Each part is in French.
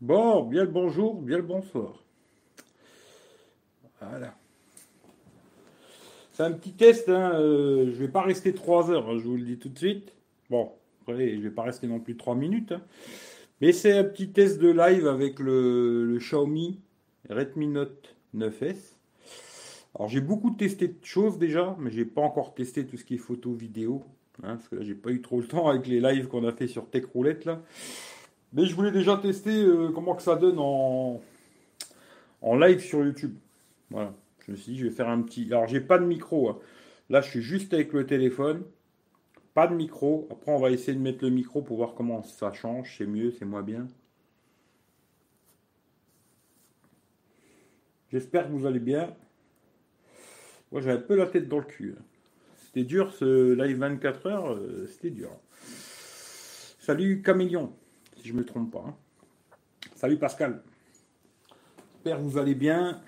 Bon, bien le bonjour, bien le bonsoir. Voilà. C'est un petit test, hein, euh, je vais pas rester 3 heures, hein, je vous le dis tout de suite. Bon, après, je vais pas rester non plus 3 minutes. hein. Mais c'est un petit test de live avec le, Xiaomi Redmi Note 9S. Alors j'ai beaucoup testé de choses déjà, mais j'ai pas encore testé tout ce qui est photo, vidéo. parce que là j'ai pas eu trop le temps avec les lives qu'on a fait sur Tech Roulette. Mais je voulais déjà tester euh, comment que ça donne en, en live sur YouTube. Voilà. Je me suis dit, je vais faire un petit. Alors, j'ai pas de micro. hein. Là, je suis juste avec le téléphone. Pas de micro. Après, on va essayer de mettre le micro pour voir comment ça change. C'est mieux, c'est moins bien. J'espère que vous allez bien. Moi, j'ai un peu la tête dans le cul. hein. C'était dur ce live 24 heures. euh, C'était dur. Salut Camélion, si je me trompe pas. hein. Salut Pascal. J'espère que vous allez bien?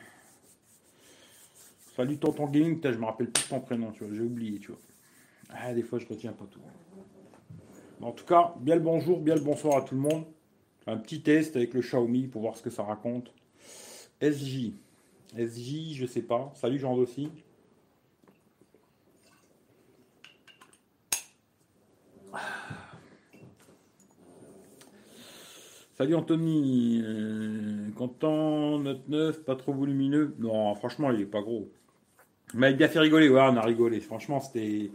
Salut Tonton Gaming, je me rappelle plus ton prénom, tu j'ai oublié, tu vois. Ah, des fois, je retiens pas tout. En tout cas, bien le bonjour, bien le bonsoir à tout le monde. Un petit test avec le Xiaomi pour voir ce que ça raconte. SJ. SJ, je sais pas. Salut Jean aussi. Salut Anthony, Euh, content, note 9, pas trop volumineux. Non, franchement, il est pas gros. Mais il a bien fait rigoler, ouais, on a rigolé. Franchement, c'était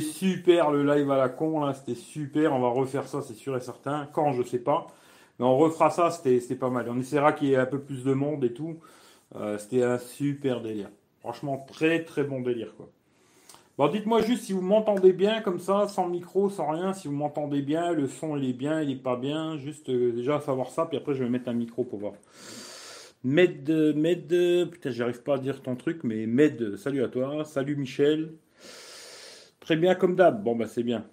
super le live à la con, là, c'était super. On va refaire ça, c'est sûr et certain. Quand, je sais pas. Mais on refera ça, c'était c'était pas mal. On essaiera qu'il y ait un peu plus de monde et tout. Euh, c'était un super délire. Franchement, très très bon délire, quoi. Bon, dites-moi juste si vous m'entendez bien comme ça, sans micro, sans rien, si vous m'entendez bien, le son il est bien, il est pas bien, juste euh, déjà savoir ça, puis après je vais mettre un micro pour voir. Med, Med, putain, j'arrive pas à dire ton truc, mais Med, salut à toi, salut Michel. Très bien comme d'hab, bon bah c'est bien.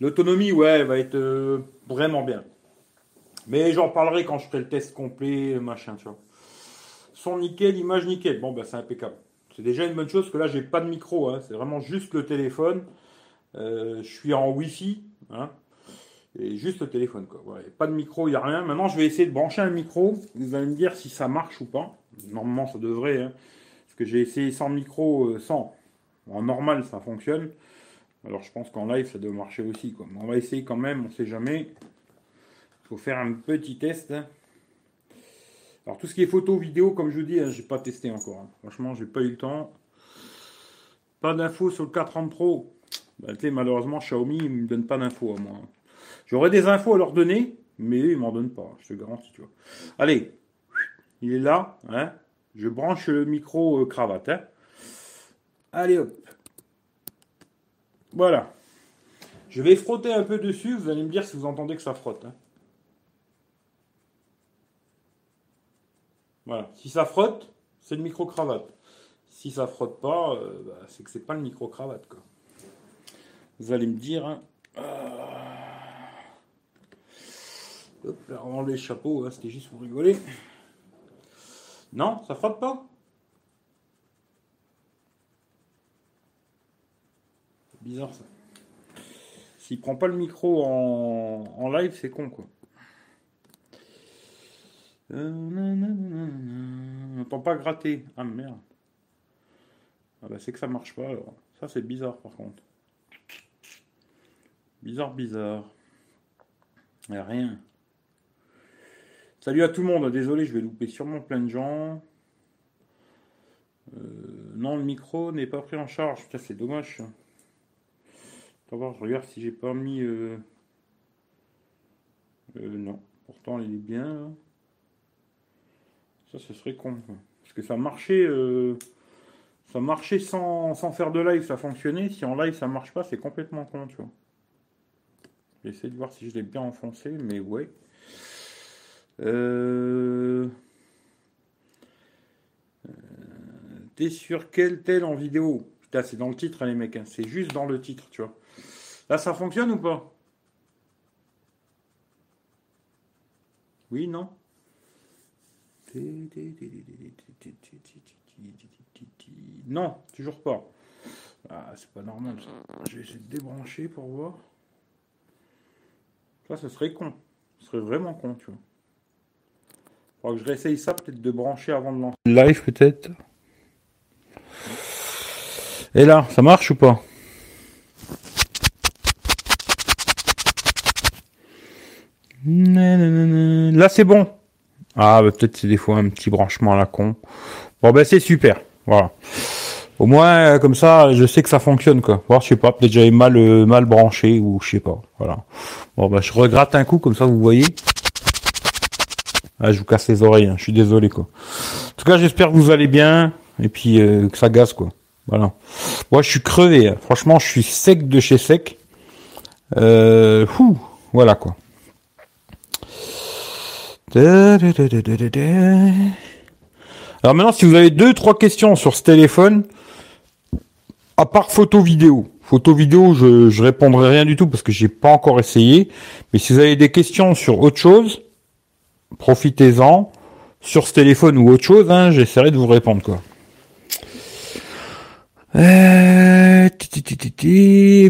L'autonomie, ouais, elle va être euh, vraiment bien. Mais j'en parlerai quand je ferai le test complet, machin, tu vois. Son nickel, image nickel, bon bah c'est impeccable. C'est déjà une bonne chose que là j'ai pas de micro, hein. c'est vraiment juste le téléphone. Euh, je suis en Wi-Fi, hein. et juste le téléphone quoi. Pas de micro, il n'y a rien. Maintenant je vais essayer de brancher un micro. Vous allez me dire si ça marche ou pas. Normalement ça devrait, hein. parce que j'ai essayé sans micro, euh, sans. En normal ça fonctionne. Alors je pense qu'en live ça doit marcher aussi quoi. Mais on va essayer quand même, on sait jamais. Il faut faire un petit test. Alors tout ce qui est photo, vidéo, comme je vous dis, hein, j'ai pas testé encore. hein. Franchement, j'ai pas eu le temps. Pas d'infos sur le 430 Pro. Bah, malheureusement, Xiaomi, ils me donnent pas d'infos à moi. hein. J'aurais des infos à leur donner, mais ils m'en donnent pas. Je te garantis, tu vois. Allez, il est là. Hein. Je branche le micro euh, cravate. Allez hop. Voilà. Je vais frotter un peu dessus. Vous allez me dire si vous entendez que ça frotte. Voilà. Si ça frotte, c'est le micro-cravate. Si ça frotte pas, euh, bah, c'est que c'est pas le micro-cravate. quoi. Vous allez me dire. hein. Ah. Hop, là, on les chapeaux, hein, c'était juste pour rigoler. Non, ça frotte pas C'est Bizarre ça. S'il prend pas le micro en, en live, c'est con quoi. Euh, On n'entend pas gratter. Ah merde. Ah bah c'est que ça marche pas alors. Ça c'est bizarre par contre. Bizarre, bizarre. Rien. Salut à tout le monde. Désolé, je vais louper sûrement plein de gens. Euh, non, le micro n'est pas pris en charge. Putain, c'est dommage. Attends voir, je regarde si j'ai pas mis. euh, euh, non. Pourtant, il est bien. là. Ça, ce serait con. Parce que ça marchait, euh, ça marchait sans, sans faire de live, ça fonctionnait. Si en live ça marche pas, c'est complètement con, tu vois. J'essaie de voir si je l'ai bien enfoncé, mais ouais. Euh... euh, T'es sur quel tel en vidéo? Putain, c'est dans le titre, hein, les mecs. hein. C'est juste dans le titre, tu vois. Là, ça fonctionne ou pas? Oui, non? Non, toujours pas. Ah, c'est pas normal. Je vais essayer de débrancher pour voir. Ça, ce serait con. Ce serait vraiment con, tu vois. Faudra que je réessaye ça, peut-être de brancher avant de lancer. Live, peut-être. Et là, ça marche ou pas? Là, c'est bon. Ah, bah, peut-être c'est des fois un petit branchement à la con. Bon, ben, c'est super. Voilà. Au moins, comme ça, je sais que ça fonctionne, quoi. Voir, je sais pas, peut-être j'avais mal, euh, mal branché ou je sais pas. Voilà. Bon, bah, je regrette un coup, comme ça, vous voyez. Ah, je vous casse les oreilles, hein. je suis désolé, quoi. En tout cas, j'espère que vous allez bien et puis euh, que ça gaze, quoi. Voilà. Moi, je suis crevé. Hein. Franchement, je suis sec de chez sec. Euh, fou. Voilà, quoi. Alors maintenant, si vous avez deux, trois questions sur ce téléphone, à part photo vidéo, photo vidéo, je, je répondrai rien du tout parce que j'ai pas encore essayé. Mais si vous avez des questions sur autre chose, profitez-en. Sur ce téléphone ou autre chose, hein, j'essaierai de vous répondre quoi. Euh,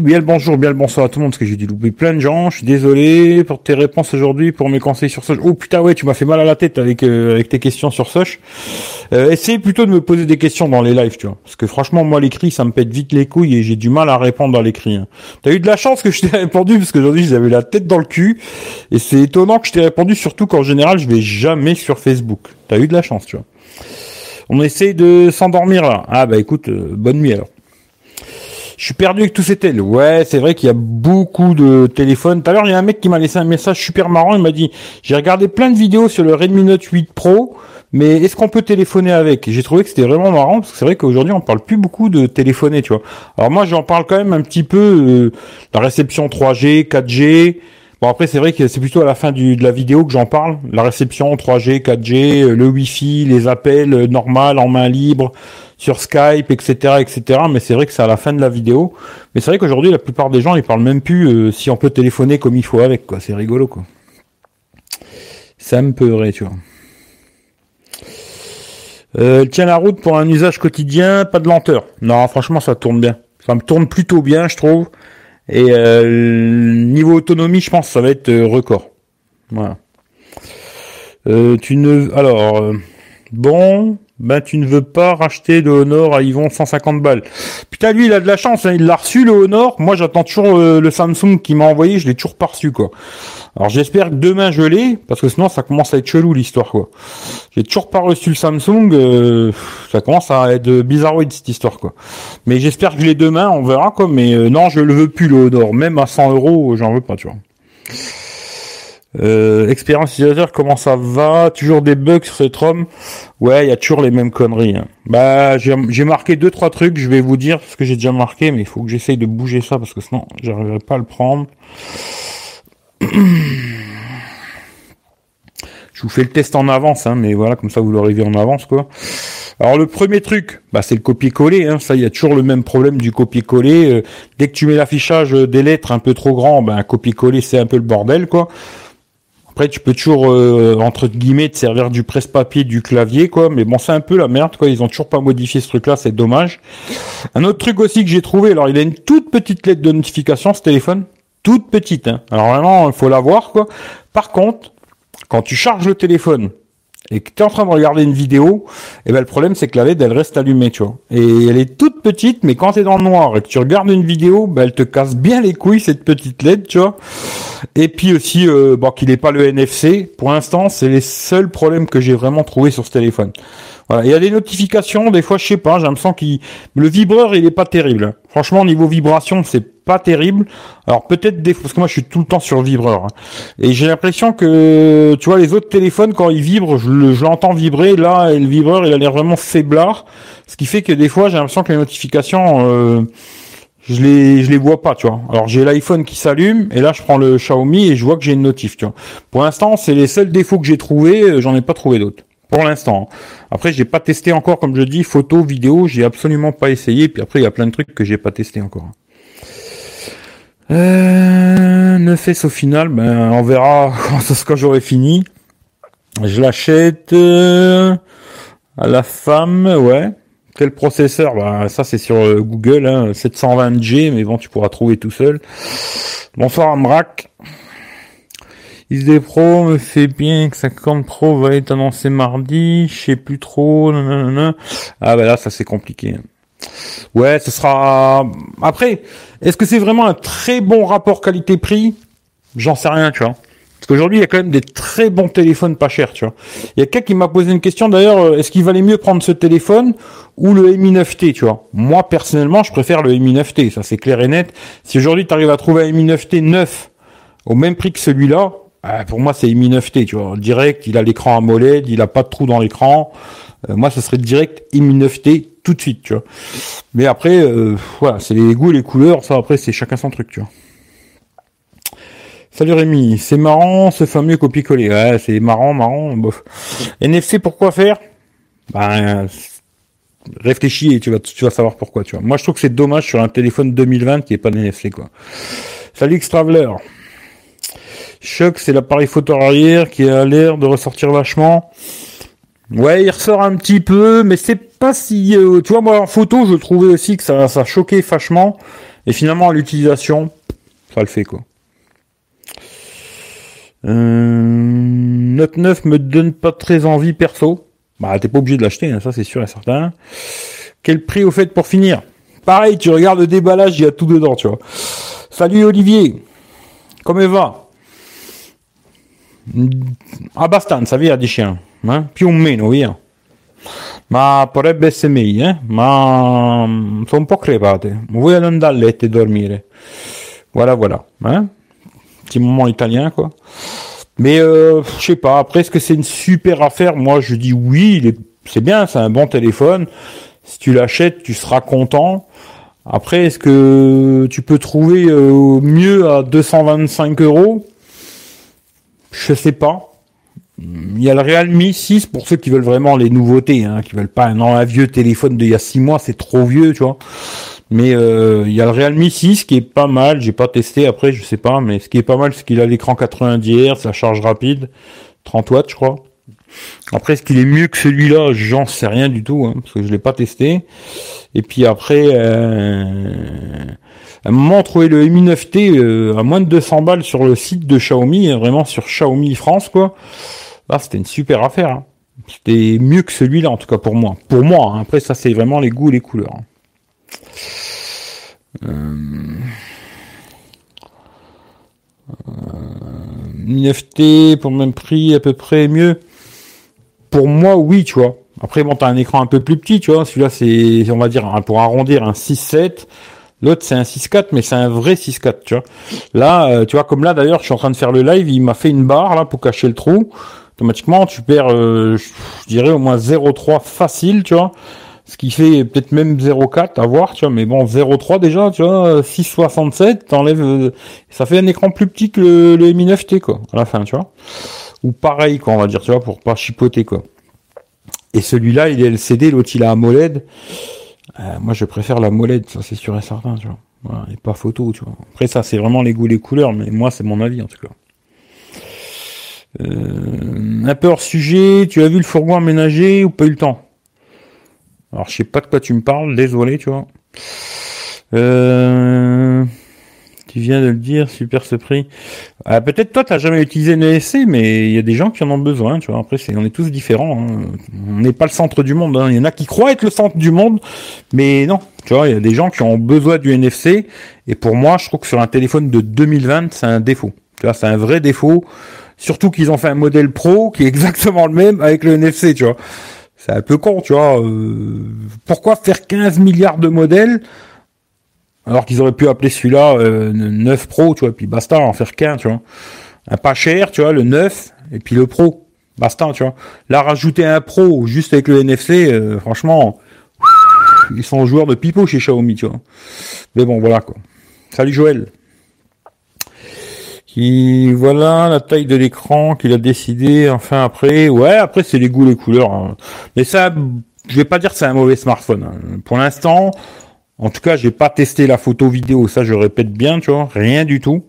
bien le bonjour, bien le bonsoir à tout le monde, parce que j'ai dû louper plein de gens. Je suis désolé pour tes réponses aujourd'hui, pour mes conseils sur Soch. Oh putain, ouais, tu m'as fait mal à la tête avec euh, avec tes questions sur Soch. Euh, essayez plutôt de me poser des questions dans les lives, tu vois. Parce que franchement, moi, l'écrit, ça me pète vite les couilles et j'ai du mal à répondre dans l'écrit. Hein. T'as eu de la chance que je t'ai répondu, parce qu'aujourd'hui, j'avais la tête dans le cul. Et c'est étonnant que je t'ai répondu, surtout qu'en général, je vais jamais sur Facebook. T'as eu de la chance, tu vois. On essaie de s'endormir là. Ah bah écoute, euh, bonne nuit alors. Je suis perdu avec tous ces télés. Ouais, c'est vrai qu'il y a beaucoup de téléphones. Tout à l'heure, il y a un mec qui m'a laissé un message super marrant. Il m'a dit, j'ai regardé plein de vidéos sur le Redmi Note 8 Pro, mais est-ce qu'on peut téléphoner avec? J'ai trouvé que c'était vraiment marrant parce que c'est vrai qu'aujourd'hui, on parle plus beaucoup de téléphoner, tu vois. Alors moi, j'en parle quand même un petit peu euh, la réception 3G, 4G. Bon après c'est vrai que c'est plutôt à la fin du, de la vidéo que j'en parle, la réception 3G, 4G, euh, le Wi-Fi, les appels euh, normal en main libre sur Skype, etc., etc. Mais c'est vrai que c'est à la fin de la vidéo. Mais c'est vrai qu'aujourd'hui la plupart des gens ils parlent même plus euh, si on peut téléphoner comme il faut avec quoi. C'est rigolo quoi. Ça me peurait tu vois. Euh, tient la route pour un usage quotidien, pas de lenteur. Non, franchement, ça tourne bien. Ça me tourne plutôt bien, je trouve. Et euh, niveau autonomie, je pense ça va être euh, record. Voilà. Euh, tu ne alors euh, bon ben tu ne veux pas racheter le Honor à Yvon 150 balles. Putain lui il a de la chance, hein, il l'a reçu le Honor. Moi j'attends toujours le Samsung qui m'a envoyé, je l'ai toujours pas reçu quoi. Alors j'espère que demain je l'ai, parce que sinon ça commence à être chelou l'histoire quoi. J'ai toujours pas reçu le Samsung, euh, ça commence à être bizarroïde cette histoire quoi. Mais j'espère que je l'ai demain, on verra quoi. Mais euh, non, je le veux plus le Honor, même à 100 euros, j'en veux pas, tu vois. Euh, expérience utilisateur, comment ça va? Toujours des bugs sur cette ROM? Ouais, il y a toujours les mêmes conneries. Hein. Bah, j'ai marqué deux trois trucs. Je vais vous dire ce que j'ai déjà marqué, mais il faut que j'essaye de bouger ça parce que sinon, j'arriverai pas à le prendre. Je vous fais le test en avance, hein, mais voilà, comme ça vous l'aurez vu en avance, quoi. Alors le premier truc, bah, c'est le copier-coller. Hein. Ça, il y a toujours le même problème du copier-coller. Euh, dès que tu mets l'affichage des lettres un peu trop grand, ben copier-coller, c'est un peu le bordel, quoi. Après, tu peux toujours euh, entre guillemets te servir du presse-papier, du clavier, quoi. Mais bon, c'est un peu la merde, quoi. Ils ont toujours pas modifié ce truc-là, c'est dommage. Un autre truc aussi que j'ai trouvé, alors il a une toute petite lettre de notification, ce téléphone toute petite. Hein. Alors vraiment, il faut la voir quoi. Par contre, quand tu charges le téléphone et que tu es en train de regarder une vidéo, et eh ben le problème c'est que la LED elle reste allumée, tu vois. Et elle est toute petite, mais quand tu dans le noir et que tu regardes une vidéo, ben, elle te casse bien les couilles cette petite LED, tu vois. Et puis aussi, euh, bon qu'il n'est pas le NFC. Pour l'instant, c'est les seuls problèmes que j'ai vraiment trouvé sur ce téléphone. Il y a des notifications, des fois je sais pas, j'ai l'impression qu'il le vibreur il est pas terrible. Franchement, niveau vibration, c'est pas terrible. Alors peut-être des parce que moi je suis tout le temps sur vibreur hein. et j'ai l'impression que tu vois les autres téléphones quand ils vibrent, je, l'entends vibrer. Là, et le vibreur il a l'air vraiment faiblard, ce qui fait que des fois j'ai l'impression que les notifications euh, je les je les vois pas, tu vois. Alors j'ai l'iPhone qui s'allume et là je prends le Xiaomi et je vois que j'ai une notif, tu vois. Pour l'instant, c'est les seuls défauts que j'ai trouvés, euh, j'en ai pas trouvé d'autres. Pour l'instant. Après, j'ai pas testé encore, comme je dis, photo, vidéo, j'ai absolument pas essayé. Puis après, il y a plein de trucs que j'ai pas testé encore. Euh, ne au final, ben on verra quand, j'aurai fini. Je l'achète euh, à la femme, ouais. Quel processeur? Ben, Ça c'est sur euh, Google, hein, 720G, mais bon tu pourras trouver tout seul. Bonsoir Amrak. XD Pro me fait bien que 50 Pro va être annoncé mardi, je sais plus trop, nanana. Ah bah là, ça c'est compliqué. Ouais, ce sera... Après, est-ce que c'est vraiment un très bon rapport qualité-prix? J'en sais rien, tu vois. Parce qu'aujourd'hui, il y a quand même des très bons téléphones pas chers, tu vois. Il y a quelqu'un qui m'a posé une question d'ailleurs, euh, est-ce qu'il valait mieux prendre ce téléphone ou le Mi 9T, tu vois? Moi, personnellement, je préfère le Mi 9T, ça c'est clair et net. Si aujourd'hui, tu arrives à trouver un Mi 9T neuf au même prix que celui-là, euh, pour moi, c'est Mi 9T, tu vois. Direct, il a l'écran AMOLED, il a pas de trou dans l'écran. Euh, moi, ça serait direct Mi 9T tout de suite, tu vois. Mais après, voilà, c'est les goûts et les couleurs, ça après, c'est chacun son truc, tu vois. Salut Rémi, c'est marrant ce fameux copier-coller. Ouais, c'est marrant, marrant, bof. NFC, pourquoi faire? Ben, réfléchis et tu vas, tu vas savoir pourquoi, tu vois. Moi, je trouve que c'est dommage sur un téléphone 2020 qui est pas NFC, quoi. Salut X-Traveler. Choc, c'est l'appareil photo arrière qui a l'air de ressortir vachement. Ouais, il ressort un petit peu, mais c'est pas si... Euh, tu vois, moi, en photo, je trouvais aussi que ça, ça choquait vachement. Et finalement, à l'utilisation, ça le fait, quoi. Euh, Note 9 me donne pas très envie perso. Bah t'es pas obligé de l'acheter, hein, ça c'est sûr et certain. Quel prix au fait pour finir? Pareil, tu regardes le déballage, il y a tout dedans, tu vois. Salut Olivier, comment va Abbastanza, via diciamo, eh? più o meno, via. Ma potrebbe essere meglio, eh? Ma sono un po' crepate. Vuoi andare a letto e dormire? Voilà, voilà. Hein petit moment italien, quoi. Mais euh, je sais pas. Après, est-ce que c'est une super affaire? Moi, je dis oui. C'est bien, c'est un bon téléphone. Si tu l'achètes, tu seras content. Après, est-ce que tu peux trouver euh, mieux à 225 euros? Je sais pas. Il y a le Realme 6 pour ceux qui veulent vraiment les nouveautés, hein, qui veulent pas un, vieux téléphone d'il y a 6 mois, c'est trop vieux, tu vois. Mais euh, il y a le Realme 6 qui est pas mal, j'ai pas testé après, je sais pas, mais ce qui est pas mal, c'est qu'il a l'écran 90 Hz, la charge rapide, 30 watts je crois. Après, est-ce qu'il est mieux que celui-là J'en sais rien du tout, hein, parce que je l'ai pas testé. Et puis après, euh, moment, trouver le Mi 9T euh, à moins de 200 balles sur le site de Xiaomi, vraiment sur Xiaomi France, quoi. Là, c'était une super affaire. Hein. C'était mieux que celui-là, en tout cas pour moi. Pour moi, hein. après ça, c'est vraiment les goûts et les couleurs. Euh... NFT pour le même prix à peu près mieux. Pour moi, oui, tu vois. Après, bon, t'as un écran un peu plus petit, tu vois. Celui-là, c'est, on va dire, pour arrondir, un 6-7. L'autre, c'est un 6-4, mais c'est un vrai 6-4, tu vois. Là, euh, tu vois, comme là, d'ailleurs, je suis en train de faire le live, il m'a fait une barre, là, pour cacher le trou. Automatiquement, tu perds, euh, je dirais, au moins 0,3 facile, tu vois ce qui fait peut-être même 0,4 à voir, tu vois, mais bon, 0,3 déjà, tu vois, 6,67, t'enlèves, euh, ça fait un écran plus petit que le, Mi 9T, quoi, à la fin, tu vois. Ou pareil, quoi, on va dire, tu vois, pour pas chipoter, quoi. Et celui-là, il est LCD, l'autre, il a AMOLED. Euh, moi, je préfère la MOLED, ça, c'est sûr et certain, tu vois. Voilà, et pas photo, tu vois. Après, ça, c'est vraiment les goûts, les couleurs, mais moi, c'est mon avis, en tout cas. Euh, un peu hors sujet, tu as vu le fourgon aménagé ou pas eu le temps? Alors je sais pas de quoi tu me parles, désolé, tu vois. Euh, tu viens de le dire, super ce prix. Ah, peut-être toi, tu n'as jamais utilisé une ESC, mais il y a des gens qui en ont besoin, tu vois. Après, c'est, on est tous différents. Hein. On n'est pas le centre du monde. Hein. Il y en a qui croient être le centre du monde, mais non. Tu vois, il y a des gens qui ont besoin du NFC. Et pour moi, je trouve que sur un téléphone de 2020, c'est un défaut. Tu vois, c'est un vrai défaut. Surtout qu'ils ont fait un modèle pro qui est exactement le même avec le NFC, tu vois. C'est un peu con, tu vois. Euh, pourquoi faire 15 milliards de modèles alors qu'ils auraient pu appeler celui-là 9 euh, Pro, tu vois, puis basta, en faire qu'un, tu vois. Un pas cher, tu vois, le 9, et puis le Pro. Basta, tu vois. Là, rajouter un Pro juste avec le NFC, euh, franchement, ils sont joueurs de pipeau chez Xiaomi, tu vois. Mais bon, voilà, quoi. Salut Joël qui voilà la taille de l'écran qu'il a décidé enfin après ouais après c'est les goûts les couleurs hein. mais ça je vais pas dire que c'est un mauvais smartphone hein. pour l'instant en tout cas j'ai pas testé la photo vidéo ça je répète bien tu vois rien du tout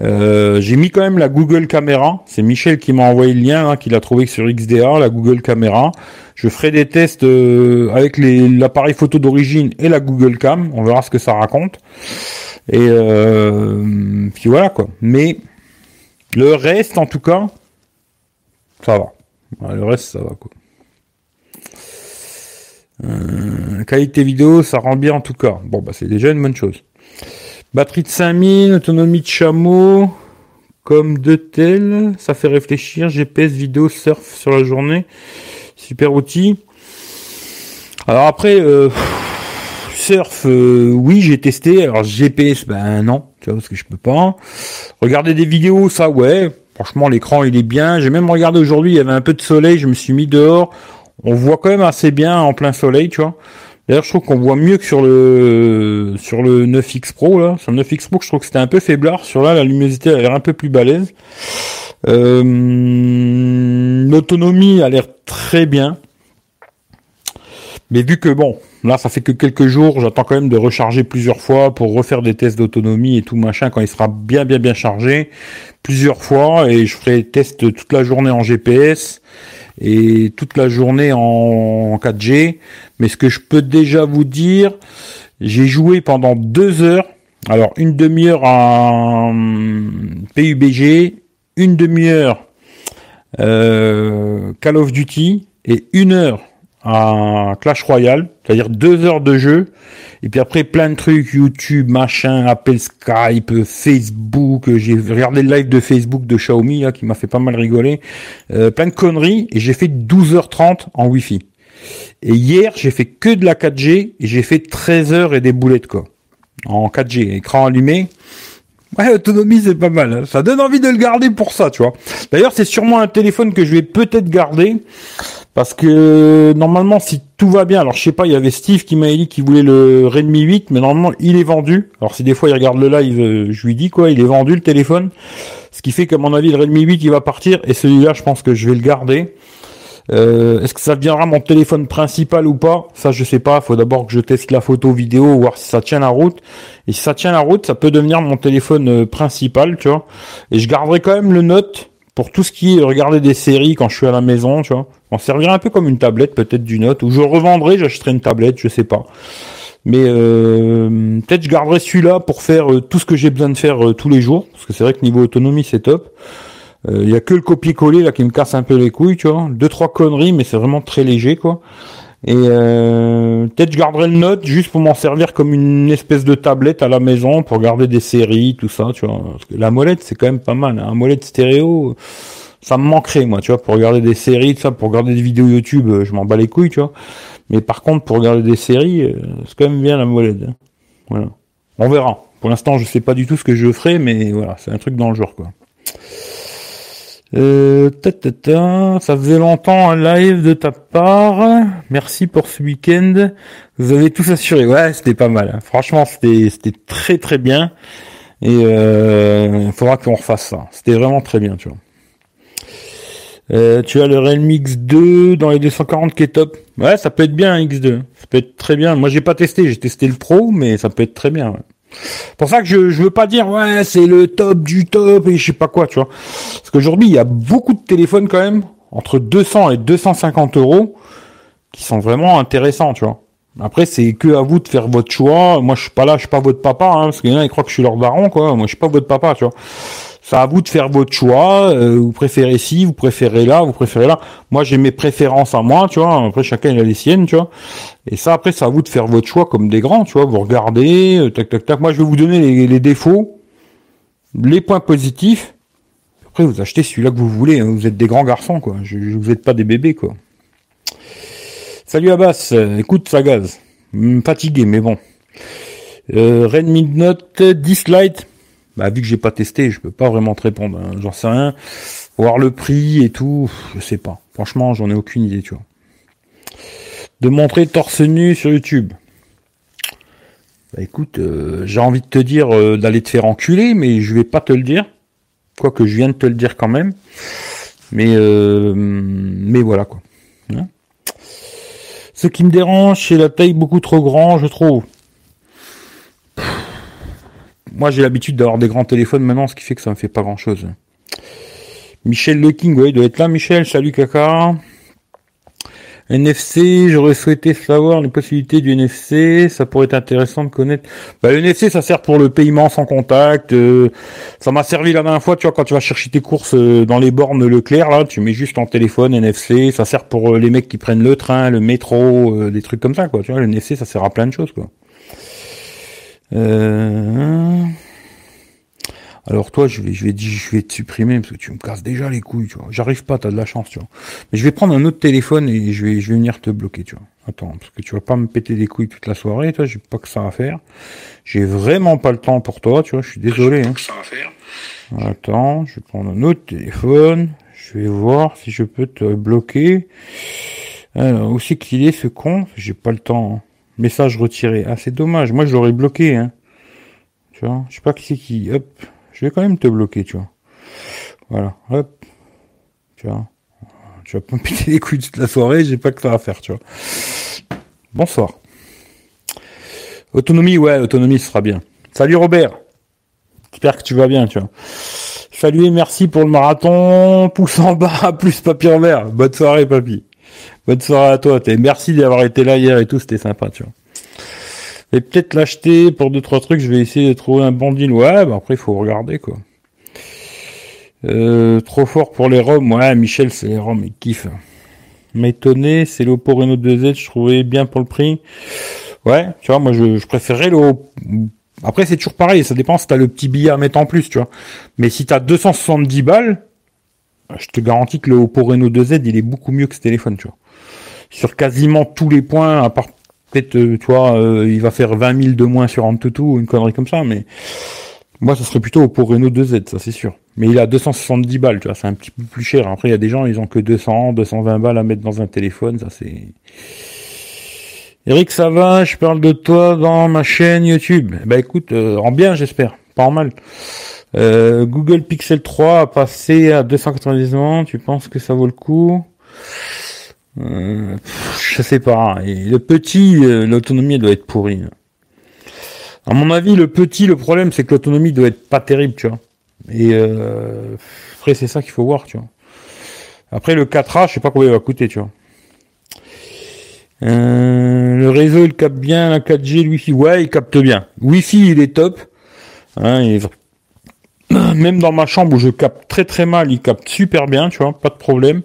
euh, j'ai mis quand même la Google Caméra c'est Michel qui m'a envoyé le lien hein, qu'il a trouvé sur XDR la Google Caméra je ferai des tests euh, avec l'appareil photo d'origine et la Google Cam on verra ce que ça raconte et euh, puis voilà quoi. Mais Le reste, en tout cas, ça va. le reste, ça va, quoi. Euh, qualité vidéo, ça rend bien en tout cas. Bon, bah c'est déjà une bonne chose. Batterie de 5000, autonomie de chameau, comme de tel, ça fait réfléchir. GPS, vidéo, surf sur la journée, super outil. Alors après, euh, surf, euh, oui, j'ai testé. Alors GPS, ben non, tu vois, parce que je peux pas. Regarder des vidéos, ça, ouais. Franchement, l'écran, il est bien. J'ai même regardé aujourd'hui, il y avait un peu de soleil, je me suis mis dehors on voit quand même assez bien en plein soleil, tu vois. D'ailleurs, je trouve qu'on voit mieux que sur le sur le 9X Pro là. Sur le 9X Pro, je trouve que c'était un peu faiblard. Sur là, la luminosité a l'air un peu plus balèze. Euh, l'autonomie a l'air très bien. Mais vu que bon, là ça fait que quelques jours, j'attends quand même de recharger plusieurs fois pour refaire des tests d'autonomie et tout machin quand il sera bien bien bien chargé plusieurs fois et je ferai test toute la journée en GPS et toute la journée en 4G. Mais ce que je peux déjà vous dire, j'ai joué pendant deux heures. Alors une demi-heure en PUBG, une demi-heure euh, Call of Duty et une heure à Clash Royale, c'est-à-dire deux heures de jeu, et puis après plein de trucs, YouTube, machin, Apple Skype, Facebook, j'ai regardé le live de Facebook de Xiaomi là, qui m'a fait pas mal rigoler, euh, plein de conneries, et j'ai fait 12h30 en Wi-Fi. Et hier, j'ai fait que de la 4G, et j'ai fait 13 heures et des boulettes quoi. En 4G, écran allumé. Ouais, autonomie, c'est pas mal. Hein. Ça donne envie de le garder pour ça, tu vois. D'ailleurs, c'est sûrement un téléphone que je vais peut-être garder parce que normalement, si tout va bien, alors je sais pas, il y avait Steve qui m'a dit qu'il voulait le Redmi 8, mais normalement il est vendu. Alors si des fois il regarde le live, euh, je lui dis quoi, il est vendu le téléphone. Ce qui fait qu'à mon avis le Redmi 8 il va partir et celui-là je pense que je vais le garder. Euh, Est-ce que ça deviendra mon téléphone principal ou pas? Ça je sais pas. Faut d'abord que je teste la photo vidéo, voir si ça tient la route. Et si ça tient la route, ça peut devenir mon téléphone euh, principal, tu vois. Et je garderai quand même le Note pour tout ce qui est regarder des séries quand je suis à la maison, tu vois. On servira un peu comme une tablette, peut-être du Note, ou je revendrai, j'achèterai une tablette, je sais pas. Mais euh, peut-être je garderai celui-là pour faire euh, tout ce que j'ai besoin de faire euh, tous les jours, parce que c'est vrai que niveau autonomie c'est top. Il y a que le copier-coller là qui me casse un peu les couilles, tu vois. Deux trois conneries, mais c'est vraiment très léger quoi. Et euh, peut-être je garderai le note juste pour m'en servir comme une espèce de tablette à la maison pour regarder des séries, tout ça, tu vois. Parce que la molette, c'est quand même pas mal. Hein. Un molette stéréo, ça me manquerait, moi, tu vois, pour regarder des séries, tout ça, pour regarder des vidéos YouTube, euh, je m'en bats les couilles, tu vois. Mais par contre, pour regarder des séries, euh, c'est quand même bien la molette. Hein. Voilà. On verra. Pour l'instant, je sais pas du tout ce que je ferai, mais voilà, c'est un truc dans le genre, quoi. Euh, ça faisait longtemps un live de ta part. Merci pour ce week-end. Vous avez tous assuré. Ouais, c'était pas mal. Franchement, c'était c'était très très bien. Et euh, il faudra qu'on refasse ça. C'était vraiment très bien, tu vois. Euh, tu as le Realme X2 dans les 240 qui est top. Ouais, ça peut être bien X2. Ça peut être très bien. Moi, j'ai pas testé. J'ai testé le Pro, mais ça peut être très bien. Ouais pour ça que je, je veux pas dire ouais c'est le top du top et je sais pas quoi, tu vois. Parce qu'aujourd'hui il y a beaucoup de téléphones quand même entre 200 et 250 euros qui sont vraiment intéressants, tu vois. Après c'est que à vous de faire votre choix. Moi je suis pas là, je suis pas votre papa, hein, parce en a ils croient que je suis leur baron quoi. Moi je suis pas votre papa, tu vois. C'est à vous de faire votre choix. Euh, vous préférez ci, vous préférez là, vous préférez là. Moi, j'ai mes préférences à moi, tu vois. Après, chacun il a les siennes, tu vois. Et ça, après, c'est à vous de faire votre choix comme des grands, tu vois. Vous regardez, euh, tac, tac, tac. Moi, je vais vous donner les, défauts, les points positifs. Après, vous achetez celui-là que vous voulez. Hein. Vous êtes des grands garçons, quoi. Je, je vous êtes pas des bébés, quoi. Salut Abbas. Écoute, ça gaz. Fatigué, mais bon. Euh, Redmi Note 10 Lite bah, vu que j'ai pas testé, je peux pas vraiment te répondre. Hein. J'en sais rien. Voir le prix et tout, je sais pas. Franchement, j'en ai aucune idée, tu vois. De montrer torse nu sur YouTube. Bah écoute, euh, j'ai envie de te dire euh, d'aller te faire enculer, mais je vais pas te le dire. Quoique je viens de te le dire quand même. Mais euh, mais voilà quoi. Hein? Ce qui me dérange, c'est la taille beaucoup trop grande, je trouve moi j'ai l'habitude d'avoir des grands téléphones maintenant, ce qui fait que ça me fait pas grand chose. Michel Le King, ouais, il doit être là, Michel, salut caca. NFC, j'aurais souhaité savoir les possibilités du NFC, ça pourrait être intéressant de connaître. Bah, le NFC, ça sert pour le paiement sans contact. Euh, ça m'a servi la dernière fois, tu vois, quand tu vas chercher tes courses euh, dans les bornes Leclerc, là, tu mets juste ton téléphone NFC. Ça sert pour euh, les mecs qui prennent le train, le métro, des trucs comme ça, quoi. Tu vois, le NFC, ça sert à plein de choses, quoi. Euh... Alors toi, je vais, je vais, je vais te supprimer parce que tu me casses déjà les couilles, tu vois. J'arrive pas, t'as de la chance, tu vois. Mais je vais prendre un autre téléphone et je vais, je vais venir te bloquer, tu vois. Attends, parce que tu vas pas me péter les couilles toute la soirée, toi. J'ai pas que ça à faire. J'ai vraiment pas le temps pour toi, tu vois. Je suis désolé. Hein. Ça à faire. Attends, je vais prendre un autre téléphone. Je vais voir si je peux te bloquer. Alors, où c'est qu'il est ce con? J'ai pas le temps. Hein. Message retiré. Ah, c'est dommage. Moi, je l'aurais bloqué, hein. Tu vois, je sais pas qui c'est qui. Hop, je vais quand même te bloquer, tu vois. Voilà, hop. Tu vois. Tu vas pas me piquer les couilles toute la soirée, j'ai pas que ça à faire, tu vois. Bonsoir. Autonomie, ouais, autonomie, ce sera bien. Salut Robert. J'espère que tu vas bien, tu vois. Salut et merci pour le marathon. Pouce en bas, plus papier en. Bonne soirée, papy. Bonne soirée à toi. Merci d'avoir été là hier et tout, c'était sympa, tu vois. Et peut-être l'acheter pour deux trois trucs. Je vais essayer de trouver un bon deal. Ouais, bah après il faut regarder quoi. Euh, trop fort pour les ROM. Ouais, Michel, c'est les ROM, il kiffe. M'étonner, c'est l'Oppo Reno 2Z. Je trouvais bien pour le prix. Ouais, tu vois, moi je, je préférais le. Après c'est toujours pareil. Ça dépend si t'as le petit billet à mettre en plus, tu vois. Mais si t'as 270 balles, je te garantis que le Oppo Reno 2Z il est beaucoup mieux que ce téléphone, tu vois. Sur quasiment tous les points, à part peut-être, euh, tu vois, euh, il va faire 20 000 de moins sur Antutu ou une connerie comme ça, mais moi, ça serait plutôt pour Renault 2Z, ça c'est sûr. Mais il a 270 balles, tu vois, c'est un petit peu plus cher. Après, il y a des gens, ils ont que 200, 220 balles à mettre dans un téléphone, ça c'est... Eric, ça va? Je parle de toi dans ma chaîne YouTube. Bah écoute, euh, en bien, j'espère, pas mal. Google Pixel 3 a passé à 290 ans. Tu penses que ça vaut le coup? Euh, je sais pas. Et le petit, euh, l'autonomie doit être pourrie. À mon avis, le petit, le problème, c'est que l'autonomie doit être pas terrible, tu vois. Et euh, après, c'est ça qu'il faut voir, tu vois. Après, le 4A, je sais pas combien il va coûter, tu vois. Euh, le réseau, il capte bien la 4G, le Wi-Fi. Ouais, il capte bien. Wi-Fi, il est top. Hein, même dans ma chambre où je capte très très mal, il capte super bien, tu vois, pas de problème.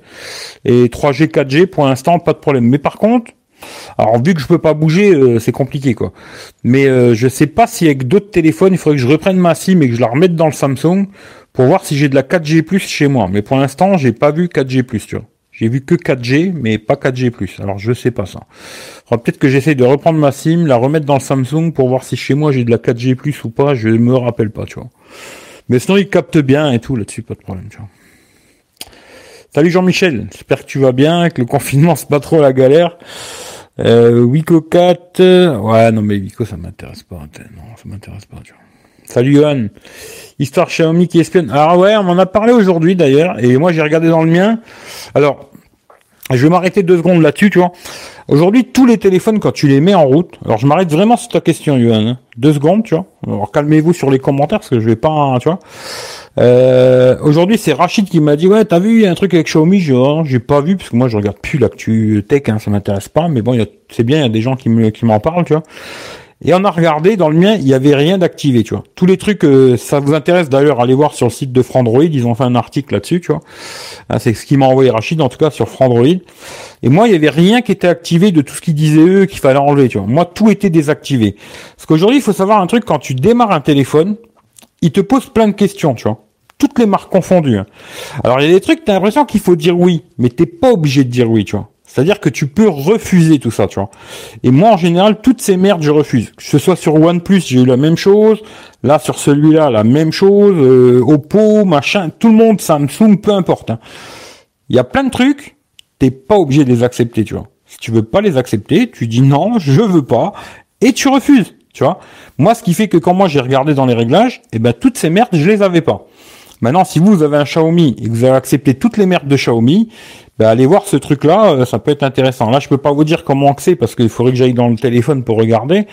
Et 3G, 4G, pour l'instant, pas de problème. Mais par contre, alors vu que je peux pas bouger, euh, c'est compliqué quoi. Mais euh, je sais pas si avec d'autres téléphones, il faudrait que je reprenne ma SIM et que je la remette dans le Samsung pour voir si j'ai de la 4G+ chez moi. Mais pour l'instant, j'ai pas vu 4G+, tu vois. J'ai vu que 4G, mais pas 4G+. Alors je sais pas ça. peut-être que j'essaye de reprendre ma SIM, la remettre dans le Samsung pour voir si chez moi j'ai de la 4G+, ou pas. Je me rappelle pas, tu vois. Mais sinon, il capte bien et tout là-dessus, pas de problème, tu vois. Salut Jean-Michel, j'espère que tu vas bien, que le confinement c'est pas trop la galère. Euh, Wico 4, ouais non mais Wico ça m'intéresse pas, non ça m'intéresse pas. Tu vois. Salut Johan, histoire Xiaomi qui espionne. Alors ouais, on m'en a parlé aujourd'hui d'ailleurs, et moi j'ai regardé dans le mien. Alors je vais m'arrêter deux secondes là-dessus, tu vois. Aujourd'hui, tous les téléphones, quand tu les mets en route, alors je m'arrête vraiment sur ta question, Yohan. Hein. Deux secondes, tu vois. Alors calmez-vous sur les commentaires parce que je vais pas, tu vois. Euh, aujourd'hui, c'est Rachid qui m'a dit, ouais, t'as vu, il y a un truc avec Xiaomi, oh, j'ai pas vu parce que moi je regarde plus l'actu tech, hein, ça m'intéresse pas. Mais bon, c'est bien, il y a des gens qui m'en parlent, tu vois. Et on a regardé, dans le mien, il n'y avait rien d'activé, tu vois. Tous les trucs, euh, ça vous intéresse d'ailleurs, allez voir sur le site de Frandroid, ils ont fait un article là-dessus, tu vois. Ah, c'est ce qui m'a envoyé Rachid, en tout cas, sur Frandroid. Et moi, il y avait rien qui était activé de tout ce qu'ils disaient eux qu'il fallait enlever, tu vois. Moi, tout était désactivé. Parce qu'aujourd'hui, il faut savoir un truc, quand tu démarres un téléphone, il te pose plein de questions, tu vois. Toutes les marques confondues. Hein. Alors, il y a des trucs, t'as l'impression qu'il faut dire oui, mais t'es pas obligé de dire oui, tu vois. C'est-à-dire que tu peux refuser tout ça, tu vois. Et moi, en général, toutes ces merdes, je refuse. Que ce soit sur OnePlus, j'ai eu la même chose. Là, sur celui-là, la même chose. Euh, Oppo, machin, tout le monde, Samsung, peu importe. Hein. Il y a plein de trucs, t'es pas obligé de les accepter, tu vois. Si tu veux pas les accepter, tu dis non, je veux pas, et tu refuses, tu vois. Moi, ce qui fait que quand moi j'ai regardé dans les réglages, eh ben toutes ces merdes, je les avais pas. Maintenant, si vous, avez un Xiaomi et que vous avez accepté toutes les merdes de Xiaomi, ben, allez voir ce truc-là, euh, ça peut être intéressant. Là, je peux pas vous dire comment c'est parce qu'il faudrait que j'aille dans le téléphone pour regarder.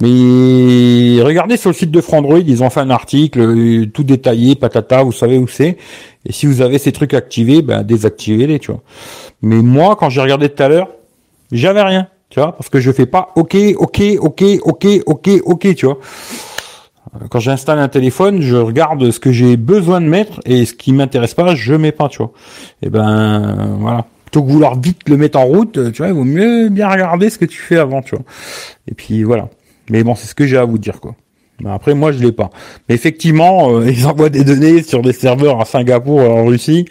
Mais regardez sur le site de Frandroid, ils ont fait un article euh, tout détaillé, patata, vous savez où c'est. Et si vous avez ces trucs activés, ben désactivez-les, tu vois. Mais moi, quand j'ai regardé tout à l'heure, J'avais rien, tu vois, parce que je fais pas OK, OK, OK, OK, OK, OK, tu vois. Quand j'installe un téléphone, je regarde ce que j'ai besoin de mettre et ce qui m'intéresse pas, je mets pas, tu vois. Et ben voilà. Plutôt que vouloir vite le mettre en route, tu vois, il vaut mieux bien regarder ce que tu fais avant, tu vois. Et puis voilà. Mais bon, c'est ce que j'ai à vous dire, quoi. après, moi, je l'ai pas. Mais effectivement, euh, ils envoient des données sur des serveurs à Singapour, en Russie.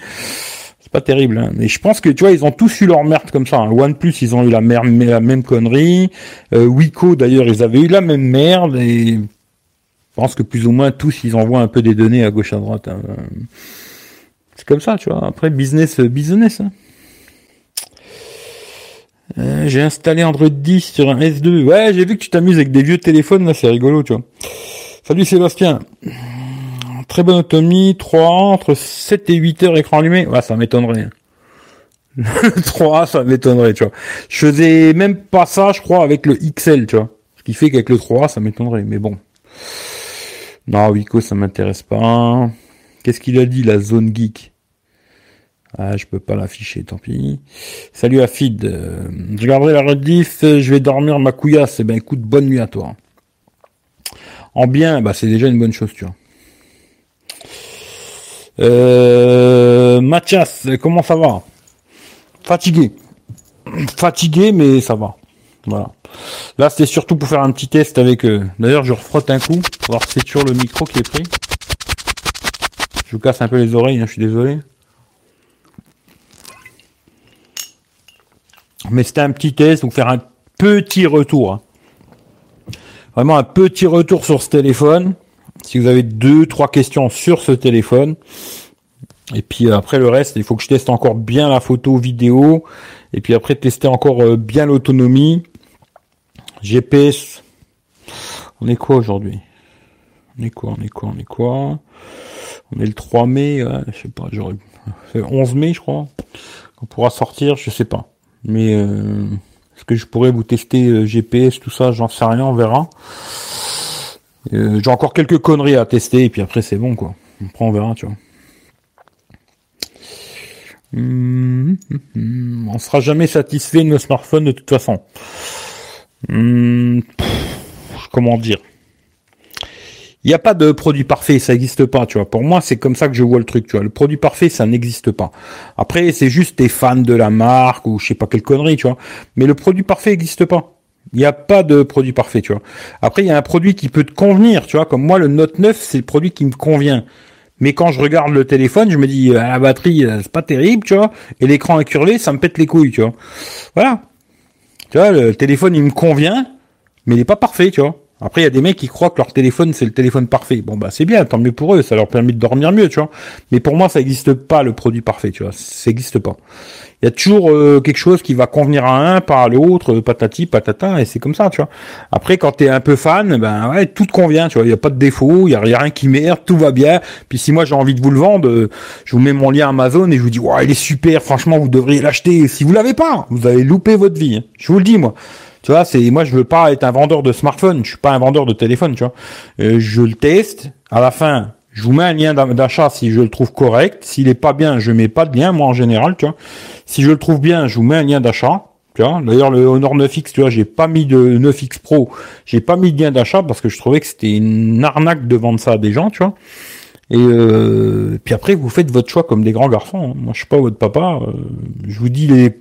C'est pas terrible. Hein. Mais je pense que tu vois, ils ont tous eu leur merde comme ça. Hein. OnePlus, ils ont eu la, la même connerie. Euh, Wiko, d'ailleurs, ils avaient eu la même merde. Pense que plus ou moins tous, ils envoient un peu des données à gauche à droite. Hein. C'est comme ça, tu vois. Après, business, business. Hein. Euh, j'ai installé Android 10 sur un S2. Ouais, j'ai vu que tu t'amuses avec des vieux téléphones, là, c'est rigolo, tu vois. Salut Sébastien. Très bonne autonomie, 3 entre 7 et 8 heures écran allumé. Ouais, ça m'étonnerait. 3, ça m'étonnerait, tu vois. Je faisais même pas ça, je crois, avec le XL, tu vois. Ce qui fait qu'avec le 3, ça m'étonnerait, mais bon. Non, Wico, ça m'intéresse pas. Qu'est-ce qu'il a dit, la zone geek? Ah, je peux pas l'afficher, tant pis. Salut Afid. Euh, je garderai la rediff, je vais dormir ma couillasse. Eh ben écoute, bonne nuit à toi. En bien, bah c'est déjà une bonne chose, tu vois. Euh, Mathias, comment ça va? Fatigué. Fatigué, mais ça va. Voilà. Là, c'était surtout pour faire un petit test avec eux. D'ailleurs, je refrotte un coup, pour voir si c'est toujours le micro qui est pris. Je vous casse un peu les oreilles, hein, je suis désolé. Mais c'était un petit test, donc faire un petit retour. Hein. Vraiment un petit retour sur ce téléphone. Si vous avez deux, trois questions sur ce téléphone. Et puis après le reste, il faut que je teste encore bien la photo vidéo. Et puis après tester encore euh, bien l'autonomie. GPS. On est quoi aujourd'hui? On est quoi? On est quoi? On est quoi? On est le 3 mai, je sais pas, j'aurais. C'est 11 mai, je crois. On pourra sortir, je sais pas. Mais euh, est-ce que je pourrais vous tester euh, GPS, tout ça? J'en sais rien, on verra. Euh, j'ai encore quelques conneries à tester et puis après c'est bon quoi. Après on verra, tu vois. Hum, hum, on sera jamais satisfait de nos smartphones de toute façon. Comment dire? Il n'y a pas de produit parfait, ça n'existe pas, tu vois. Pour moi, c'est comme ça que je vois le truc, tu vois. Le produit parfait, ça n'existe pas. Après, c'est juste des fans de la marque ou je sais pas quelle connerie, tu vois. Mais le produit parfait n'existe pas. Il n'y a pas de produit parfait, tu vois. Après, il y a un produit qui peut te convenir, tu vois. Comme moi, le Note 9, c'est le produit qui me convient. Mais quand je regarde le téléphone, je me dis, ah, la batterie, euh, c'est pas terrible, tu vois. Et l'écran incurvé, ça me pète les couilles, tu vois. Voilà. Tu vois, le téléphone, il me convient, mais il n'est pas parfait, tu vois. Après, il y a des mecs qui croient que leur téléphone, c'est le téléphone parfait. Bon, bah, c'est bien, tant mieux pour eux, ça leur permet de dormir mieux, tu vois. Mais pour moi, ça n'existe pas, le produit parfait, tu vois. Ça n'existe pas. Il y a toujours euh, quelque chose qui va convenir à un, pas à l'autre, euh, patati, patata, et c'est comme ça, tu vois. Après, quand t'es un peu fan, ben, ouais, tout te convient, tu vois. Il n'y a pas de défaut, il y a, rien qui merde, tout va bien. Puis si moi, j'ai envie de vous le vendre, euh, je vous mets mon lien Amazon et je vous dis, ouais, il est super, franchement, vous devriez l'acheter. Si vous l'avez pas, vous avez loupé votre vie. Hein. Je vous le dis, moi. Tu c'est moi je veux pas être un vendeur de smartphone, je suis pas un vendeur de téléphone, tu vois. Euh, je le teste, à la fin, je vous mets un lien d'achat si je le trouve correct. S'il est pas bien, je mets pas de lien, moi en général, tu vois. Si je le trouve bien, je vous mets un lien d'achat. D'ailleurs, le Honor 9X, tu vois, j'ai pas mis de 9X Pro, j'ai pas mis de lien d'achat parce que je trouvais que c'était une arnaque de vendre ça à des gens, tu vois. Et euh, puis après, vous faites votre choix comme des grands garçons. Hein. Moi, je suis pas votre papa. Euh, je vous dis les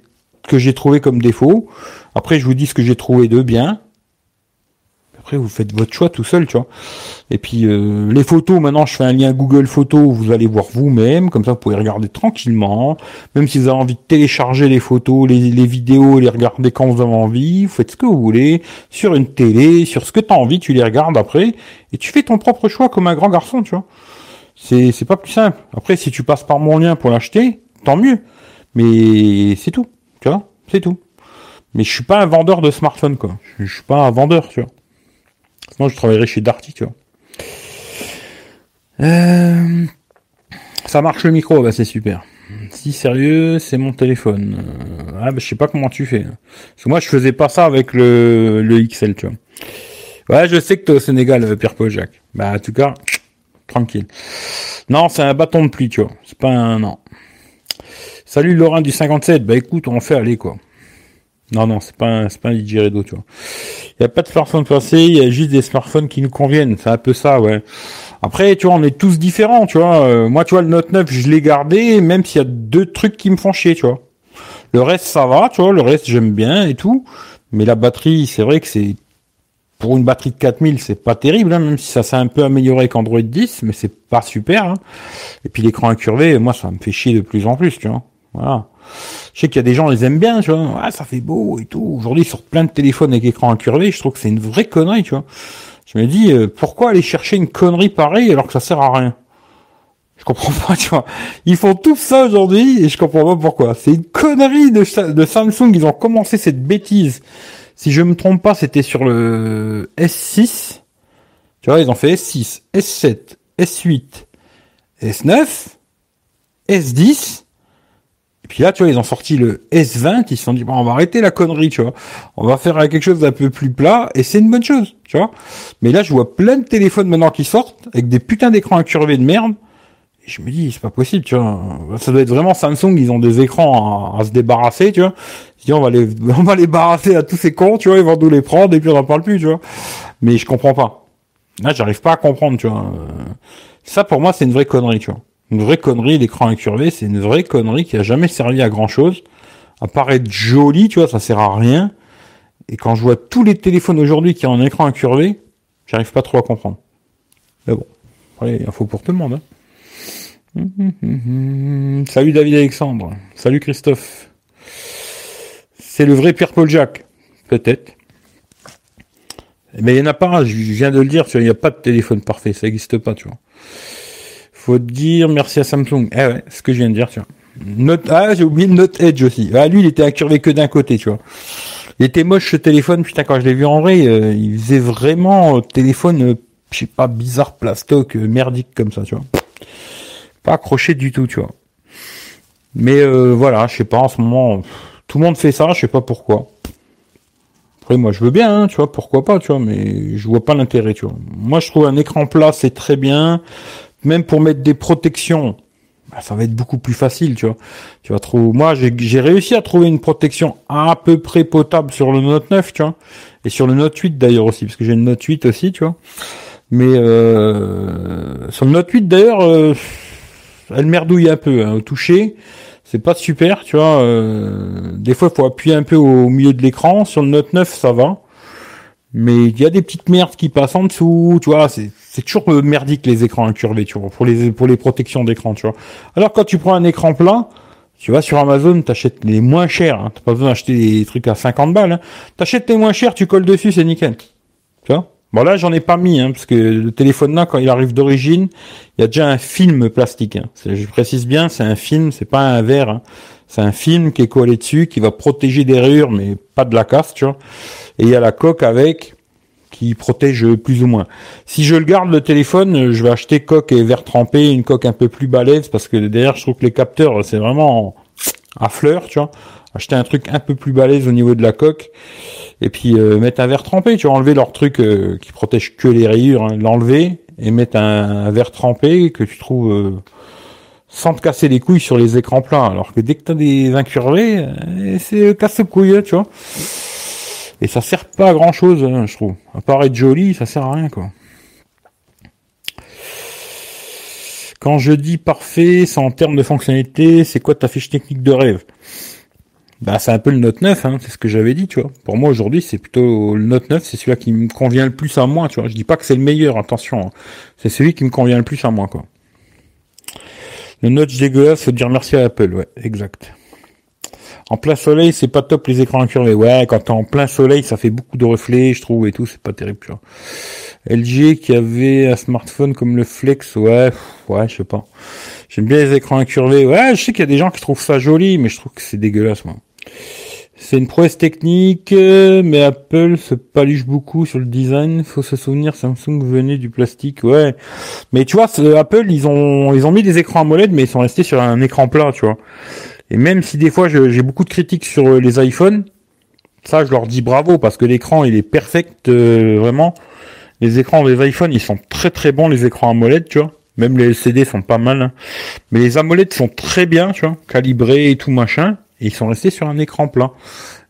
que j'ai trouvé comme défaut. Après, je vous dis ce que j'ai trouvé de bien. Après, vous faites votre choix tout seul, tu vois. Et puis, euh, les photos, maintenant, je fais un lien Google Photos, vous allez voir vous-même, comme ça, vous pouvez regarder tranquillement. Même si vous avez envie de télécharger les photos, les, vidéos, les regarder quand vous avez envie, vous faites ce que vous voulez, sur une télé, sur ce que tu as envie, tu les regardes après, et tu fais ton propre choix comme un grand garçon, tu vois. C'est, c'est pas plus simple. Après, si tu passes par mon lien pour l'acheter, tant mieux. Mais c'est tout. Tu vois, c'est tout. Mais je suis pas un vendeur de smartphone, quoi. Je, suis pas un vendeur, tu vois. Sinon, je travaillerais chez Darty, tu vois. Euh, ça marche le micro, bah c'est super. Si sérieux, c'est mon téléphone. Euh, ah bah je sais pas comment tu fais. Parce que moi je faisais pas ça avec le, le XL, tu vois. Ouais, je sais que t'es au Sénégal, euh, Pierre Paul Jacques. Bah en tout cas, tranquille. Non, c'est un bâton de pluie, tu vois. C'est pas un non. Salut Laurent du 57. Bah écoute, on fait aller quoi. Non, non, c'est pas un, c'est pas un tu vois. Il y a pas de smartphone passé, il y a juste des smartphones qui nous conviennent. C'est un peu ça, ouais. Après, tu vois, on est tous différents, tu vois. Euh, moi, tu vois, le Note 9, je l'ai gardé, même s'il y a deux trucs qui me font chier, tu vois. Le reste, ça va, tu vois. Le reste, j'aime bien et tout. Mais la batterie, c'est vrai que c'est pour une batterie de 4000, c'est pas terrible, hein, même si ça s'est un peu amélioré qu'Android 10, mais c'est pas super. Hein. Et puis l'écran incurvé, moi, ça me fait chier de plus en plus, tu vois. Voilà. Je sais qu'il y a des gens, ils aiment bien, tu vois. Ah, ça fait beau et tout. Aujourd'hui, sur plein de téléphones avec écran incurvé, je trouve que c'est une vraie connerie, tu vois. Je me dis, euh, pourquoi aller chercher une connerie pareille alors que ça sert à rien? Je comprends pas, tu vois. Ils font tout ça aujourd'hui et je comprends pas pourquoi. C'est une connerie de, de Samsung. Ils ont commencé cette bêtise. Si je me trompe pas, c'était sur le S6. Tu vois, ils ont fait S6, S7, S8, S9, S10 et puis là, tu vois, ils ont sorti le S20, ils se sont dit, bon, on va arrêter la connerie, tu vois. On va faire quelque chose d'un peu plus plat, et c'est une bonne chose, tu vois. Mais là, je vois plein de téléphones maintenant qui sortent, avec des putains d'écrans incurvés de merde. Et je me dis, c'est pas possible, tu vois. Ça doit être vraiment Samsung, ils ont des écrans à, se débarrasser, tu vois. Si on va les, on va les barrasser à tous ces cons, tu vois, ils vont nous les prendre, et puis on n'en parle plus, tu vois. Mais je comprends pas. Là, j'arrive pas à comprendre, tu vois. Ça, pour moi, c'est une vraie connerie, tu vois une vraie connerie, l'écran incurvé, c'est une vraie connerie qui a jamais servi à grand chose. À part être joli, tu vois, ça sert à rien. Et quand je vois tous les téléphones aujourd'hui qui ont un écran incurvé, j'arrive pas trop à comprendre. Mais bon, allez, info pour tout le monde. Hein. Salut David Alexandre. Salut Christophe. C'est le vrai Pierre Paul Jacques. Peut-être. Mais il n'y en a pas, je viens de le dire, il n'y a pas de téléphone parfait, ça n'existe pas, tu vois. Faut dire merci à Samsung. Eh ouais, ce que je viens de dire, tu vois. Note, ah, j'ai oublié Note Edge aussi. Ah, lui, il était incurvé que d'un côté, tu vois. Il était moche ce téléphone, putain, quand je l'ai vu en vrai, euh, il faisait vraiment euh, téléphone, euh, je sais pas, bizarre, plastoc, merdique comme ça, tu vois. Pas accroché du tout, tu vois. Mais voilà, je sais pas, en ce moment, tout le monde fait ça, je sais pas pourquoi. Après, moi, je veux bien, hein, tu vois, pourquoi pas, tu vois, mais je vois pas l'intérêt, tu vois. Moi, je trouve un écran plat, c'est très bien même pour mettre des protections, bah, ça va être beaucoup plus facile, tu vois. Tu vas trouver, moi, j'ai réussi à trouver une protection à peu près potable sur le Note 9, tu vois, et sur le Note 8 d'ailleurs aussi, parce que j'ai une Note 8 aussi, tu vois. Mais euh, sur le Note 8 d'ailleurs, euh, elle merdouille un peu hein, au toucher. C'est pas super, tu vois. Euh, des fois, il faut appuyer un peu au milieu de l'écran. Sur le Note 9, ça va. Mais il y a des petites merdes qui passent en dessous, tu vois. C'est c'est toujours merdique les écrans incurvés, tu vois, pour les pour les protections d'écran, tu vois. Alors quand tu prends un écran plat, tu vas sur Amazon, t'achètes les moins chers, hein, t'as pas besoin d'acheter des trucs à 50 balles, hein. t'achètes les moins chers, tu colles dessus, c'est nickel. Tu vois? Bon là j'en ai pas mis, hein, parce que le téléphone là, quand il arrive d'origine, il y a déjà un film plastique. Hein. Je précise bien, c'est un film, c'est pas un verre. Hein. C'est un film qui est collé dessus, qui va protéger des rayures, mais pas de la casse, tu vois. Et il y a la coque avec, qui protège plus ou moins. Si je le garde le téléphone, je vais acheter coque et verre trempé, une coque un peu plus balèze parce que derrière je trouve que les capteurs c'est vraiment à fleur, tu vois. Acheter un truc un peu plus balèze au niveau de la coque et puis euh, mettre un verre trempé, tu vois, enlever leur truc euh, qui protège que les rayures, hein, l'enlever et mettre un, verre trempé que tu trouves euh, sans te casser les couilles sur les écrans plats. Alors que dès que tu as des incurvés, c'est casse couilles, tu vois. Et ça sert pas à grand chose, hein, je trouve. À part être joli, ça sert à rien, quoi. Quand je dis parfait, c'est en termes de fonctionnalité, c'est quoi ta fiche technique de rêve? Bah c'est un peu le Note 9, hein, c'est ce que j'avais dit, tu vois. Pour moi aujourd'hui, c'est plutôt le Note 9, c'est celui qui me convient le plus à moi, tu vois. Je dis pas que c'est le meilleur, attention. Hein. C'est celui qui me convient le plus à moi, quoi. Le Note dégueulasse, faut dire merci à Apple, ouais, exact. En plein soleil, c'est pas top les écrans incurvés. Ouais, quand t'es en plein soleil, ça fait beaucoup de reflets, je trouve, et tout, c'est pas terrible, tu vois. LG qui avait un smartphone comme le Flex, ouais, ouais, je sais pas. J'aime bien les écrans incurvés. Ouais, je sais qu'il y a des gens qui trouvent ça joli, mais je trouve que c'est dégueulasse, moi. C'est une prouesse technique, mais Apple se paluche beaucoup sur le design. Faut se souvenir, Samsung venait du plastique, ouais. Mais tu vois, Apple, ils ont, ils ont mis des écrans AMOLED, mais ils sont restés sur un écran plat, tu vois. Et même si des fois j'ai beaucoup de critiques sur euh, les iPhones, ça je leur dis bravo parce que l'écran il est perfect euh, vraiment. Les écrans des iPhones ils sont très très bons les écrans AMOLED tu vois. Même les LCD sont pas mal. Hein. Mais les AMOLED sont très bien tu vois, calibrés et tout machin. Et ils sont restés sur un écran plat.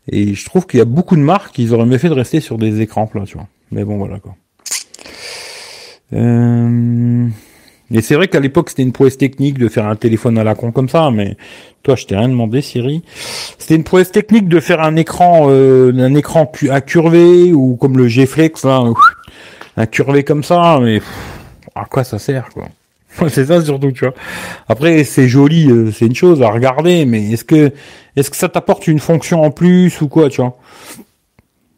Et je trouve qu'il y a beaucoup de marques qui auraient mieux fait de rester sur des écrans plats, tu vois. Mais bon, voilà quoi. Euh... Et c'est vrai qu'à l'époque, c'était une prouesse technique de faire un téléphone à la con comme ça, mais toi, je t'ai rien demandé, Siri. C'était une prouesse technique de faire un écran, euh, un écran incurvé ou comme le G-Flex, là, incurvé comme ça, mais à quoi ça sert, quoi? C'est ça surtout, tu vois. Après, c'est joli, euh, c'est une chose à regarder, mais est-ce que, est-ce que ça t'apporte une fonction en plus ou quoi, tu vois?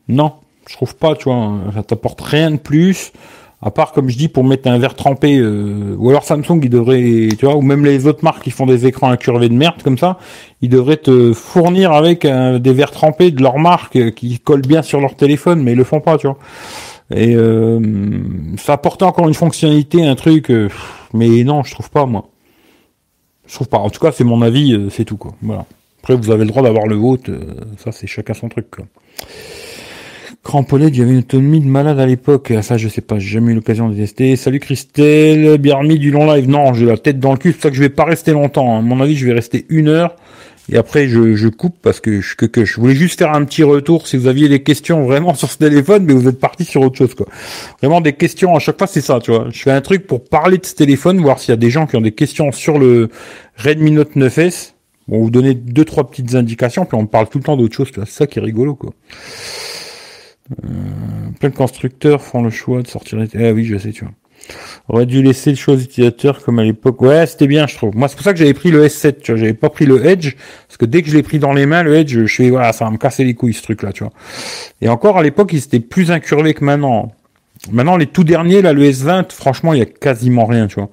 Non, je trouve pas, tu vois. Ça t'apporte rien de plus. À part, comme je dis, pour mettre un verre trempé, euh, ou alors Samsung, il devrait, tu vois, ou même les autres marques qui font des écrans incurvés de merde comme ça, ils devraient te fournir avec des verres trempés de leur marque euh, qui collent bien sur leur téléphone, mais ils le font pas, tu vois. Et euh, ça apporte encore une fonctionnalité, un truc, mais non, je trouve pas, moi. Je trouve pas. En tout cas, c'est mon avis, c'est tout, quoi. Voilà. Après, vous avez le droit d'avoir le vôtre, ça, c'est chacun son truc, quoi. Crampolette, j'avais une autonomie de malade à l'époque. Ça, je sais pas, j'ai jamais eu l'occasion de tester. Salut Christelle, Biarmi du long live. Non, j'ai la tête dans le cul, c'est pour ça que je vais pas rester longtemps. À mon avis, je vais rester une heure. Et après, je, je coupe parce que je, que, je voulais juste faire un petit retour si vous aviez des questions vraiment sur ce téléphone, mais vous êtes parti sur autre chose, quoi. Vraiment des questions à chaque fois, c'est ça, tu vois. Je fais un truc pour parler de ce téléphone, voir s'il y a des gens qui ont des questions sur le Redmi Note 9S. Bon, vous donner deux, trois petites indications, puis on parle tout le temps d'autre chose, tu vois. C'est ça qui est rigolo, quoi. Euh, plein de constructeurs font le choix de sortir. Ah oui, je sais, tu vois. aurait dû laisser le choix aux utilisateurs comme à l'époque. Ouais, c'était bien, je trouve. Moi, c'est pour ça que j'avais pris le S7, tu vois. J'avais pas pris le Edge, parce que dès que je l'ai pris dans les mains, le Edge, je suis, voilà, ça va me casser les couilles, ce truc-là, tu vois. Et encore, à l'époque, il était plus incurvé que maintenant. Maintenant, les tout derniers, là, le S20, franchement, il y a quasiment rien, tu vois.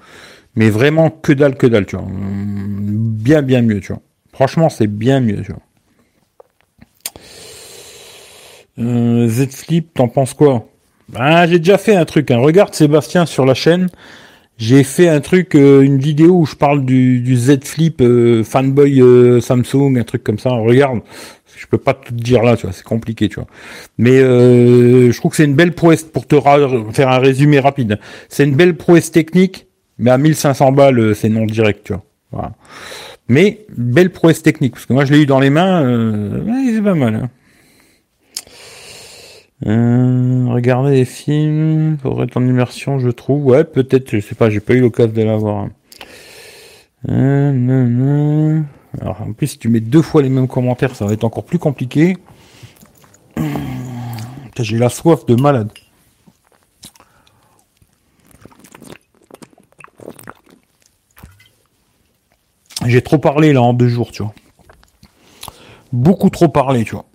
Mais vraiment, que dalle, que dalle, tu vois. Bien, bien mieux, tu vois. Franchement, c'est bien mieux, tu vois. Euh, Z Flip, t'en penses quoi? Ben, j'ai déjà fait un truc. Hein. Regarde Sébastien sur la chaîne. J'ai fait un truc, euh, une vidéo où je parle du, du Z Flip euh, fanboy euh, Samsung, un truc comme ça. Regarde, je peux pas tout dire là, tu vois, c'est compliqué, tu vois. Mais je trouve que c'est une belle prouesse pour te faire un résumé rapide. C'est une belle prouesse technique, mais à 1500 balles, c'est non direct, tu vois. Mais belle prouesse technique, parce que moi je l'ai eu dans les mains, c'est pas mal. Hein. Euh, regarder des films, faudrait être en immersion, je trouve. Ouais, peut-être, je sais pas, j'ai pas eu l'occasion de l'avoir. Euh, Alors, en plus, si tu mets deux fois les mêmes commentaires, ça va être encore plus compliqué. J'ai la soif de malade. J'ai trop parlé là en deux jours, tu vois. Beaucoup trop parlé, tu vois.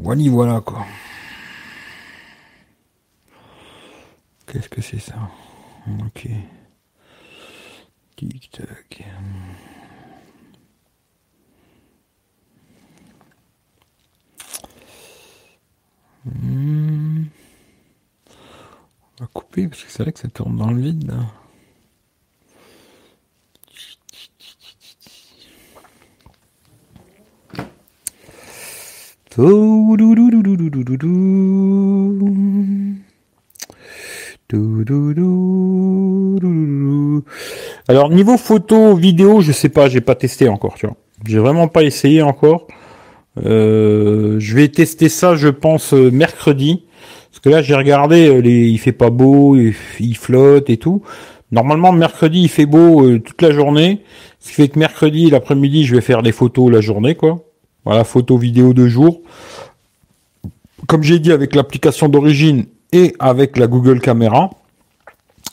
Voilà, voilà quoi. Qu'est-ce que c'est ça Ok. Tic-tac. On va couper parce que c'est vrai que ça tourne dans le vide là. Alors niveau photo, vidéo, je sais pas, j'ai pas testé encore, tu vois. J'ai vraiment pas essayé encore. Euh, je vais tester ça, je pense euh, mercredi, parce que là j'ai regardé, euh, il fait pas beau, il, flotte et tout. Normalement mercredi il fait beau toute la journée, ce qui fait que mercredi l'après-midi je vais faire des photos la journée, quoi. Voilà, photo, vidéo de jour. Comme j'ai dit, avec l'application d'origine et avec la Google Caméra.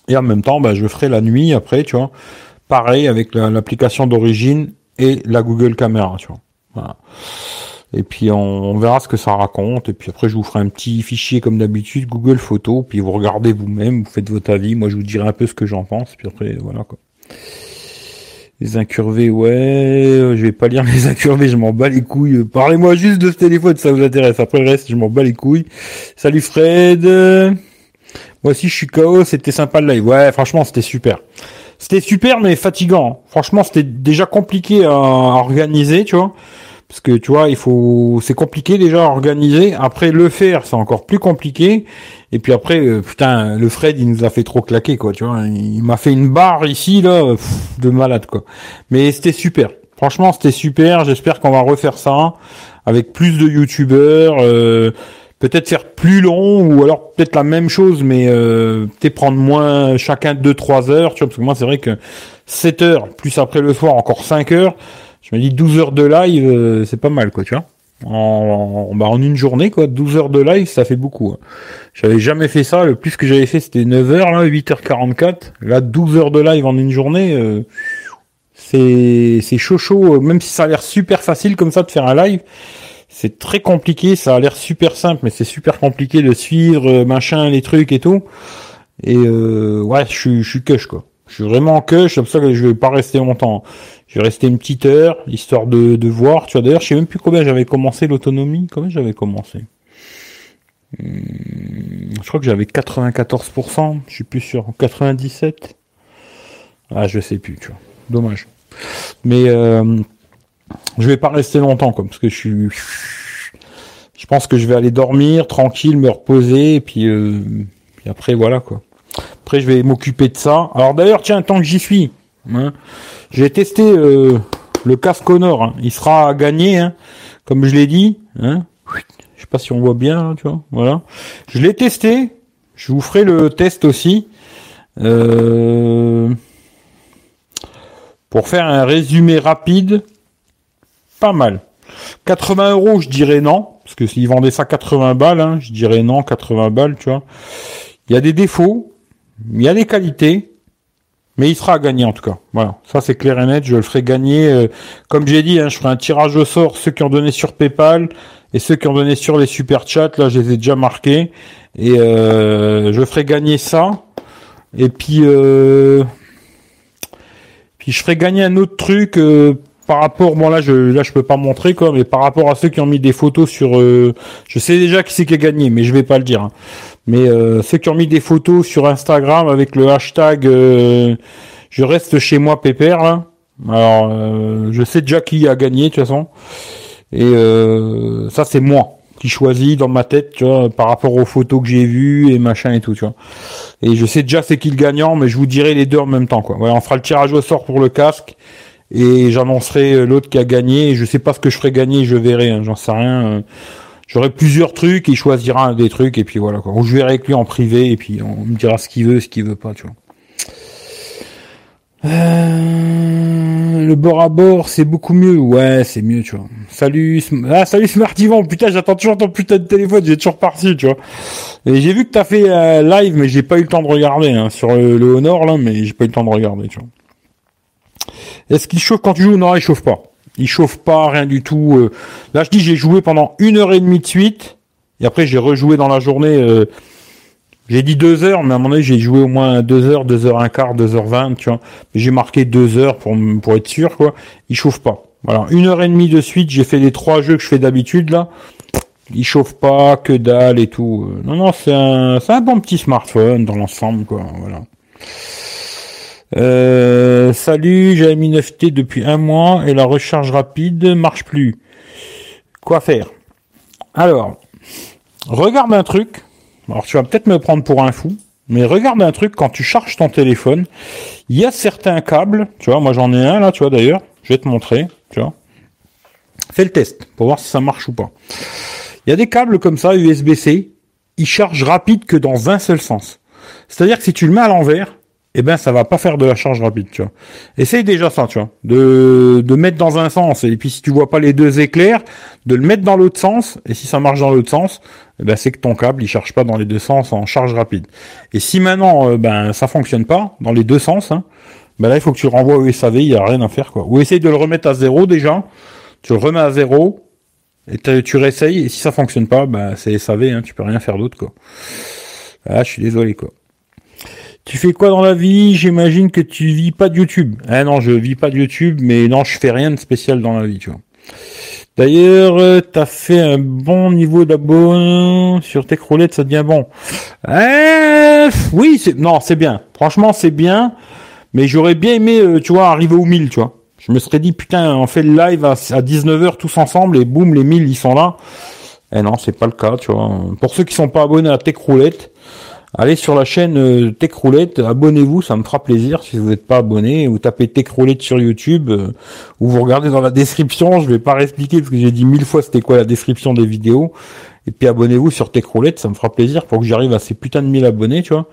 Et en même temps, bah, je ferai la nuit après, tu vois. Pareil avec l'application d'origine et la Google Caméra, tu vois. Et puis on, verra ce que ça raconte. Et puis après, je vous ferai un petit fichier comme d'habitude, Google Photos. Puis vous regardez vous-même, vous faites votre avis. Moi, je vous dirai un peu ce que j'en pense. Puis après, voilà quoi. Les incurvés, ouais, euh, je vais pas lire les incurvés, je m'en bats les couilles. Parlez-moi juste de ce téléphone, ça vous intéresse. Après le reste, je m'en bats les couilles. Salut Fred. Moi aussi, je suis KO, c'était sympa le live. Ouais, franchement, c'était super. C'était super, mais fatigant. Franchement, c'était déjà compliqué à organiser, tu vois. Parce que tu vois, il faut, c'est compliqué déjà à organiser. Après le faire, c'est encore plus compliqué. Et puis après, euh, putain, le Fred, il nous a fait trop claquer, quoi. Tu vois, il m'a fait une barre ici, là, de malade, quoi. Mais c'était super. Franchement, c'était super. J'espère qu'on va refaire ça avec plus de youtubeurs. Euh, peut-être faire plus long ou alors peut-être la même chose, mais euh, peut-être prendre moins chacun 2-3 heures. Tu vois, parce que moi, c'est vrai que 7 heures plus après le soir, encore 5 heures je me dis 12 heures de live, euh, c'est pas mal, quoi, tu vois. En, bah, en une journée, quoi, 12 heures de live, ça fait beaucoup. Hein. J'avais jamais fait ça. Le plus que j'avais fait, c'était 9 heures, là, 8h44. Là, 12 heures de live en une journée, euh, c'est, c'est chaud chaud. Même si ça a l'air super facile comme ça de faire un live, c'est très compliqué. Ça a l'air super simple, mais c'est super compliqué de suivre, euh, machin, les trucs et tout. Et ouais, je suis, je suis quoi. Je suis vraiment cush, c'est pour ça que je vais pas rester longtemps. Je vais rester une petite heure, histoire de, de voir. Tu vois, d'ailleurs, je sais même plus combien j'avais commencé l'autonomie. Combien j'avais commencé hmm, Je crois que j'avais 94%. Je suis plus sûr. 97 Ah, je sais plus, tu vois. Dommage. Mais euh, je vais pas rester longtemps, quoi, parce que je suis... Je pense que je vais aller dormir, tranquille, me reposer, et puis, euh, puis après, voilà, quoi. Après, je vais m'occuper de ça. Alors d'ailleurs, tiens, tant que j'y suis, hein, j'ai testé euh, le casque Honor. Hein. Il sera gagné, hein, comme je l'ai dit. Hein. Je sais pas si on voit bien, tu vois. Voilà. Je l'ai testé. Je vous ferai le test aussi. Euh, pour faire un résumé rapide, pas mal. 80 euros, je dirais non, parce que s'ils vendaient ça 80 balles, hein, je dirais non, 80 balles, tu vois. Il y a des défauts, il y a des qualités, mais il sera à gagner en tout cas. Voilà, ça c'est clair et net. Je le ferai gagner. Euh, comme j'ai dit, hein, je ferai un tirage au sort. Ceux qui ont donné sur PayPal et ceux qui ont donné sur les super chats, là, je les ai déjà marqués. Et euh, je ferai gagner ça. Et puis, euh, puis je ferai gagner un autre truc par rapport. Bon là, je là je peux pas montrer quoi, mais par rapport à ceux qui ont mis des photos sur. je sais déjà qui c'est qui a gagné, mais je vais pas le dire. Hein. Mais euh, ceux qui ont mis des photos sur Instagram avec le hashtag euh, je reste chez moi pépère là. Alors euh, je sais déjà qui a gagné de toute façon. Et ça c'est moi qui choisis dans ma tête, tu vois, par rapport aux photos que j'ai vues et machin et tout, tu vois. Et je sais déjà c'est qui le gagnant, mais je vous dirai les deux en même temps, quoi. On fera le tirage au sort pour le casque et j'annoncerai l'autre qui a gagné. Je sais pas ce que je ferai gagner, je verrai, hein, j'en sais rien. J'aurai plusieurs trucs, il choisira un des trucs, et puis voilà, quoi. Je verrai avec lui en privé, et puis on me dira ce qu'il veut, ce qu'il veut pas, tu vois. Euh, le bord à bord, c'est beaucoup mieux. Ouais, c'est mieux, tu vois. Salut, ah, salut Smartivan. Putain, j'attends toujours ton putain de téléphone. J'ai toujours parti, tu vois. Et j'ai vu que t'as fait euh, live, mais j'ai pas eu le temps de regarder, hein, sur le, le Honor, là, mais j'ai pas eu le temps de regarder, tu vois. Est-ce qu'il chauffe quand tu joues? Non, il chauffe pas. Il chauffe pas, rien du tout. Euh. Là, je dis, j'ai joué pendant une heure et demie de suite. Et après, j'ai rejoué dans la journée. Euh, j'ai dit deux heures, mais à un moment donné, j'ai joué au moins deux heures, deux heures un quart, deux heures vingt, tu vois. J'ai marqué deux heures pour, pour être sûr, quoi. Il chauffe pas. Voilà. Une heure et demie de suite, j'ai fait les trois jeux que je fais d'habitude, là. Il chauffe pas, que dalle et tout. Euh. Non, non, c'est un, un bon petit smartphone dans l'ensemble, quoi. Voilà. Euh, salut, j'ai mis 9T depuis un mois et la recharge rapide marche plus. Quoi faire? Alors, regarde un truc. Alors tu vas peut-être me prendre pour un fou, mais regarde un truc quand tu charges ton téléphone. Il y a certains câbles, tu vois, moi j'en ai un là, tu vois d'ailleurs. Je vais te montrer, tu vois. Fais le test pour voir si ça marche ou pas. Il y a des câbles comme ça, USB-C, ils chargent rapide que dans un seul sens. C'est-à-dire que si tu le mets à l'envers, eh ben ça va pas faire de la charge rapide, tu vois. Essaye déjà ça, tu vois, de, de mettre dans un sens et puis si tu vois pas les deux éclairs, de le mettre dans l'autre sens et si ça marche dans l'autre sens, eh ben c'est que ton câble il charge pas dans les deux sens en charge rapide. Et si maintenant euh, ben ça fonctionne pas dans les deux sens, hein, ben là il faut que tu renvoies au SAV, il y a rien à faire quoi. Ou essaye de le remettre à zéro déjà, tu le remets à zéro et tu réessayes et si ça fonctionne pas, ben c'est SAV, hein, tu peux rien faire d'autre quoi. Ah, je suis désolé quoi. Tu fais quoi dans la vie? J'imagine que tu vis pas de YouTube. Ah non, je vis pas de YouTube, mais non, je fais rien de spécial dans la vie, tu vois. D'ailleurs, euh, t'as fait un bon niveau d'abonnement sur tes roulettes, ça devient bon. Eh, oui, c'est non, c'est bien. Franchement, c'est bien, mais j'aurais bien aimé, euh, tu vois, arriver au 1000, tu vois. Je me serais dit, putain, on fait le live à, 19h tous ensemble et boum, les 1000 ils sont là. Eh non, c'est pas le cas, tu vois. Pour ceux qui sont pas abonnés à Tech Roulette, allez sur la chaîne euh, Tech Roulette, abonnez-vous, ça me fera plaisir si vous n'êtes pas abonné. Vous tapez Tech Roulette sur YouTube euh, ou vous regardez dans la description. Je vais pas réexpliquer parce que j'ai dit mille fois c'était quoi la description des vidéos. Et puis abonnez-vous sur Tech Roulette, ça me fera plaisir pour que j'arrive à ces putains de 1000 abonnés, tu vois.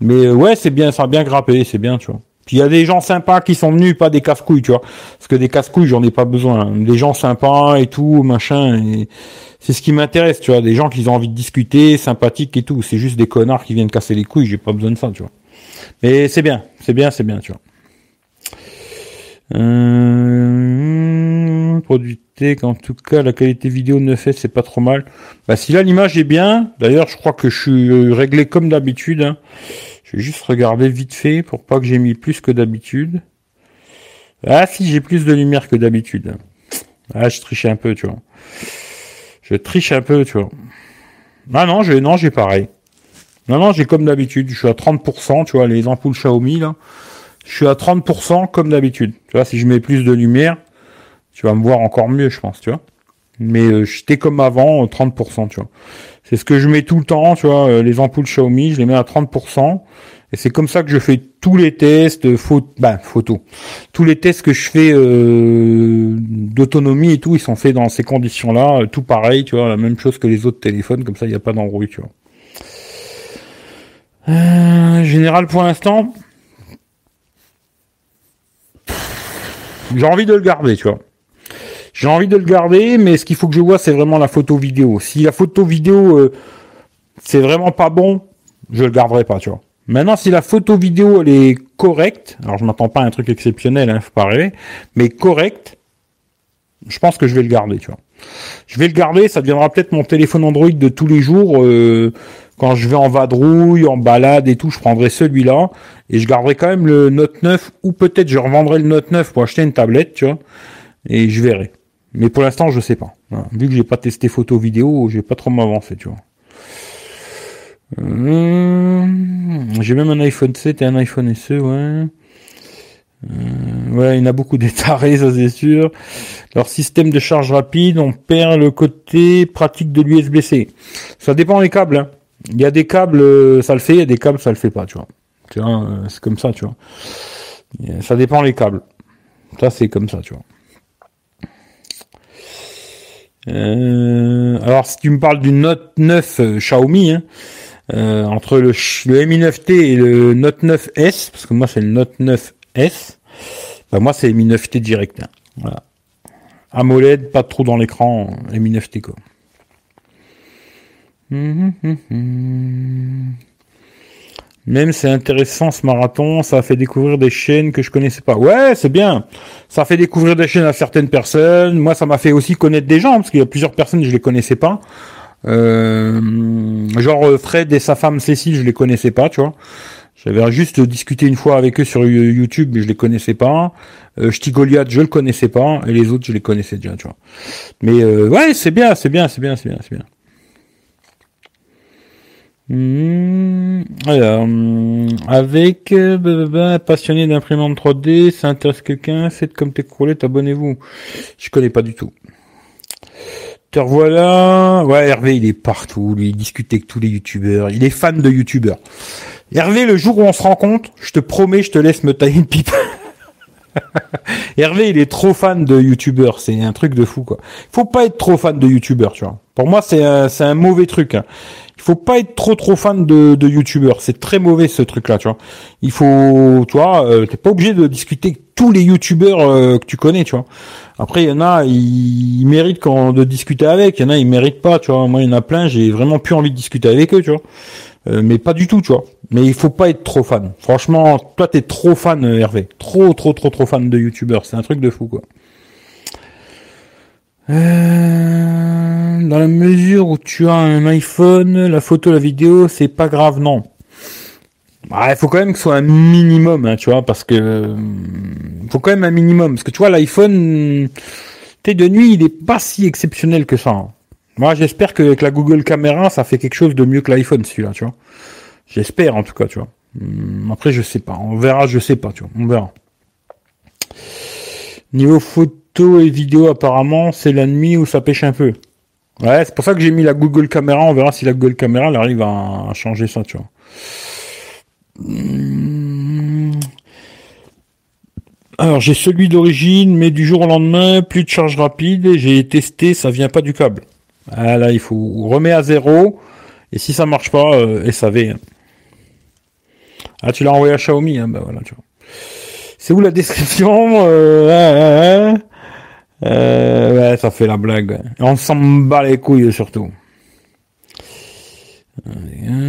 Mais euh, ouais, c'est bien, ça a bien grappé, c'est bien, tu vois. Puis il y a des gens sympas qui sont venus, pas des casse-couilles, tu vois. Parce que des casse-couilles, j'en ai pas besoin. Des gens sympas et tout, machin. C'est ce qui m'intéresse, tu vois. Des gens qui ont envie de discuter, sympathiques et tout. C'est juste des connards qui viennent casser les couilles. J'ai pas besoin de ça, tu vois. Mais c'est bien, c'est bien, c'est bien, tu vois. Euh, produit en tout cas, la qualité vidéo ne fait, c'est pas trop mal. Bah, si là, l'image est bien, d'ailleurs, je crois que je suis réglé comme d'habitude, hein. Je vais juste regarder vite fait pour pas que j'ai mis plus que d'habitude. Ah si, j'ai plus de lumière que d'habitude. Ah, je triche un peu, tu vois. Je triche un peu, tu vois. Ah non, j'ai non, j'ai pareil. Non, non, j'ai comme d'habitude. Je suis à 30%, tu vois, les ampoules Xiaomi, là. Je suis à 30% comme d'habitude. Tu vois, si je mets plus de lumière, tu vas me voir encore mieux, je pense, tu vois. Mais euh, j'étais comme avant, 30%, tu vois. C'est ce que je mets tout le temps, tu vois, euh, les ampoules Xiaomi, je les mets à 30%. Et c'est comme ça que je fais tous les tests, photo, bah, photo. Tous les tests que je fais euh, d'autonomie et tout, ils sont faits dans ces conditions-là, tout pareil, tu vois, la même chose que les autres téléphones, comme ça il n'y a pas d'embrouille, tu vois. Euh, général pour l'instant, j'ai envie de le garder, tu vois. J'ai envie de le garder, mais ce qu'il faut que je vois, c'est vraiment la photo vidéo. Si la photo vidéo, euh, c'est vraiment pas bon, je le garderai pas, tu vois. Maintenant, si la photo vidéo, elle est correcte, alors je m'attends pas à un truc exceptionnel, hein, faut pas rêver, mais correcte, je pense que je vais le garder, tu vois. Je vais le garder, ça deviendra peut-être mon téléphone Android de tous les jours. Euh, quand je vais en vadrouille, en balade et tout, je prendrai celui-là et je garderai quand même le Note 9 ou peut-être je revendrai le Note 9 pour acheter une tablette, tu vois. Et je verrai. Mais pour l'instant, je sais pas. Vu que j'ai pas testé photo vidéo, j'ai pas trop m'avancer, tu vois. Euh, j'ai même un iPhone 7 et un iPhone SE, ouais. Euh, ouais, il y en a beaucoup des tarés, ça c'est sûr. Leur système de charge rapide, on perd le côté pratique de l'USB-C. Ça dépend des câbles. Hein. Il y a des câbles, euh, ça le fait, il y a des câbles, ça le fait pas, tu vois. Tu vois, c'est comme ça, tu vois. Ça dépend les câbles. Ça c'est comme ça, tu vois. Euh, alors, si tu me parles du Note 9 euh, Xiaomi, hein, euh, entre le, Mi 9T et le Note 9S, parce que moi c'est le Note 9S, bah moi c'est le Mi 9T direct. Hein, voilà. AMOLED, pas trop dans l'écran, Mi 9T quoi. Hum, hum, hum, même c'est intéressant ce marathon, ça a fait découvrir des chaînes que je connaissais pas. Ouais, c'est bien. Ça a fait découvrir des chaînes à certaines personnes. Moi, ça m'a fait aussi connaître des gens parce qu'il y a plusieurs personnes je les connaissais pas. Euh, genre euh, Fred et sa femme Cécile, je les connaissais pas, tu vois. J'avais juste discuté une fois avec eux sur YouTube, mais je les connaissais pas. Euh, Goliath, je le connaissais pas, et les autres, je les connaissais déjà, tu vois. Mais euh, ouais, c'est bien, c'est bien, c'est bien, c'est bien, c'est bien. Mmh, alors, avec euh, passionné d'imprimante 3D, ça intéresse quelqu'un, faites comme tes croulettes, abonnez-vous. Je connais pas du tout. Te revoilà. Ouais, Hervé, il est partout. Lui, il discute avec tous les youtubeurs. Il est fan de youtubeurs. Hervé, le jour où on se rencontre, je te promets, je te laisse me tailler une pipe. Hervé, il est trop fan de youtubeurs. C'est un truc de fou, quoi. Faut pas être trop fan de youtubeurs, tu vois. Pour moi, c'est un, un mauvais truc. Hein il faut pas être trop trop fan de, de youtubeurs. C'est très mauvais ce truc-là, tu vois. Il faut, tu vois, euh, t'es pas obligé de discuter avec tous les youtubeurs euh, que tu connais, tu vois. Après, il y en a, ils, méritent quand de discuter avec. Il y en a, ils méritent pas, tu vois. Moi, il y en a plein, j'ai vraiment plus envie de discuter avec eux, tu vois. Euh, mais pas du tout, tu vois. Mais il faut pas être trop fan. Franchement, toi, t'es trop fan, Hervé. Trop, trop, trop, trop fan de youtubeurs. C'est un truc de fou, quoi. Euh, dans la mesure où tu as un iPhone, la photo, la vidéo, c'est pas grave, non. Bah, il faut quand même que ce soit un minimum, hein, tu vois, parce que euh, faut quand même un minimum, parce que tu vois l'iPhone, t'es de nuit, il est pas si exceptionnel que ça. Hein. Moi, j'espère qu'avec la Google Caméra, ça fait quelque chose de mieux que l'iPhone, celui-là, tu vois. J'espère en tout cas, tu vois. Hum, après, je sais pas, on verra, je sais pas, tu vois, on verra. Niveau photo et vidéo, apparemment, c'est la nuit où ça pêche un peu. Ouais, c'est pour ça que j'ai mis la Google Caméra. On verra si la Google Caméra elle arrive à, changer ça, tu vois. Hmm. Alors j'ai celui d'origine, mais du jour au lendemain, plus de charge rapide. J'ai testé, ça vient pas du câble. Ah là, il faut remettre à zéro. Et si ça marche pas, euh, SAV. Hein. Ah, tu l'as envoyé à Xiaomi, hein, bah voilà, tu vois. C'est où la description euh, euh, Ouais, ça fait la blague. On s'en bat les couilles surtout.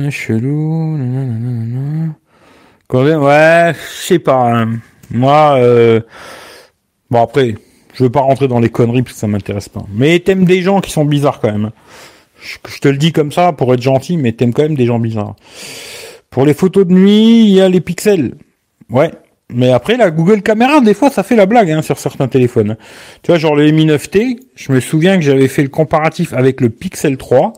Chelou. Ouais, je sais pas. Hein. Moi, euh... bon après, je veux pas rentrer dans les conneries parce que ça m'intéresse pas. Mais t'aimes des gens qui sont bizarres quand même. Je, je te le dis comme ça pour être gentil, mais t'aimes quand même des gens bizarres. Pour les photos de nuit, il y a les pixels. Ouais. Mais après, la Google Caméra, des fois, ça fait la blague hein, sur certains téléphones. Tu vois, genre le Mi 9T, je me souviens que j'avais fait le comparatif avec le Pixel 3.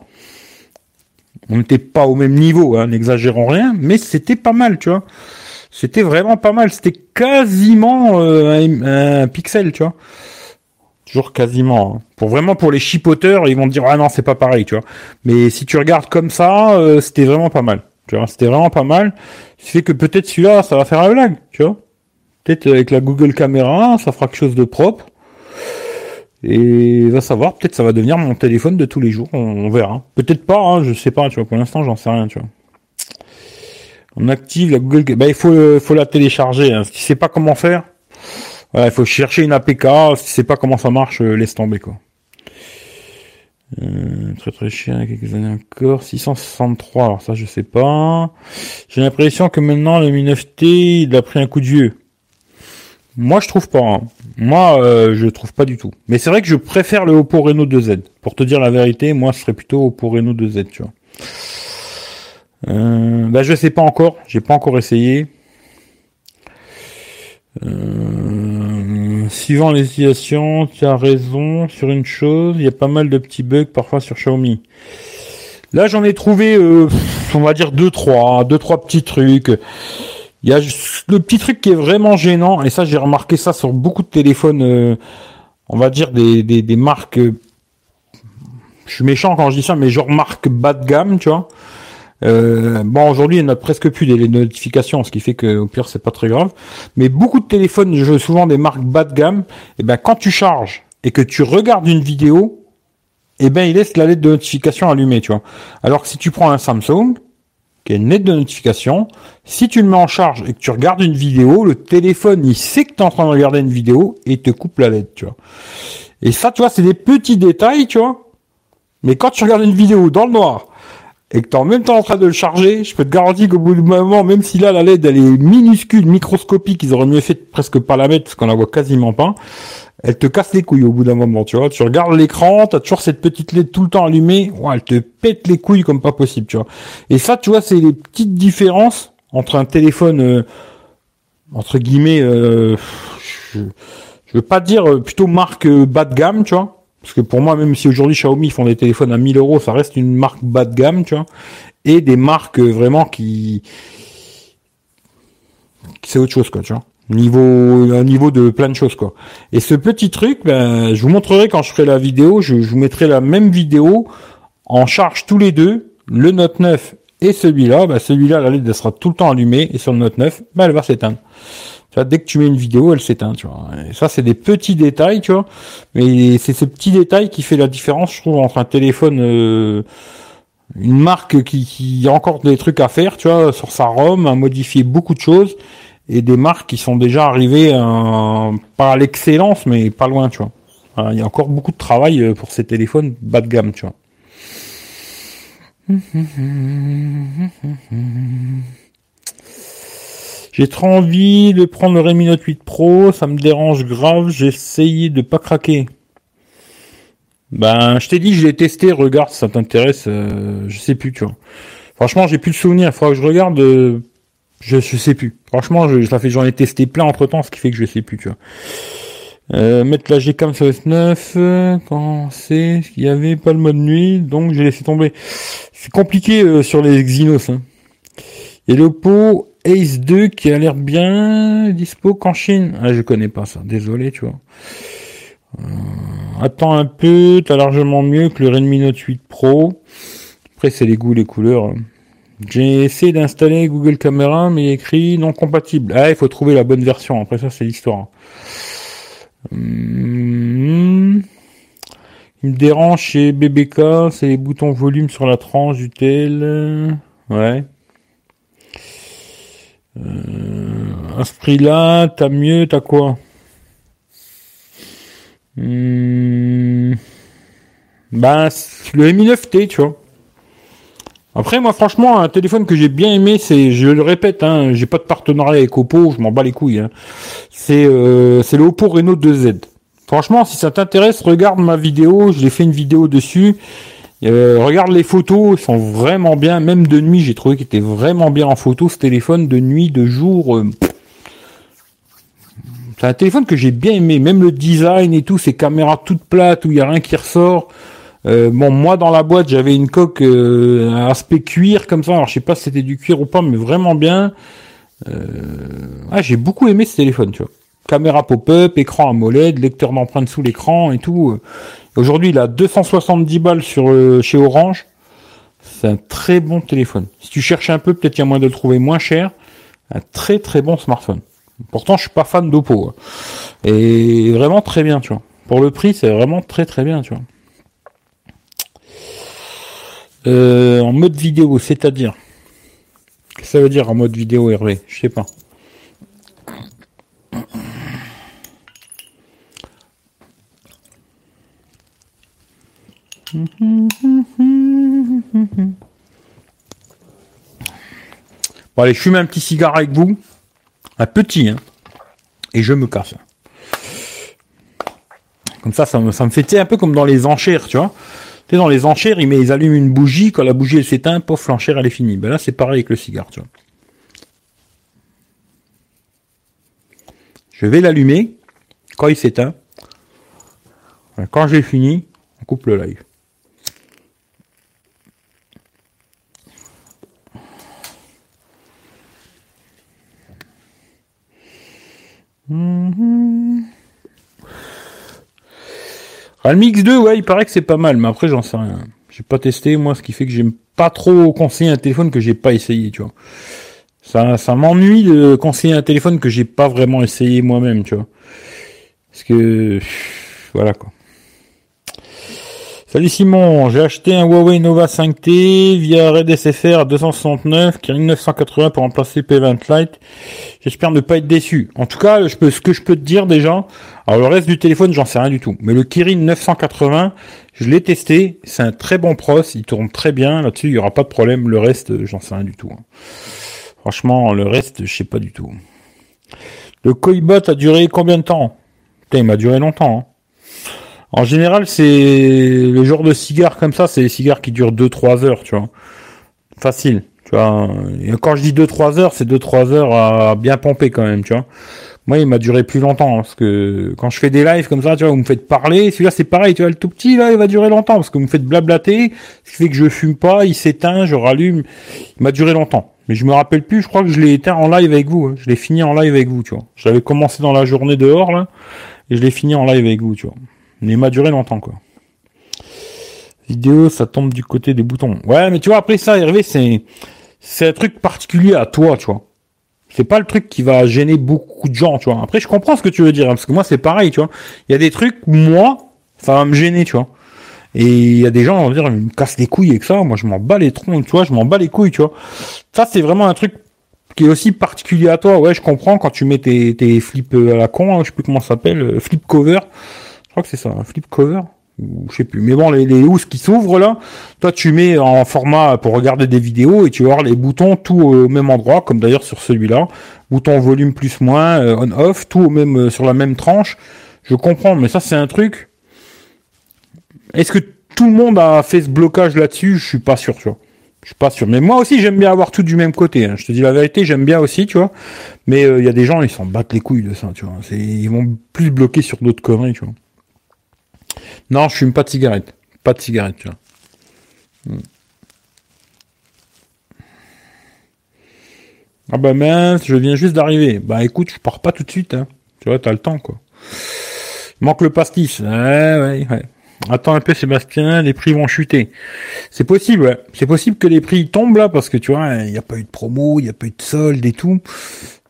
On n'était pas au même niveau, hein, n'exagérons rien, mais c'était pas mal, tu vois. C'était vraiment pas mal. C'était quasiment euh, un, pixel, tu vois. Toujours quasiment. Hein. Pour vraiment pour les chipoteurs, ils vont dire ah non c'est pas pareil, tu vois. Mais si tu regardes comme ça, euh, c'était vraiment pas mal. Tu vois, c'était vraiment pas mal. Ce fait que peut-être celui-là, ça va faire la blague, tu vois. Peut-être avec la Google Caméra, ça fera quelque chose de propre. Et va savoir, peut-être ça va devenir mon téléphone de tous les jours. On, verra. Peut-être pas, hein, je sais pas, tu vois. Pour l'instant, j'en sais rien, tu vois. On active la Google. Bah, il faut, faut la télécharger. Hein. Si tu sais pas comment faire, il faut chercher une APK. Si tu sais pas comment ça marche, euh, laisse tomber quoi. Euh, très très cher, quelques années encore. 663, alors ça je sais pas. J'ai l'impression que maintenant le Mi 9T, il a pris un coup de vieux. Moi je trouve pas. Hein. Moi euh, je trouve pas du tout. Mais c'est vrai que je préfère le Oppo Reno 2Z. Pour te dire la vérité, moi ce serait plutôt Oppo Reno 2Z, tu vois. Euh, bah je sais pas encore, j'ai pas encore essayé. Euh, suivant les utilisations, tu as raison sur une chose, il y a pas mal de petits bugs parfois sur Xiaomi. Là, j'en ai trouvé, euh, on va dire deux trois, deux trois petits trucs. Il y a le petit truc qui est vraiment gênant, et ça j'ai remarqué ça sur beaucoup de téléphones, euh, on va dire des, marques. je suis méchant quand je dis ça, mais genre marque bas de gamme, tu vois. Euh, bon, aujourd'hui, il n'y a presque plus des notifications, ce qui fait que au pire, c'est pas très grave. Mais beaucoup de téléphones, je souvent des marques bas de gamme, et eh ben quand tu charges et que tu regardes une vidéo, et eh ben il laisse la lettre de notification allumée, tu vois. Alors que si tu prends un Samsung, qui a une lettre de notification, si tu le mets en charge et que tu regardes une vidéo, le téléphone, il sait que tu es en train de regarder une vidéo et te coupe la lettre, tu vois. Et ça, tu vois, c'est des petits détails, tu vois. Mais quand tu regardes une vidéo dans le noir, et que tu es en même temps en train de le charger, je peux te garantir qu'au bout du moment, même si là la LED elle est minuscule, microscopique, ils auraient mieux fait presque pas la mettre parce qu'on la voit quasiment pas, elle te casse les couilles au bout d'un moment, tu vois. Tu regardes l'écran, tu as toujours cette petite LED tout le temps allumée, ouais, elle te pète les couilles comme pas possible, tu vois. Et ça, tu vois, c'est les petites différences entre un téléphone euh, entre guillemets, euh, je, je veux pas dire euh, plutôt marque bas de gamme, tu vois parce que pour moi, même si aujourd'hui Xiaomi font des téléphones à 1000 euros, ça reste une marque bas de gamme, tu vois. Et des marques euh, vraiment qui, c'est autre chose, quoi, tu vois. Niveau, niveau de plein de choses, quoi. Et ce petit truc, ben, je vous montrerai quand je ferai la vidéo, je, vous mettrai la même vidéo en charge tous les deux, le Note 9 et celui-là, ben, celui-là, la LED sera tout le temps allumée, et sur le Note 9, ben, elle va s'éteindre. Tu vois, dès que tu mets une vidéo, elle s'éteint, tu vois. Et ça, c'est des petits détails, tu vois. Mais c'est ce petit détail qui fait la différence, je trouve, entre un téléphone, euh, une marque qui, qui, a encore des trucs à faire, tu vois, sur sa ROM, à modifier beaucoup de choses, et des marques qui sont déjà arrivées, euh, pas à l'excellence, mais pas loin, tu vois. il y a encore beaucoup de travail euh, pour ces téléphones bas de gamme, tu vois. J'ai trop envie de prendre le Redmi Note 8 Pro, ça me dérange grave, j'ai essayé de pas craquer. Ben, je t'ai dit, je l'ai testé, regarde, ça t'intéresse, euh, je sais plus, tu vois. Franchement, j'ai plus le souvenir, il faudra que je regarde, euh, je, je sais plus. Franchement, je, ça fait j'en ai testé plein entre temps, ce qui fait que je sais plus, tu vois. Euh, mettre la Gcam sur S9, quand c'est, qu'il y avait pas le mode nuit, donc j'ai laissé tomber. C'est compliqué sur les Exynos, hein. Et l'Oppo Ace 2 qui a l'air bien dispo qu'en Chine. Ah, je connais pas ça. Désolé, tu vois. Euh, attends un peu, t'as largement mieux que le Redmi Note 8 Pro. Après, c'est les goûts, les couleurs. J'ai essayé d'installer Google Camera, mais il écrit non compatible. Ah, il faut trouver la bonne version. Après ça, c'est l'histoire. Hum. Il me dérange chez BBK, c'est les boutons volume sur la tranche du tel. Ouais. Euh, à ce prix-là, t'as mieux, t'as quoi hum. Ben, le Mi 9T, tu vois. Après, moi, franchement, un téléphone que j'ai bien aimé, c'est, je le répète, hein, j'ai pas de partenariat avec Oppo, je m'en bats les couilles. Hein. C'est, euh, c'est le Oppo Reno 2Z. Franchement, si ça t'intéresse, regarde ma vidéo, j'ai fait une vidéo dessus. Euh, regarde les photos, ils sont vraiment bien. Même de nuit, j'ai trouvé qu'il était vraiment bien en photo ce téléphone. De nuit, de jour. Euh, c'est un téléphone que j'ai bien aimé. Même le design et tout, ces caméras toutes plates où il n'y a rien qui ressort. Euh, bon, moi dans la boîte, j'avais une coque euh, aspect cuir comme ça. Alors je sais pas si c'était du cuir ou pas, mais vraiment bien. Ah, j'ai beaucoup aimé ce téléphone, tu vois. Caméra pop-up, écran AMOLED, lecteur d'empreintes sous l'écran et tout. Aujourd'hui, il a 270 balles sur chez Orange. C'est un très bon téléphone. Si tu cherches un peu, peut-être qu'il y a moyen de le trouver moins cher. Un très très bon smartphone. Pourtant, je suis pas fan d'Oppo. Hein. Et vraiment très bien, tu vois. Pour le prix, c'est vraiment très très bien, tu vois. Euh, en mode vidéo, c'est-à-dire? Qu'est-ce que ça veut dire en mode vidéo, Hervé? Je sais pas. Bon allez, je fume un petit cigare avec vous. Un petit, hein. Et je me casse. Comme ça, ça me, ça me fait un peu comme dans les enchères, tu vois dans les enchères, ils, allument une bougie, quand la bougie s'éteint, pof, l'enchère elle est finie. Ben là, c'est pareil avec le cigare, tu vois. Je vais l'allumer quand il s'éteint. Quand j'ai fini, on coupe le live. Mmh. Realme X2, ouais, il paraît que c'est pas mal, mais après, j'en sais rien. J'ai pas testé, moi, ce qui fait que j'aime pas trop conseiller un téléphone que j'ai pas essayé, tu vois. Ça, ça m'ennuie de conseiller un téléphone que j'ai pas vraiment essayé moi-même, tu vois. Parce que, voilà, quoi. Salut Simon, j'ai acheté un Huawei Nova 5T via Red SFR 269 qui 980 pour remplacer P20 Lite. J'espère ne pas être déçu. En tout cas, ce que je peux te dire déjà, alors le reste du téléphone, j'en sais rien du tout. Mais le Kirin 980, je l'ai testé, c'est un très bon pros, il tourne très bien, là-dessus il n'y aura pas de problème. Le reste, j'en sais rien du tout. Hein. Franchement, le reste, je sais pas du tout. Le Koibot a duré combien de temps? Putain, il m'a duré longtemps. Hein. En général, c'est le genre de cigare comme ça, c'est des cigares qui durent 2-3 heures, tu vois. Facile, tu vois. Quand je dis 2-3 heures, c'est 2-3 heures à bien pomper quand même, tu vois. Moi, il m'a duré plus longtemps, parce que quand je fais des lives comme ça, tu vois, vous me faites parler, celui-là c'est pareil, tu vois, le tout petit, là, il va durer longtemps, parce que vous me faites blablater, ce qui fait que je fume pas, il s'éteint, je rallume, il m'a duré longtemps. Mais je me rappelle plus, je crois que je l'ai éteint en live avec vous, hein. je l'ai fini en live avec vous, tu vois. J'avais commencé dans la journée dehors, là, et je l'ai fini en live avec vous, tu vois. Mais m'a duré longtemps, quoi. Vidéo, ça tombe du côté des boutons. Ouais, mais tu vois, après ça, Hervé, c'est, c'est un truc particulier à toi, tu vois. C'est pas le truc qui va gêner beaucoup de gens, tu vois. Après, je comprends ce que tu veux dire, hein, parce que moi, c'est pareil, tu vois. Il y a des trucs, moi, ça va me gêner, tu vois. Et il y a des gens qui vont dire, ils me cassent les couilles avec ça. Moi, je m'en bats les troncs, tu vois. Je m'en bats les couilles, tu vois. Ça, c'est vraiment un truc qui est aussi particulier à toi. Ouais, je comprends quand tu mets tes, tes flips à la con, hein, je sais plus comment ça s'appelle, euh, flip cover. Je crois que c'est ça, un flip cover. Ou je sais plus. Mais bon, les, les housses qui s'ouvrent là, toi tu mets en format pour regarder des vidéos et tu vas avoir les boutons tout au même endroit, comme d'ailleurs sur celui-là. Bouton volume plus moins, euh, on off, tout au même euh, sur la même tranche. Je comprends, mais ça c'est un truc. Est-ce que tout le monde a fait ce blocage là-dessus? Je suis pas sûr, tu vois. Je suis pas sûr. Mais moi aussi, j'aime bien avoir tout du même côté. Hein. Je te dis la vérité, j'aime bien aussi, tu vois. Mais euh, il y a des gens, ils s'en battent les couilles de ça, tu vois. Ils vont plus bloquer sur d'autres conneries, tu vois. Non, je fume pas de cigarette. Pas de cigarette, tu vois. Ah bah mince, je viens juste d'arriver. Bah écoute, je pars pas tout de suite. Hein. Tu vois, t'as le temps quoi. Manque le pastis. Ouais, ouais, ouais. Attends un peu Sébastien, les prix vont chuter. C'est possible, ouais. C'est possible que les prix tombent là parce que tu vois, il n'y a pas eu de promo, il n'y a pas eu de solde et tout.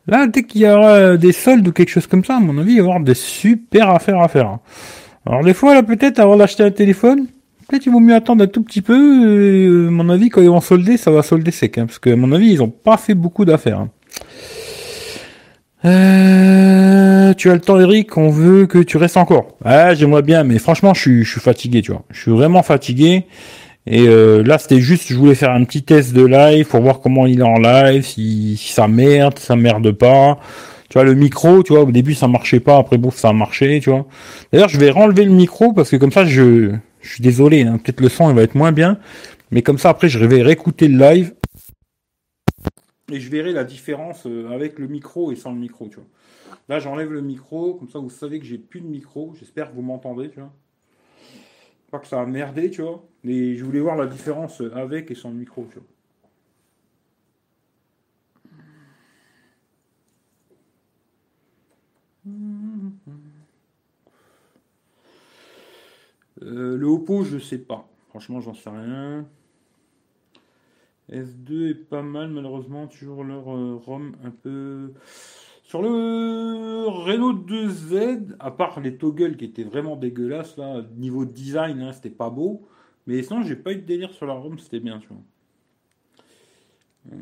Là, dès qu'il y aura des soldes ou quelque chose comme ça, à mon avis, il va y avoir des super affaires à faire. Alors des fois, là, peut-être, avant d'acheter un téléphone, peut-être il vaut mieux attendre un tout petit peu. Euh, mon avis, quand ils vont solder, ça va solder sec. Hein, parce que, à mon avis, ils ont pas fait beaucoup d'affaires. Hein. Euh, tu as le temps, Eric. On veut que tu restes encore. Ah, j'aimerais bien, mais franchement, je suis, je suis fatigué, tu vois. Je suis vraiment fatigué. Et euh, là, c'était juste, je voulais faire un petit test de live pour voir comment il est en live, si, si ça merde, si ça merde pas. Tu vois, le micro, tu vois, au début ça marchait pas, après bon, ça a marché, tu vois. D'ailleurs, je vais renlever le micro parce que comme ça, je, je suis désolé, hein, peut-être le son il va être moins bien, mais comme ça, après, je vais réécouter le live et je verrai la différence euh, avec le micro et sans le micro, tu vois. Là, j'enlève le micro, comme ça, vous savez que j'ai plus de micro. J'espère que vous m'entendez, tu vois. Pas que ça a merdé, tu vois. Mais je voulais voir la différence avec et sans le micro, tu vois. Euh, le Oppo, je sais pas. Franchement, j'en sais rien. S2 est pas mal, malheureusement, toujours leur euh, ROM un peu. Sur le Renault 2Z, à part les toggles qui étaient vraiment dégueulasses, là, niveau design, hein, c'était pas beau. Mais sinon, j'ai pas eu de délire sur la ROM, c'était bien, tu. Euh,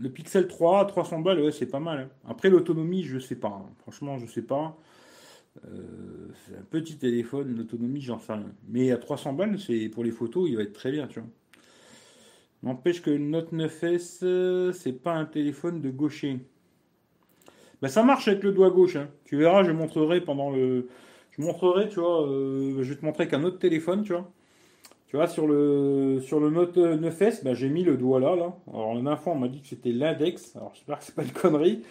le Pixel 3, 300 balles, ouais, c'est pas mal. Hein. Après, l'autonomie, je sais pas. Hein. Franchement, je sais pas. Euh, c'est un petit téléphone, l'autonomie, j'en sais rien. Mais à 300 balles, c'est pour les photos, il va être très bien, tu vois. N'empêche que le Note 9S, c'est pas un téléphone de gaucher. Ben, ça marche avec le doigt gauche. Hein. Tu verras, je montrerai pendant le. Je montrerai, tu vois, euh, je te montrer qu'un autre téléphone, tu vois. Tu vois, sur le, sur le Note 9S, ben, j'ai mis le doigt là, là. Alors, en info, on m'a dit que c'était l'index. Alors, j'espère que c'est pas une connerie.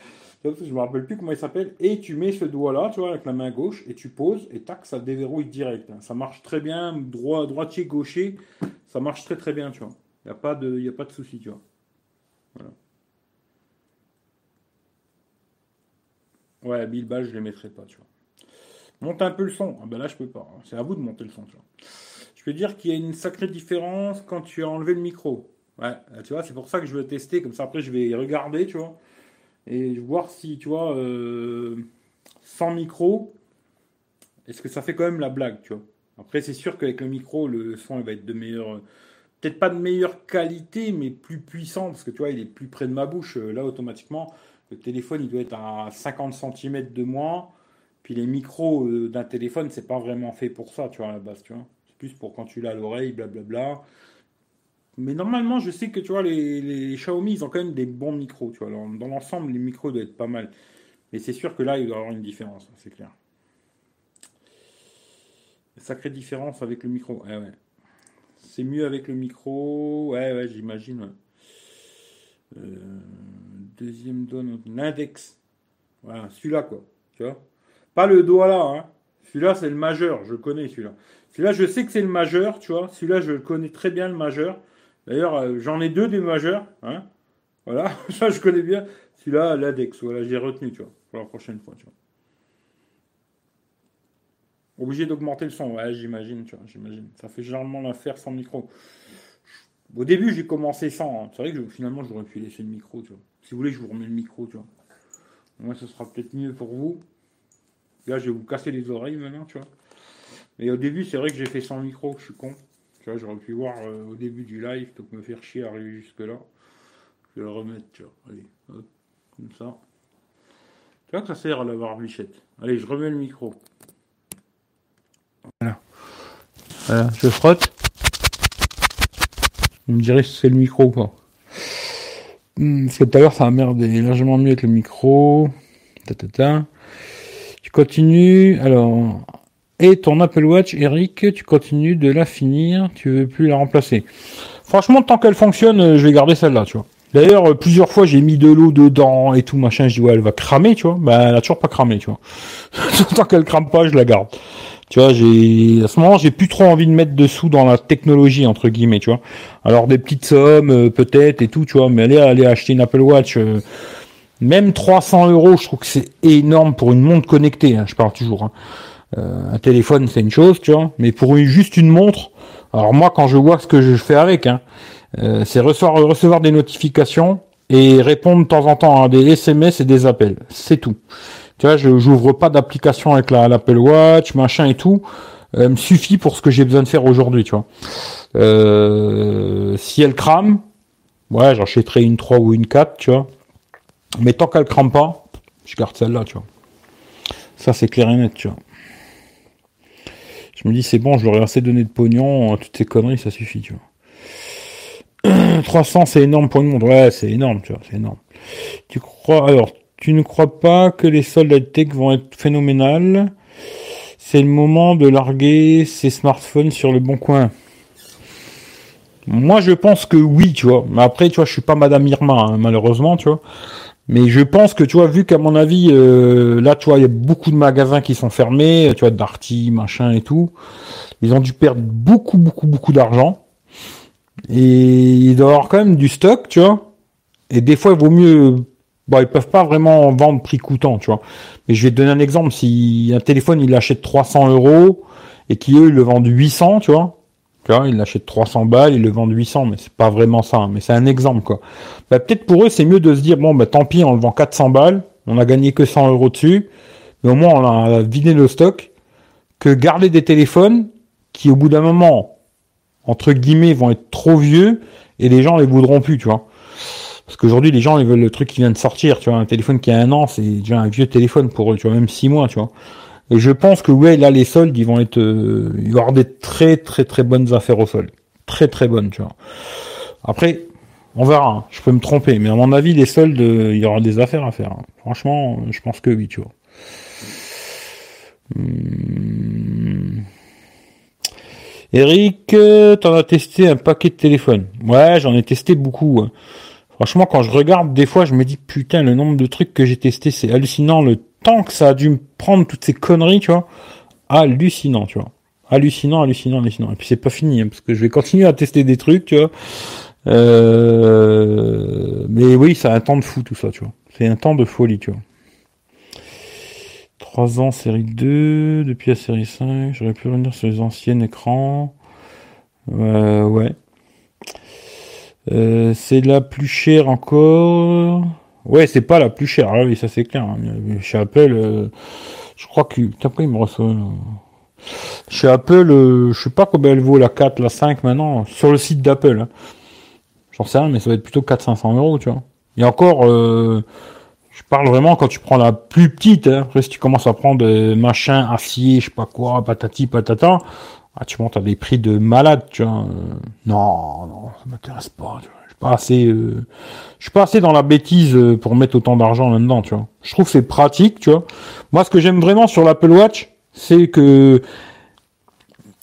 Je me rappelle plus comment il s'appelle. Et tu mets ce doigt là, tu vois, avec la main gauche, et tu poses, et tac, ça déverrouille direct. Hein. Ça marche très bien, droit, droitier, gaucher, ça marche très très bien, tu vois. Il n'y a pas de, de souci, tu vois. Voilà. Ouais, 1000 balles, je les mettrai pas, tu vois. Monte un peu le son. Ah ben là, je peux pas. Hein. C'est à vous de monter le son, tu vois. Je peux dire qu'il y a une sacrée différence quand tu as enlevé le micro. Ouais, tu vois, c'est pour ça que je vais tester. Comme ça, après, je vais regarder, tu vois. Et voir si, tu vois, euh, sans micro, est-ce que ça fait quand même la blague, tu vois. Après, c'est sûr qu'avec le micro, le son il va être de meilleure. Peut-être pas de meilleure qualité, mais plus puissant, parce que tu vois, il est plus près de ma bouche. Euh, là, automatiquement, le téléphone, il doit être à 50 cm de moi. Puis les micros euh, d'un téléphone, c'est pas vraiment fait pour ça, tu vois, à la base, tu vois. Plus pour quand tu l'as à l'oreille, blablabla. Mais normalement, je sais que, tu vois, les, Xiaomi, ils ont quand même des bons micros, tu vois. dans l'ensemble, les micros doivent être pas mal. Mais c'est sûr que là, il doit y avoir une différence, c'est clair. Sacrée différence avec le micro. Ouais, ouais. C'est mieux avec le micro. Ouais, ouais, j'imagine. Euh, deuxième donne, l'index. Voilà, celui-là, quoi. Pas le doigt là, hein. Celui-là, c'est le majeur. Je connais celui-là. Celui-là, je sais que c'est le majeur, tu vois. Celui-là, je connais très bien le majeur. D'ailleurs, euh, j'en ai deux des majeurs. Hein voilà, ça, je connais bien. Celui-là, l'index. Voilà, j'ai retenu, tu vois, pour la prochaine fois, tu vois. Obligé d'augmenter le son, ouais, j'imagine, tu vois, j'imagine. Ça fait généralement l'affaire sans micro. Au début, j'ai commencé sans. Hein. C'est vrai que finalement, j'aurais pu laisser le micro, tu vois. Si vous voulez, je vous remets le micro, tu vois. Moi, ce sera peut-être mieux pour vous. Là, je vais vous casser les oreilles maintenant, tu vois. Mais au début, c'est vrai que j'ai fait sans micro, je suis con. Tu vois, j'aurais pu voir euh, au début du live, donc me faire chier à arriver jusque-là. Je vais le remettre, tu vois. Allez, hop, comme ça. Tu vois que ça sert à la barbichette. Allez, je remets le micro. Voilà. Voilà, je frotte. On me dirait si c'est le micro ou pas. Hmm, parce que tout à l'heure, ça a merdé largement mieux avec le micro. Tu continues. Alors. Et ton Apple Watch, Eric, tu continues de la finir. Tu veux plus la remplacer. Franchement, tant qu'elle fonctionne, euh, je vais garder celle-là, tu vois. D'ailleurs, euh, plusieurs fois, j'ai mis de l'eau dedans et tout, machin. Je dis, ouais, elle va cramer, tu vois. Ben, elle a toujours pas cramé, tu vois. tant qu'elle crame pas, je la garde. Tu vois, j'ai à ce moment, j'ai plus trop envie de mettre dessous dans la technologie entre guillemets, tu vois. Alors des petites sommes euh, peut-être et tout, tu vois, mais aller aller acheter une Apple Watch, même 300 euros, je trouve que c'est énorme pour une montre connectée. Hein, je parle toujours. Hein. Euh, un téléphone, c'est une chose, tu vois, mais pour juste une montre. Alors moi, quand je vois ce que je fais avec, hein, c'est recevoir des notifications et répondre de temps en temps à des SMS et des appels. C'est tout. Tu vois, je j'ouvre pas d'application avec la l'Apple Watch, machin et tout. Elle me suffit pour ce que j'ai besoin de faire aujourd'hui, tu vois. Euh, si elle crame, ouais, j'achèterai une 3 ou une 4, tu vois. Mais tant qu'elle crame pas, je garde celle-là, tu vois. Ça, c'est clair et net, tu vois. Je me dis, c'est bon, je leur ai assez donné de pognon, toutes ces conneries, ça suffit, tu vois. 300, c'est énorme pour une montre. Ouais, c'est énorme, tu vois, c'est énorme. Tu crois, alors, tu ne crois pas que les soldes tech vont être phénoménales? C'est le moment de larguer ces smartphones sur le bon coin. Moi, je pense que oui, tu vois. Mais après, tu vois, je suis pas Madame Irma, hein, malheureusement, tu vois. Mais je pense que, tu vois, vu qu'à mon avis, euh, là, tu vois, il y a beaucoup de magasins qui sont fermés, tu vois, Darty, machin et tout. Ils ont dû perdre beaucoup, beaucoup, beaucoup d'argent. Et il doit avoir quand même du stock, tu vois. Et des fois, il vaut mieux bon, ils peuvent pas vraiment vendre prix coûtant, tu vois. Mais je vais te donner un exemple. Si un téléphone, il l'achète 300 euros et qu'eux, ils le vendent 800, tu vois. Tu vois, ils l'achètent 300 balles, ils le vendent 800, mais c'est pas vraiment ça. Hein. mais c'est un exemple, quoi. Bah, peut-être pour eux, c'est mieux de se dire, bon, bah, tant pis, on le vend 400 balles, on a gagné que 100 euros dessus, mais au moins, on a vidé le stock, que garder des téléphones qui, au bout d'un moment, entre guillemets, vont être trop vieux et les gens les voudront plus, tu vois. Parce qu'aujourd'hui, les gens, ils veulent le truc qui vient de sortir, tu vois. Un téléphone qui a un an, c'est déjà un vieux téléphone pour eux, tu vois, même six mois, tu vois. Et je pense que, ouais, là, les soldes, ils vont être, euh, il va y avoir des très, très, très bonnes affaires au sol. Très, très bonnes, tu vois. Après, on verra. Hein. Je peux me tromper, mais à mon avis, les soldes, euh, il y aura des affaires à faire. Hein. Franchement, je pense que oui, tu vois. Hmm. Eric, euh, t'en as testé un paquet de téléphones. Ouais, j'en ai testé beaucoup. Hein. Franchement, quand je regarde, des fois, je me dis, putain, le nombre de trucs que j'ai testé, c'est hallucinant. Le temps que ça a dû me prendre toutes ces conneries, tu vois. Hallucinant, tu vois. Hallucinant, hallucinant, hallucinant. Et puis c'est pas fini, hein, parce que je vais continuer à tester des trucs, tu vois. Euh... Mais oui, c'est un temps de fou tout ça, tu vois. C'est un temps de folie, tu vois. 3 ans, série 2, depuis la série 5, j'aurais pu revenir sur les anciens écrans. Euh, ouais. Euh, c'est la plus chère encore. Ouais, c'est pas la plus chère. Ah oui, ça c'est clair. Hein. Chez Apple, euh, je crois que. Après, il me reçoit. Chez Apple, euh, je sais pas combien elle vaut la 4, la 5 maintenant, sur le site d'Apple. Hein. J'en sais rien, mais ça va être plutôt 400-500 euros, tu vois. Et encore, je parle vraiment quand tu prends la plus petite. Hein. Après, si tu commences à prendre des machins acier, je sais pas quoi, patati patata, ah, tu montes à des prix de malade, tu vois. non, non, ça m'intéresse pas. Tu vois. Pas assez, euh, je suis pas assez dans la bêtise euh, pour mettre autant d'argent là-dedans, tu vois. Je trouve que c'est pratique, tu vois. Moi, ce que j'aime vraiment sur l'Apple Watch, c'est que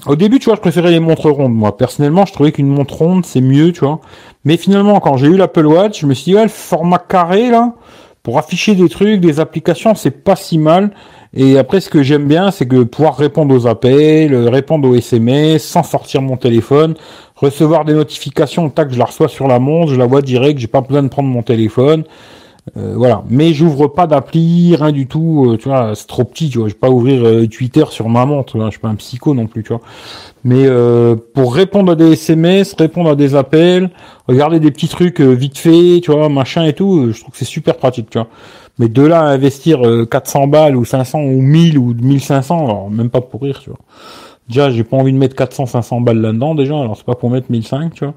au début, tu vois, je préférais les montres rondes. Moi, personnellement, je trouvais qu'une montre ronde, c'est mieux, tu vois. Mais finalement, quand j'ai eu l'Apple Watch, je me suis dit, ouais, le format carré, là, pour afficher des trucs, des applications, c'est pas si mal. Et après, ce que j'aime bien, c'est que pouvoir répondre aux appels, répondre aux SMS, sans sortir mon téléphone, recevoir des notifications, tac, je la reçois sur la montre, je la vois direct, j'ai pas besoin de prendre mon téléphone. Euh, voilà. Mais j'ouvre pas d'appli, rien du tout. Euh, tu vois, c'est trop petit. Tu vois, je vais pas ouvrir euh, Twitter sur ma montre. Vois, je suis pas un psycho non plus. Tu vois. Mais pour répondre à des SMS, répondre à des appels, regarder des petits trucs vite fait, tu vois, machin et tout, je trouve que c'est super pratique. Tu vois. Mais de là à investir 400 balles ou 500 ou 1000 ou 1500, alors même pas pour rire. Tu vois. Déjà, j'ai pas envie de mettre 400, 500 balles là-dedans déjà. Alors c'est pas pour mettre 1005. Tu vois.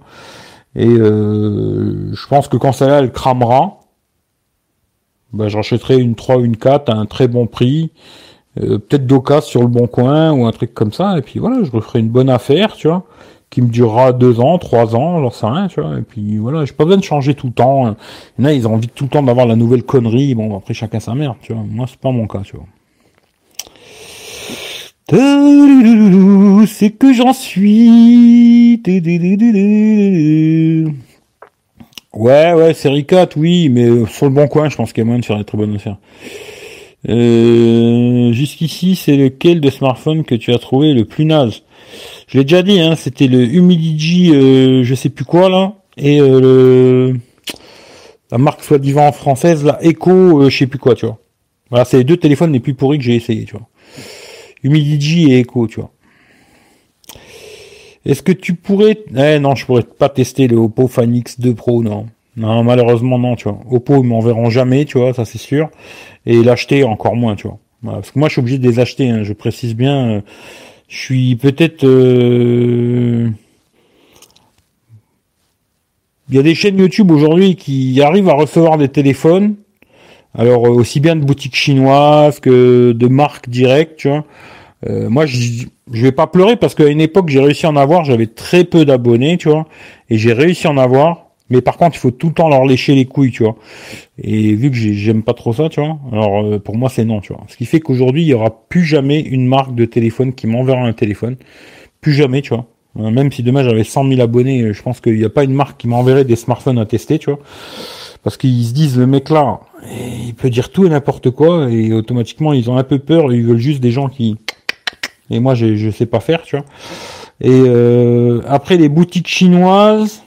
Et je pense que quand celle-là elle cramera bah, j'achèterai une 3 ou une 4 à un très bon prix, euh, peut-être d'occasion sur le bon coin ou un truc comme ça, et puis voilà, je referai une bonne affaire, tu vois, qui me durera deux ans, trois ans, j'en sais rien, tu vois, et puis voilà, j'ai pas besoin de changer tout le temps. Il y en a, ils ont envie tout le temps d'avoir la nouvelle connerie, bon, après chacun sa mère, tu vois, moi c'est pas mon cas, tu vois. C'est que j'en suis. Ouais, ouais, série 4, oui, mais sur le bon coin, je pense qu'il y a moyen de faire des très bonnes affaires. Euh, jusqu'ici, c'est lequel de smartphone que tu as trouvé le plus naze? Je l'ai déjà dit, hein, c'était le Humidigi, euh, je sais plus quoi là, et euh, le la marque soi-disant française, la Echo, je sais plus quoi, tu vois. Voilà, c'est les deux téléphones les plus pourris que j'ai essayé, tu vois. Humidigi et Echo, tu vois. Est-ce que tu pourrais... Eh non, je pourrais pas tester le Oppo Fan X2 Pro, non. Non, malheureusement, non, tu vois. Oppo, ils m'enverront jamais, tu vois, ça c'est sûr. Et l'acheter, encore moins, tu vois. parce que moi, je suis obligé de les acheter, hein, je précise bien. Euh, je suis peut-être... Euh, il y a des chaînes YouTube aujourd'hui qui arrivent à recevoir des téléphones. Alors, euh, aussi bien de boutiques chinoises que de marques directes, tu vois. moi, je, vais pas pleurer parce qu'à une époque, j'ai réussi à en avoir. J'avais très peu d'abonnés, tu vois. Et j'ai réussi à en avoir. Mais par contre, il faut tout le temps leur lécher les couilles, tu vois. Et vu que j'aime pas trop ça, tu vois, alors euh, pour moi c'est non, tu vois. Ce qui fait qu'aujourd'hui, il y aura plus jamais une marque de téléphone qui m'enverra un téléphone. Plus jamais, tu vois. Euh, même si demain j'avais 100 000 abonnés, euh, je pense qu'il n'y a pas une marque qui m'enverrait des smartphones à tester, tu vois. Parce qu'ils se disent, le mec là, il peut dire tout et n'importe quoi, et automatiquement ils ont un peu peur, ils veulent juste des gens qui... Et moi je, je sais pas faire, tu vois. Et après les boutiques chinoises,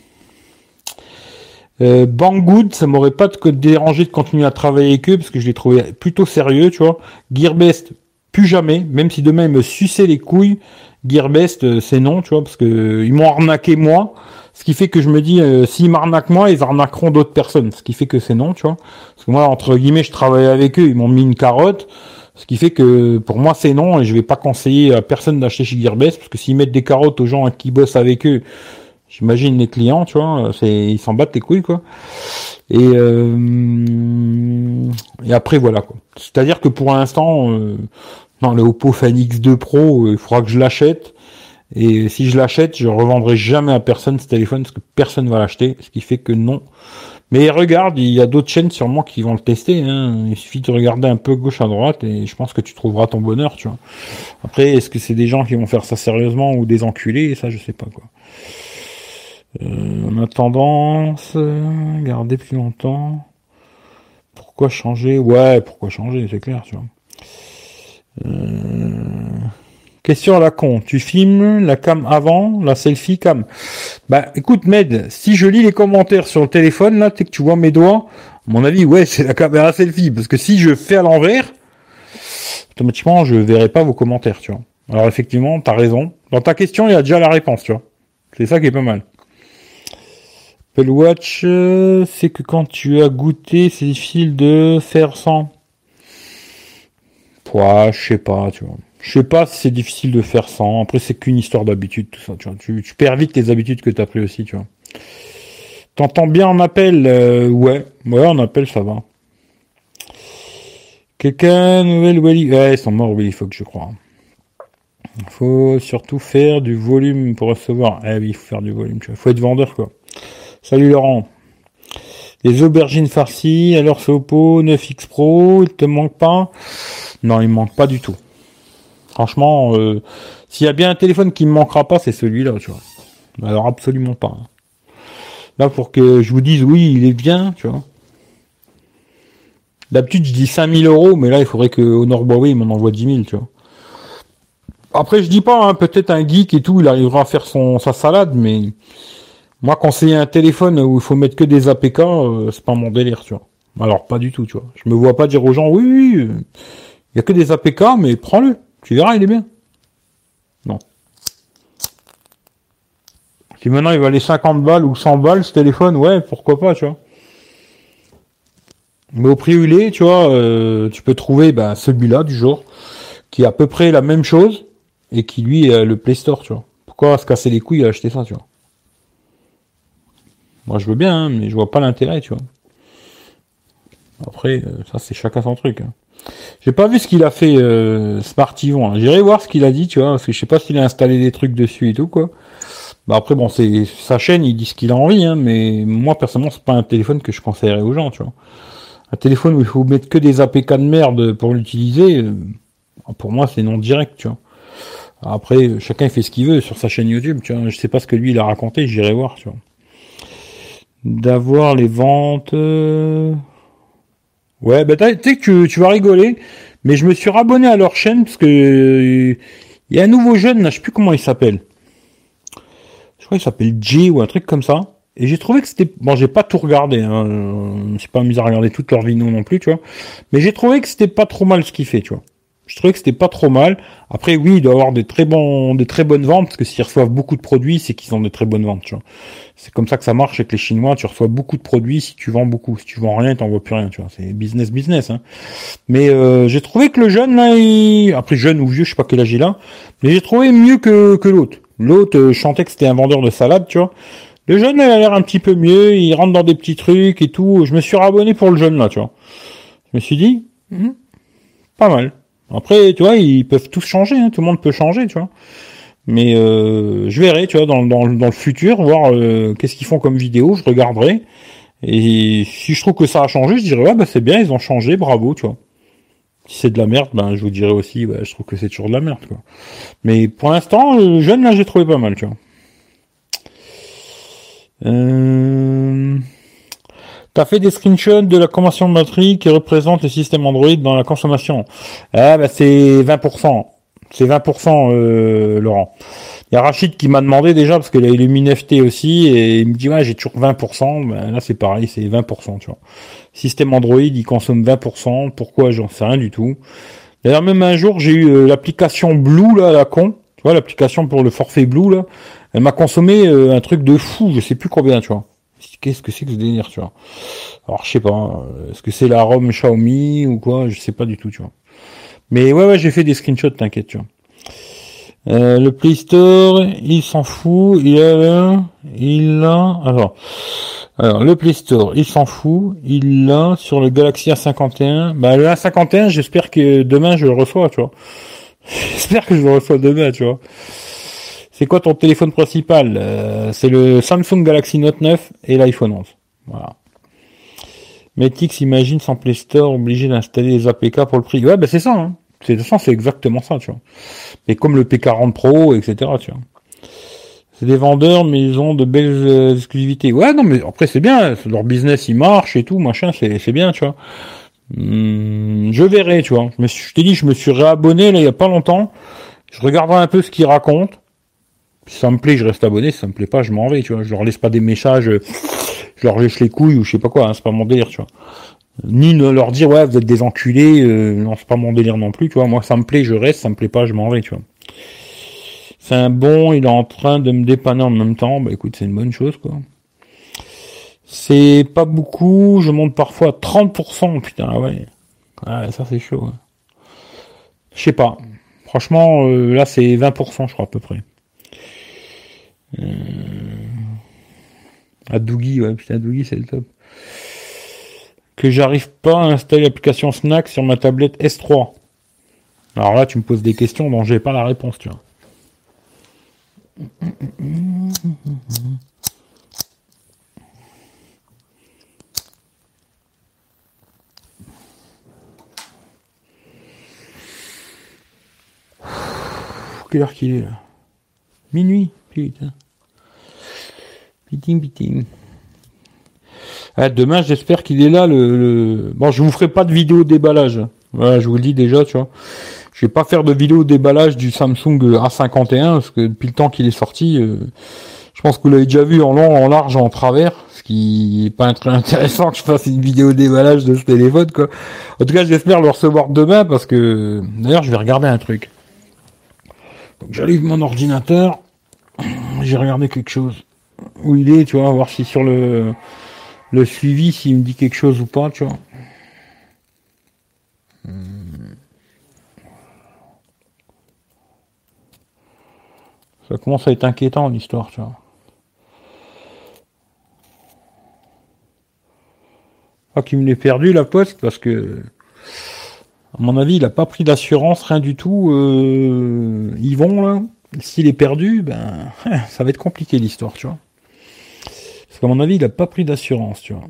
euh, Banggood, ça m'aurait pas dérangé de continuer à travailler avec eux parce que je les trouvais plutôt sérieux, tu vois. Gearbest, plus jamais, même si demain ils me suçaient les couilles, Gearbest, euh, c'est non, tu vois, parce que euh, ils m'ont arnaqué moi. Ce qui fait que je me dis, euh, s'ils m'arnaquent moi, ils arnaqueront d'autres personnes. Ce qui fait que c'est non, tu vois. Parce que moi, entre guillemets, je travaillais avec eux, ils m'ont mis une carotte. Ce qui fait que pour moi, c'est non, et je vais pas conseiller à personne d'acheter chez Gearbest, parce que s'ils mettent des carottes aux gens qui bossent avec eux, J'imagine les clients, tu vois, ils s'en battent les couilles quoi. Et euh, et après voilà. C'est-à-dire que pour l'instant, euh, dans le Oppo Fan X2 Pro, euh, il faudra que je l'achète. Et si je l'achète, je revendrai jamais à personne ce téléphone parce que personne va l'acheter. Ce qui fait que non. Mais regarde, il y a d'autres chaînes sûrement qui vont le tester. Hein. Il suffit de regarder un peu gauche à droite et je pense que tu trouveras ton bonheur, tu vois. Après, est-ce que c'est des gens qui vont faire ça sérieusement ou des enculés? Ça, je sais pas quoi. Euh, on a tendance, garder plus longtemps. Pourquoi changer? Ouais, pourquoi changer, c'est clair, tu vois. Euh, question à la con. Tu filmes la cam avant, la selfie cam. Bah, écoute, Med, si je lis les commentaires sur le téléphone, là, tu que tu vois mes doigts, à mon avis, ouais, c'est la caméra selfie. Parce que si je fais à l'envers, automatiquement, je verrai pas vos commentaires, tu vois. Alors, effectivement, t'as raison. Dans ta question, il y a déjà la réponse, tu vois. C'est ça qui est pas mal. Apple Watch, euh, c'est que quand tu as goûté, c'est difficile de faire sans. Ouais, je sais pas, tu vois. Je sais pas si c'est difficile de faire sans. Après, c'est qu'une histoire d'habitude, tout ça, tu vois. Tu, perds vite les habitudes que tu as pris aussi, tu vois. T'entends bien en appel euh, Ouais, ouais, en appel, ça va. Quelqu'un, nouvelle Wally Ouais, ils sont morts, Willy Fox, je crois. Il faut surtout faire du volume pour recevoir. Eh oui, il faut faire du volume, tu vois. Faut être vendeur, quoi. Salut Laurent. Les aubergines farcies, alors c'est Oppo 9X Pro, il te manque pas? Non, il manque pas du tout. Franchement, euh, s'il y a bien un téléphone qui me manquera pas, c'est celui-là, tu vois. Alors absolument pas. Hein. Là, pour que je vous dise oui, il est bien, tu vois. D'habitude, je dis 5000 euros, mais là, il faudrait que Honor Huawei m'en envoie 10 000, tu vois. Après, je dis pas, hein, peut-être un geek et tout, il arrivera à faire son sa salade, mais moi, conseiller un téléphone où il faut mettre que des APK, euh, c'est pas mon délire, tu vois. Alors, pas du tout, tu vois. Je me vois pas dire aux gens, oui, oui, il y a que des APK, mais prends-le. Tu verras, il est bien. Non. Si maintenant il va aller 50 balles ou 100 balles ce téléphone, ouais, pourquoi pas, tu vois. Mais au prix où il est, tu vois, euh, tu peux trouver ben, celui-là du jour, qui est à peu près la même chose, et qui lui le Play Store, tu vois. Pourquoi se casser les couilles à acheter ça, tu vois. Moi, je veux bien, hein, mais je vois pas l'intérêt, tu vois. Après, euh, ça, c'est chacun son truc. Hein. J'ai pas vu ce qu'il a fait euh, Smartivon. J'irai voir ce qu'il a dit, tu vois, parce que je sais pas s'il a installé des trucs dessus et tout, quoi. Bah après, bon, c'est sa chaîne, il dit ce qu'il a envie, hein, mais moi, personnellement, c'est pas un téléphone que je conseillerais aux gens, tu vois. Un téléphone où il faut mettre que des APK de merde pour l'utiliser, euh, pour moi, c'est non direct, tu vois. Après, chacun fait ce qu'il veut sur sa chaîne YouTube, tu vois. Je sais pas ce que lui, il a raconté, j'irai voir, tu vois d'avoir les ventes. Euh, Ouais, bah tu sais que tu, vas rigoler, mais je me suis rabonné à leur chaîne parce que il y a un nouveau jeune là, je sais plus comment il s'appelle. Je crois qu'il s'appelle J ou un truc comme ça. Et j'ai trouvé que c'était bon, j'ai pas tout regardé, hein. je me suis pas amusé à regarder toutes leurs vidéos non plus, tu vois. Mais j'ai trouvé que c'était pas trop mal ce qu'il fait, tu vois. Je trouvais que c'était pas trop mal. Après, oui, il doit avoir des très bons, des très bonnes ventes, parce que s'ils reçoivent beaucoup de produits, c'est qu'ils ont des très bonnes ventes, tu vois. C'est comme ça que ça marche avec les Chinois. Tu reçois beaucoup de produits si tu vends beaucoup. Si tu vends rien, t'en vois plus rien, tu vois. C'est business, business, hein. Mais euh, j'ai trouvé que le jeune là, il... après jeune ou vieux, je sais pas quel âge il a, mais j'ai trouvé mieux que que l'autre. L'autre euh, chantait que c'était un vendeur de salade, tu vois. Le jeune, il a l'air un petit peu mieux. Il rentre dans des petits trucs et tout. Je me suis rabonné pour le jeune là, tu vois. Je me suis dit, hmm, pas mal. Après, tu vois, ils peuvent tous changer, hein, tout le monde peut changer, tu vois. Mais euh, je verrai, tu vois, dans, dans, dans le futur, voir euh, qu'est-ce qu'ils font comme vidéo, je regarderai. Et si je trouve que ça a changé, je dirais, ouais, bah c'est bien, ils ont changé, bravo, tu vois. Si c'est de la merde, ben je vous dirais aussi, bah, je trouve que c'est toujours de la merde, quoi. Mais pour l'instant, le jeune, là, j'ai trouvé pas mal, tu vois. Euh... T'as fait des screenshots de la consommation de batterie qui représente le système Android dans la consommation. Ah bah c'est 20%. C'est 20% euh, Laurent. Il y a Rachid qui m'a demandé déjà parce qu'il a illuminé FT aussi et il me dit ouais j'ai toujours 20%. Ben, là c'est pareil, c'est 20%, tu vois. Système Android, il consomme 20%. Pourquoi? J'en sais rien du tout. D'ailleurs même un jour j'ai eu euh, l'application Blue là, la con. Tu vois l'application pour le forfait Blue là. Elle m'a consommé euh, un truc de fou, je sais plus combien, tu vois qu'est-ce que c'est que ce délire, tu vois? Alors, je sais pas, euh, est-ce que c'est la ROM Xiaomi ou quoi, je sais pas du tout, tu vois. Mais ouais, ouais, j'ai fait des screenshots, t'inquiète, tu vois. Euh, le Play Store, il s'en fout, il a, il a, alors, alors le Play Store, il s'en fout, il l'a sur le Galaxy A51. Bah le A51, j'espère que demain je le reçois, tu vois. J'espère que je le reçois demain, tu vois. C'est quoi ton téléphone principal euh, C'est le Samsung Galaxy Note 9 et l'iPhone 11. Voilà. Metix imagine sans Play Store obligé d'installer des APK pour le prix. Ouais, ben c'est ça. Hein. C'est de c'est exactement ça, tu vois. Et comme le P40 Pro, etc. Tu vois. C'est des vendeurs, mais ils ont de belles euh, exclusivités. Ouais, non, mais après c'est bien. Leur business, il marche et tout, machin, c'est bien, tu vois. Hmm, je verrai, tu vois. Je, je t'ai dit, je me suis réabonné là il y a pas longtemps. Je regarderai un peu ce qu'ils racontent. Si ça me plaît, je reste abonné. Si ça me plaît pas, je m'en vais, tu vois. Je leur laisse pas des messages, je leur lèche les couilles ou je sais pas quoi. Hein, c'est pas mon délire, tu vois. Ni ne leur dire ouais, vous êtes des enculés. Euh, non, c'est pas mon délire non plus, tu vois. Moi, ça me plaît, je reste. Ça me plaît pas, je m'en vais, tu vois. C'est un bon. Il est en train de me dépanner en même temps. Bah écoute, c'est une bonne chose, quoi. C'est pas beaucoup. Je monte parfois à 30%. Putain, ouais. Ouais, ça c'est chaud. Hein. Je sais pas. Franchement, euh, là c'est 20%, je crois à peu près. Euh... À Doogie, ouais, putain, c'est le top. Que j'arrive pas à installer l'application Snack sur ma tablette S3. Alors là, tu me poses des questions dont j'ai pas la réponse, tu vois. Quelle heure qu'il est là? Minuit, putain. Ah, demain, j'espère qu'il est là. Le, Bon, je vous ferai pas de vidéo déballage. Voilà, je vous le dis déjà, tu vois. Je vais pas faire de vidéo déballage du Samsung A51 parce que depuis le temps qu'il est sorti, euh, je pense que vous l'avez déjà vu en long, en large, en travers. Ce qui est pas très intéressant que je fasse une vidéo déballage de ce téléphone, quoi. En tout cas, j'espère le recevoir demain parce que d'ailleurs, je vais regarder un truc. Donc, mon ordinateur. J'ai regardé quelque chose où il est, tu vois, voir si sur le, le suivi, s'il me dit quelque chose ou pas, tu vois. Ça commence à être inquiétant l'histoire, tu vois. Ah, qu'il me l'ait perdu la poste parce que, à mon avis, il a pas pris d'assurance, rien du tout. Euh, vont là. S'il est perdu, ben, ça va être compliqué l'histoire, tu vois. À mon avis, il n'a pas pris d'assurance, tu vois.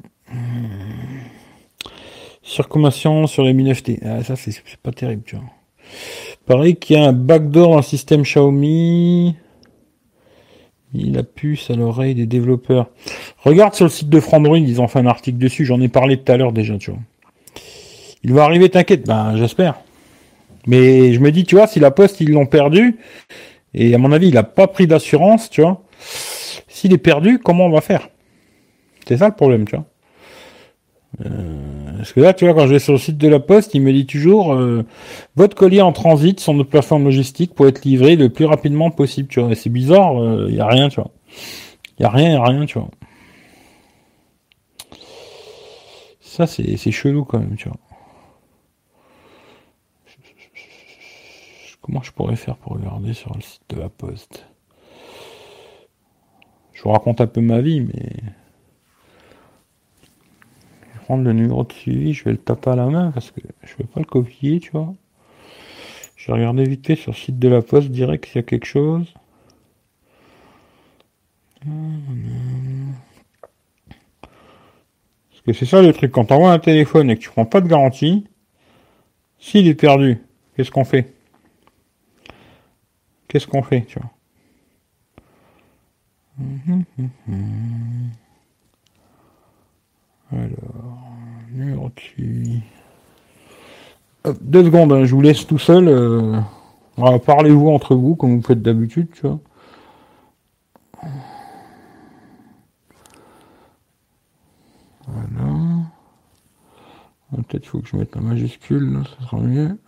Circumation sur les 1000FT. Ah, ça, c'est pas terrible, tu vois. Pareil qu'il y a un backdoor dans système Xiaomi. Il a puce à l'oreille des développeurs. Regarde sur le site de Frandroid, ils ont fait un article dessus. J'en ai parlé tout à l'heure déjà, tu vois. Il va arriver, t'inquiète. Ben, j'espère. Mais je me dis, tu vois, si la poste, ils l'ont perdu, et à mon avis, il a pas pris d'assurance, tu vois. S'il est perdu, comment on va faire? C'est ça le problème, tu vois. Euh, parce que là, tu vois, quand je vais sur le site de la Poste, il me dit toujours euh, votre colis en transit sur notre plateforme logistique pour être livré le plus rapidement possible. Tu vois, c'est bizarre, il euh, y a rien, tu vois. Il y a rien, y a rien, tu vois. Ça, c'est chelou quand même, tu vois. Comment je pourrais faire pour regarder sur le site de la Poste? Je vous raconte un peu ma vie, mais le numéro de suivi, je vais le taper à la main parce que je ne vais pas le copier, tu vois. Je vais regarder vite fait sur le site de la poste direct s'il y a quelque chose. Parce que c'est ça le truc, quand tu envoies un téléphone et que tu prends pas de garantie, s'il est perdu, qu'est-ce qu'on fait? Qu'est-ce qu'on fait, tu vois? Alors, deux secondes, hein, je vous laisse tout seul. Euh, parlez-vous entre vous comme vous faites d'habitude. Voilà. Ah, peut-être faut que je mette la majuscule, là, ça sera mieux.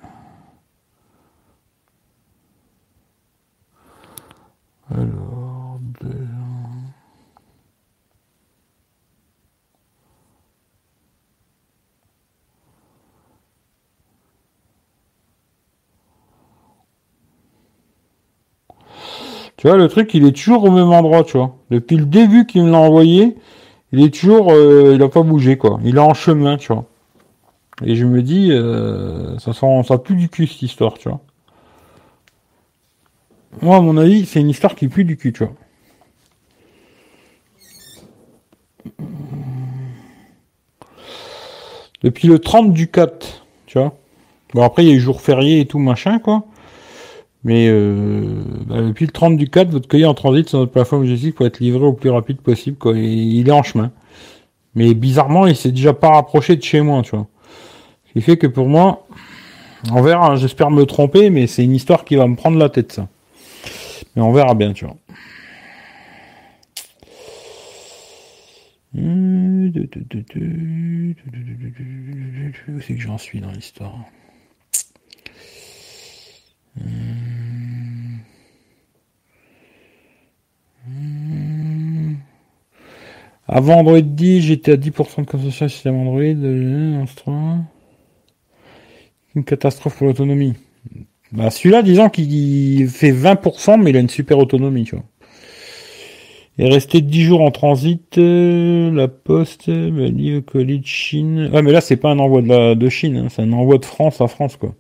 Tu vois, le truc, il est toujours au même endroit, tu vois. Depuis le début qu'il me l'a envoyé, il est toujours, euh, il a pas bougé, quoi. Il est en chemin, tu vois. Et je me dis, euh, ça sent, ça pue du cul, cette histoire, tu vois. Moi, à mon avis, c'est une histoire qui pue du cul, tu vois. Depuis le 30 du 4, tu vois. Bon, après, il y a eu jour férié et tout, machin, quoi. Mais euh, bah, depuis le 30 du 4, votre colis en transit sur notre plateforme logistique pour être livré au plus rapide possible. Quoi. il est en chemin. Mais bizarrement, il s'est déjà pas rapproché de chez moi, tu vois. Ce qui fait que pour moi, on verra, hein, j'espère me tromper, mais c'est une histoire qui va me prendre la tête, ça. Mais on verra bien, tu vois. Où c'est que j'en suis dans l'histoire avant Android 10, j'étais à 10% de consommation système Android. Euh, une catastrophe pour l'autonomie. Bah, celui-là, disons qu'il fait 20%, mais il a une super autonomie, tu vois. Il est resté 10 jours en transit, euh, la poste, bah, le colis de Chine. Ah, mais là, c'est pas un envoi de, la, de Chine, hein, c'est un envoi de France à France, quoi.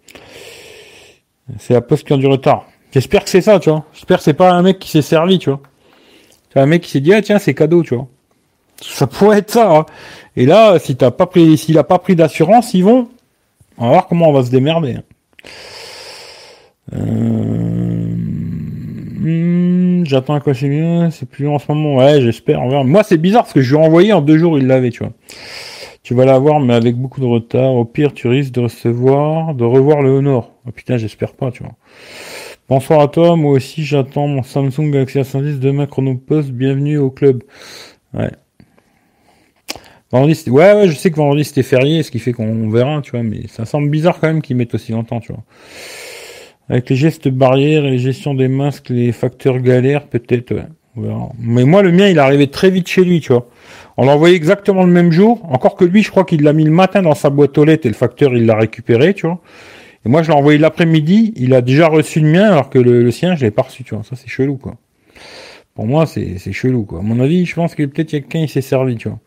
C'est la poste qui a du retard. J'espère que c'est ça, tu vois. J'espère que c'est pas un mec qui s'est servi, tu vois. C'est un mec qui s'est dit, ah tiens, c'est cadeau, tu vois. Ça pourrait être ça. Hein. Et là, si t'as pas pris, s'il a pas pris d'assurance, ils vont. On va voir comment on va se démerder. Hein. Euh... Hmm, j'attends quoi c'est mieux, c'est plus en ce moment. Ouais, j'espère. Moi, c'est bizarre parce que je lui ai envoyé en deux jours, il l'avait, tu vois. Tu vas l'avoir, mais avec beaucoup de retard. Au pire, tu risques de recevoir, de revoir le Honor. Oh putain, j'espère pas, tu vois. Bonsoir à toi, moi aussi j'attends mon Samsung Galaxy A110 demain Chronopost, bienvenue au club. Ouais. Vendredi, ouais, ouais, je sais que vendredi c'était férié, ce qui fait qu'on verra, tu vois, mais ça semble bizarre quand même qu'ils mettent aussi longtemps, tu vois. Avec les gestes barrières et les gestions des masques, les facteurs galères, peut-être, ouais. Mais moi, le mien, il est arrivé très vite chez lui, tu vois. On l'a envoyé exactement le même jour. Encore que lui, je crois qu'il l'a mis le matin dans sa boîte aux lettres et le facteur, il l'a récupéré, tu vois. Et moi, je l'ai envoyé l'après-midi. Il a déjà reçu le mien alors que le, sien, je l'ai pas reçu, tu vois. Ça, c'est chelou, quoi. Pour moi, c'est, c'est chelou, quoi. À mon avis, je pense que peut-être quelqu'un, il s'est servi, tu vois.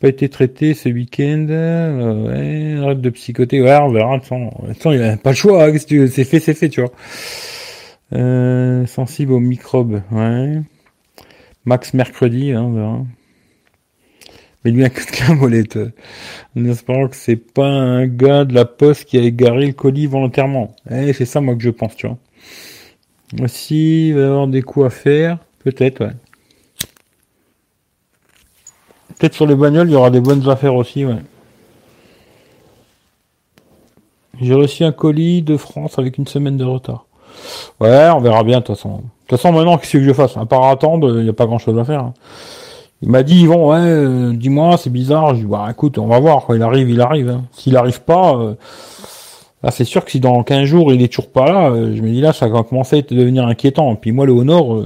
Pas été traité ce week-end. Euh, ouais, arrête de psychoter. Ouais, on verra. De il a pas le choix. Hein, c'est fait, c'est fait, tu vois. Euh, sensible aux microbes. Ouais. Max mercredi, hein, on verra. Mais lui, un coup de la molette. En espérant que c'est pas un gars de la poste qui a égaré le colis volontairement. Eh, c'est ça, moi, que je pense, tu vois. Aussi, il va y avoir des coups à faire. Peut-être, ouais. Peut-être sur les bagnoles, il y aura des bonnes affaires aussi, ouais. J'ai reçu un colis de France avec une semaine de retard. Ouais, on verra bien de toute façon. De toute façon, maintenant, qu'est-ce que je fasse? À part attendre, il n'y a pas grand-chose à faire. Hein. Il m'a dit, Yvon, ouais, euh, dis-moi, c'est bizarre. Je dis, bah écoute, on va voir. Quand il arrive, il arrive. Hein. S'il arrive pas, euh, là, c'est sûr que si dans 15 jours, il est toujours pas là, euh, je me dis là, ça va commencer à devenir inquiétant. Puis moi, le Honor,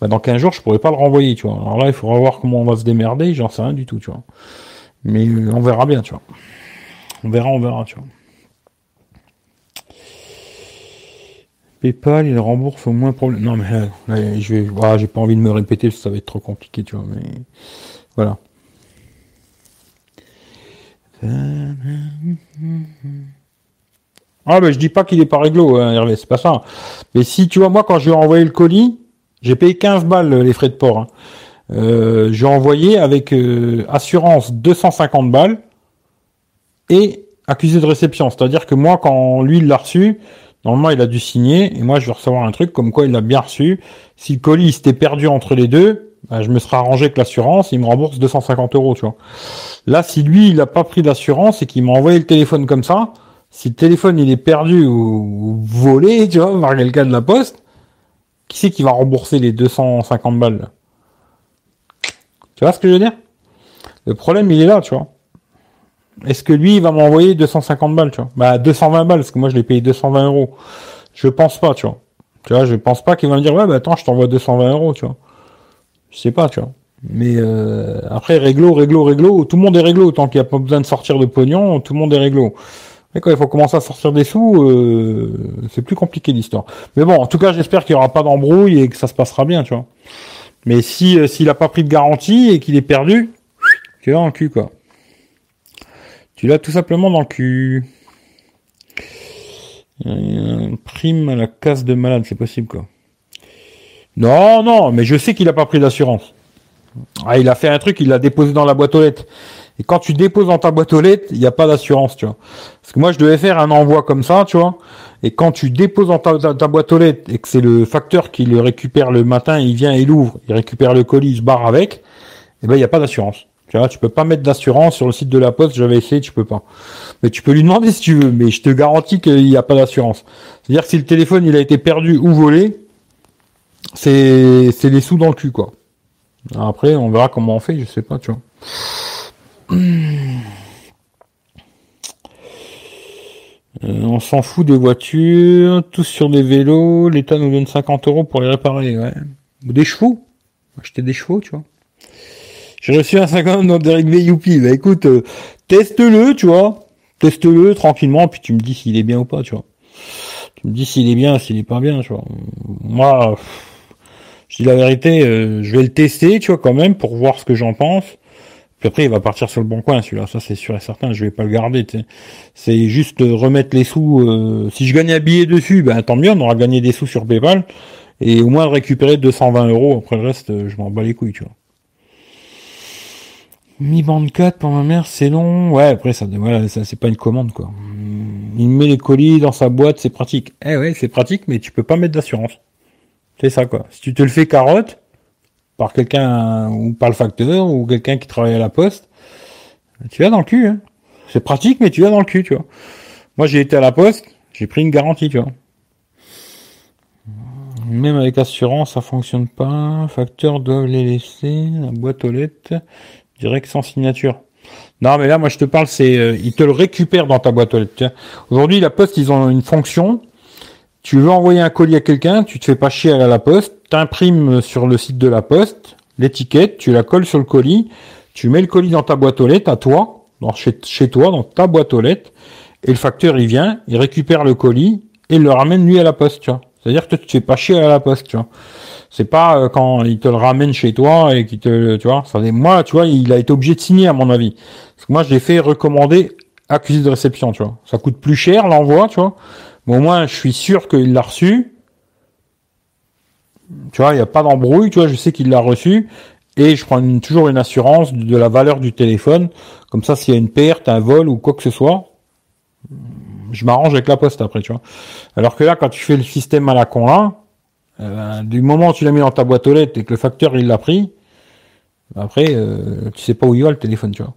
bah, dans 15 jours, je pourrais pas le renvoyer, tu vois. Alors là, il faudra voir comment on va se démerder. J'en sais rien du tout, tu vois. Mais on verra bien, tu vois. On verra, on verra, tu vois. PayPal, il rembourse au moins problème. Non, mais euh, je vais, voilà, j'ai pas envie de me répéter ça va être trop compliqué, tu vois. Mais voilà. Ah, ben je dis pas qu'il est pas réglo, hein, Hervé, c'est pas ça. Mais si, tu vois, moi, quand je lui ai envoyé le colis, j'ai payé 15 balles les frais de port. Hein. Euh, j'ai envoyé avec euh, assurance 250 balles et accusé de réception. C'est-à-dire que moi, quand lui, il l'a reçu, normalement, il a dû signer, et moi, je vais recevoir un truc comme quoi il l'a bien reçu. Si le colis s'était perdu entre les deux, bah, je me serais arrangé que l'assurance, il me rembourse 250 euros, tu vois. Là, si lui, il n'a pas pris d'assurance et qu'il m'a envoyé le téléphone comme ça, si le téléphone, il est perdu ou, volé, tu vois, par quelqu'un de la poste, qui c'est qui va rembourser les 250 balles Tu vois ce que je veux dire? Le problème, il est là, tu vois. Est-ce que lui, il va m'envoyer 250 balles, tu vois? Bah, 220 balles, parce que moi, je l'ai payé 220 euros. Je pense pas, tu vois. Tu vois, je pense pas qu'il va me dire, ouais, bah attends, je t'envoie 220 euros, tu vois. Je sais pas, tu vois. Mais euh, après, réglo, réglo, réglo, tout le monde est réglo. Tant qu'il n'y a pas besoin de sortir de pognon, tout le monde est réglo. Mais quand il faut commencer à sortir des sous, euh, c'est plus compliqué l'histoire. Mais bon, en tout cas, j'espère qu'il n'y aura pas d'embrouille et que ça se passera bien, tu vois. Mais si euh, s'il a pas pris de garantie et qu'il est perdu, tu vas en cul, quoi. Tu l'as tout simplement dans le cul. prime à la casse de malade, c'est possible quoi. Non, non, mais je sais qu'il a pas pris d'assurance. Ah, il a fait un truc, il l'a déposé dans la boîte aux lettres. Et quand tu déposes dans ta boîte aux lettres, il n'y a pas d'assurance, tu vois. Parce que moi, je devais faire un envoi comme ça, tu vois. Et quand tu déposes dans ta, boîte aux lettres et que c'est le facteur qui le récupère le matin, il vient, il ouvre, il récupère le colis, il se barre avec, eh ben, il n'y a pas d'assurance. Tu vois, tu peux pas mettre d'assurance sur le site de la poste, j'avais essayé, tu peux pas. Mais tu peux lui demander si tu veux, mais je te garantis qu'il n'y a pas d'assurance. C'est-à-dire que si le téléphone il a été perdu ou volé, c'est c'est les sous dans le cul quoi. Après, on verra comment on fait, je sais pas, tu vois. Euh, on s'en fout des voitures, tous sur des vélos, l'État nous donne 50 euros pour les réparer, ouais. Ou des chevaux. Acheter des chevaux, tu vois. J'ai reçu un 50 dans Derek V Youpi. Bah écoute, euh, teste-le, tu vois. Teste-le tranquillement, puis tu me dis s'il est bien ou pas, tu vois. Tu me dis s'il est bien, s'il est pas bien, tu vois. Moi, je dis la vérité, euh, je vais le tester, tu vois, quand même, pour voir ce que j'en pense. Puis après, il va partir sur le bon coin, celui-là. Ça, c'est sûr et certain. Je vais pas le garder. C'est juste remettre les sous. Euh, si je gagne un billet dessus, ben tant mieux. On aura gagné des sous sur PayPal et au moins récupérer 220 euros. Après le reste, je m'en bats les couilles, tu vois. Mi bande 4 pour ma mère, c'est long. Ouais, après ça, voilà, ça c'est pas une commande quoi. Il met les colis dans sa boîte, c'est pratique. Eh ouais, c'est pratique, mais tu peux pas mettre d'assurance. C'est ça quoi. Si tu te le fais carotte par quelqu'un ou par le facteur ou quelqu'un qui travaille à la poste, tu vas dans le cul. Hein. C'est pratique, mais tu vas dans le cul, tu vois. Moi, j'ai été à la poste, j'ai pris une garantie, tu vois. Même avec assurance, ça fonctionne pas. Facteur doivent les laisser. La boîte aux lettres. Direct sans signature. Non, mais là, moi, je te parle, c'est, euh, ils te le récupèrent dans ta boîte aux lettres. Aujourd'hui, la poste, ils ont une fonction. Tu veux envoyer un colis à quelqu'un, tu te fais pas chier à la poste, t'imprimes sur le site de la poste l'étiquette, tu la colles sur le colis, tu mets le colis dans ta boîte aux lettres à toi, dans, chez, toi, dans ta boîte aux lettres, et le facteur, il vient, il récupère le colis et il le ramène lui à la poste. C'est-à-dire que tu fais pas chier à la poste, tu vois. C'est pas euh, quand il te le ramène chez toi et qu'il te, tu vois, ça, moi, tu vois, il a été obligé de signer à mon avis. Parce que moi, je l'ai fait recommander accusé de réception, tu vois. Ça coûte plus cher l'envoi, tu vois. Mais au moins, je suis sûr qu'il l'a reçu. Tu vois, il n'y a pas d'embrouille, tu vois, je sais qu'il l'a reçu. Et je prends toujours une assurance de la valeur du téléphone. Comme ça, s'il y a une perte, un vol ou quoi que ce soit, je m'arrange avec la poste après, tu vois. Alors que là, quand tu fais le système à la con là, euh, du moment où tu l'as mis dans ta boîte aux lettres et que le facteur il l'a pris, après, euh, tu sais pas où il va le téléphone, tu vois.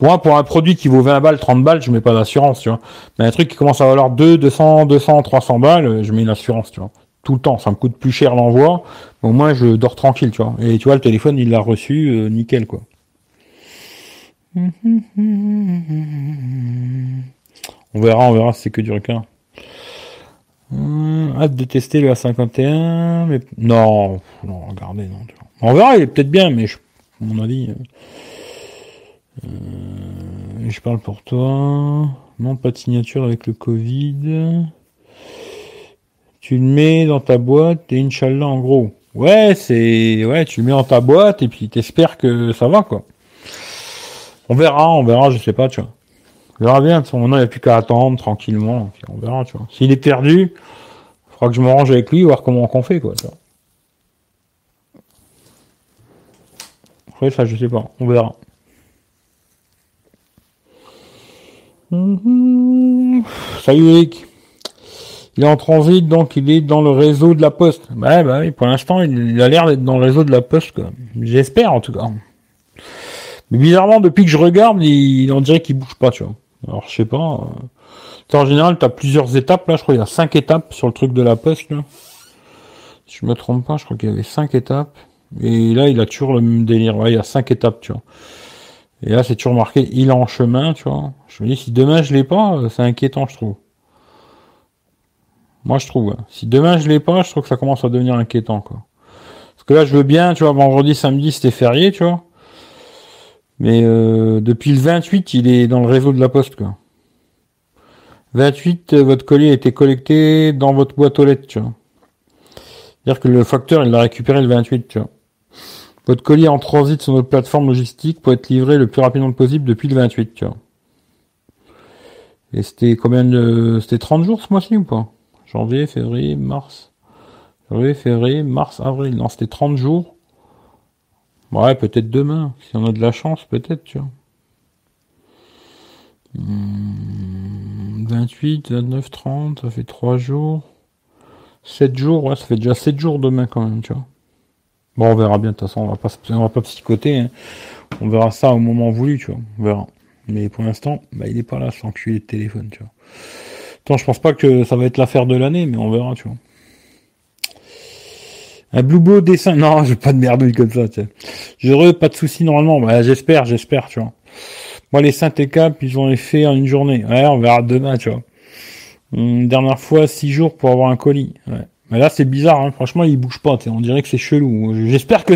Moi, pour un produit qui vaut 20 balles, 30 balles, je mets pas d'assurance, tu vois. Mais un truc qui commence à valoir 2, 200, 200, 300 balles, je mets une assurance, tu vois. Tout le temps, ça me coûte plus cher l'envoi, au moins je dors tranquille, tu vois. Et tu vois, le téléphone, il l'a reçu, euh, nickel, quoi. On verra, on verra si c'est que du requin. Hum, hâte de tester le A51, mais non, non, regardez, non. On verra, il est peut-être bien, mais je, à mon avis, euh, euh, je parle pour toi. Non, pas de signature avec le Covid. Tu le mets dans ta boîte et Inch'Allah, en gros. Ouais, c'est, ouais, tu le mets dans ta boîte et puis t'espères que ça va, quoi. On verra, on verra, je sais pas, tu vois. On verra bien, de il n'y a plus qu'à attendre tranquillement, on verra, tu vois. S'il est perdu, il faudra que je me range avec lui, voir comment on fait, quoi, tu vois. Après, ça, je sais pas, on verra. Salut Eric. Il est en transit, donc il est dans le réseau de la poste. Bah oui, pour l'instant, il a l'air d'être dans le réseau de la poste, quoi. J'espère, en tout cas. Mais bizarrement, depuis que je regarde, il, on dirait qu'il bouge pas, tu vois. Alors, je sais pas. Euh... En général, t'as plusieurs étapes, là. Je crois qu'il y a cinq étapes sur le truc de la poste, là. Si je me trompe pas, je crois qu'il y avait cinq étapes. Et là, il a toujours le même délire. Il y a cinq étapes, tu vois. Et là, c'est toujours marqué, il est en chemin, tu vois. Je me dis, si demain je l'ai pas, c'est inquiétant, je trouve. Moi, je trouve. Si demain je l'ai pas, je trouve que ça commence à devenir inquiétant, quoi. Parce que là, je veux bien, tu vois, vendredi, samedi, c'était férié, tu vois. Mais euh, depuis le 28, il est dans le réseau de la poste, quoi. 28, euh, votre colis a été collecté dans votre boîte aux lettres, tu vois. C'est-à-dire que le facteur, il l'a récupéré le 28, tu vois. Votre colis est en transit sur notre plateforme logistique pour être livré le plus rapidement possible depuis le 28, tu vois. Et c'était combien de... C'était 30 jours ce mois-ci ou pas? Janvier, février, mars. Janvier, février, mars, avril. Non, c'était 30 jours. Ouais, peut-être demain. Si on a de la chance, peut-être, tu vois. 28, 29, 30, ça fait 3 jours. 7 jours, ouais, ça fait déjà 7 jours demain quand même, tu vois. Bon, on verra bien, de toute façon, on va pas, on va pas psychoter. Hein. On verra ça au moment voulu, tu vois. On verra. Mais pour l'instant, bah, il est pas là, sans enculé de téléphone, tu vois. Attends, je pense pas que ça va être l'affaire de l'année, mais on verra, tu vois. Un Blue dessin. Non, j'ai pas de merdouille comme ça, tu sais. J'aurais pas de soucis normalement. Bah, j'espère, j'espère, tu vois. Moi, les et cap, ils ont les fait en une journée. Ouais, on verra demain, tu vois. Une dernière fois, six jours pour avoir un colis. Mais là, c'est bizarre, hein. franchement, il bouge pas. On dirait que c'est chelou. J'espère que...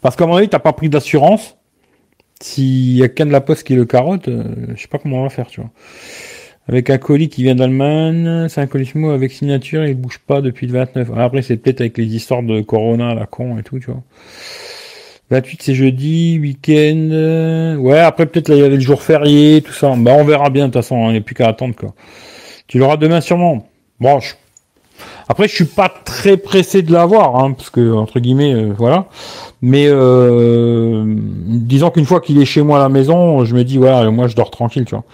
Parce qu'à mon avis, t'as pas pris d'assurance. S'il y a qu'un de la poste qui le carotte, euh, je sais pas comment on va faire, tu vois. Avec un colis qui vient d'Allemagne, c'est un colis mot avec signature, il bouge pas depuis le 29. après, c'est peut-être avec les histoires de Corona, la con et tout, tu vois. 28 c'est jeudi, week-end. Ouais, après peut-être là il y avait le jour férié, tout ça. Bah on verra bien de toute façon, il n'y a plus qu'à attendre quoi. Tu l'auras demain sûrement. Bon, je... après je suis pas très pressé de l'avoir, hein, parce que entre guillemets, euh, voilà. Mais euh, disons qu'une fois qu'il est chez moi à la maison, je me dis voilà, moi je dors tranquille, tu vois.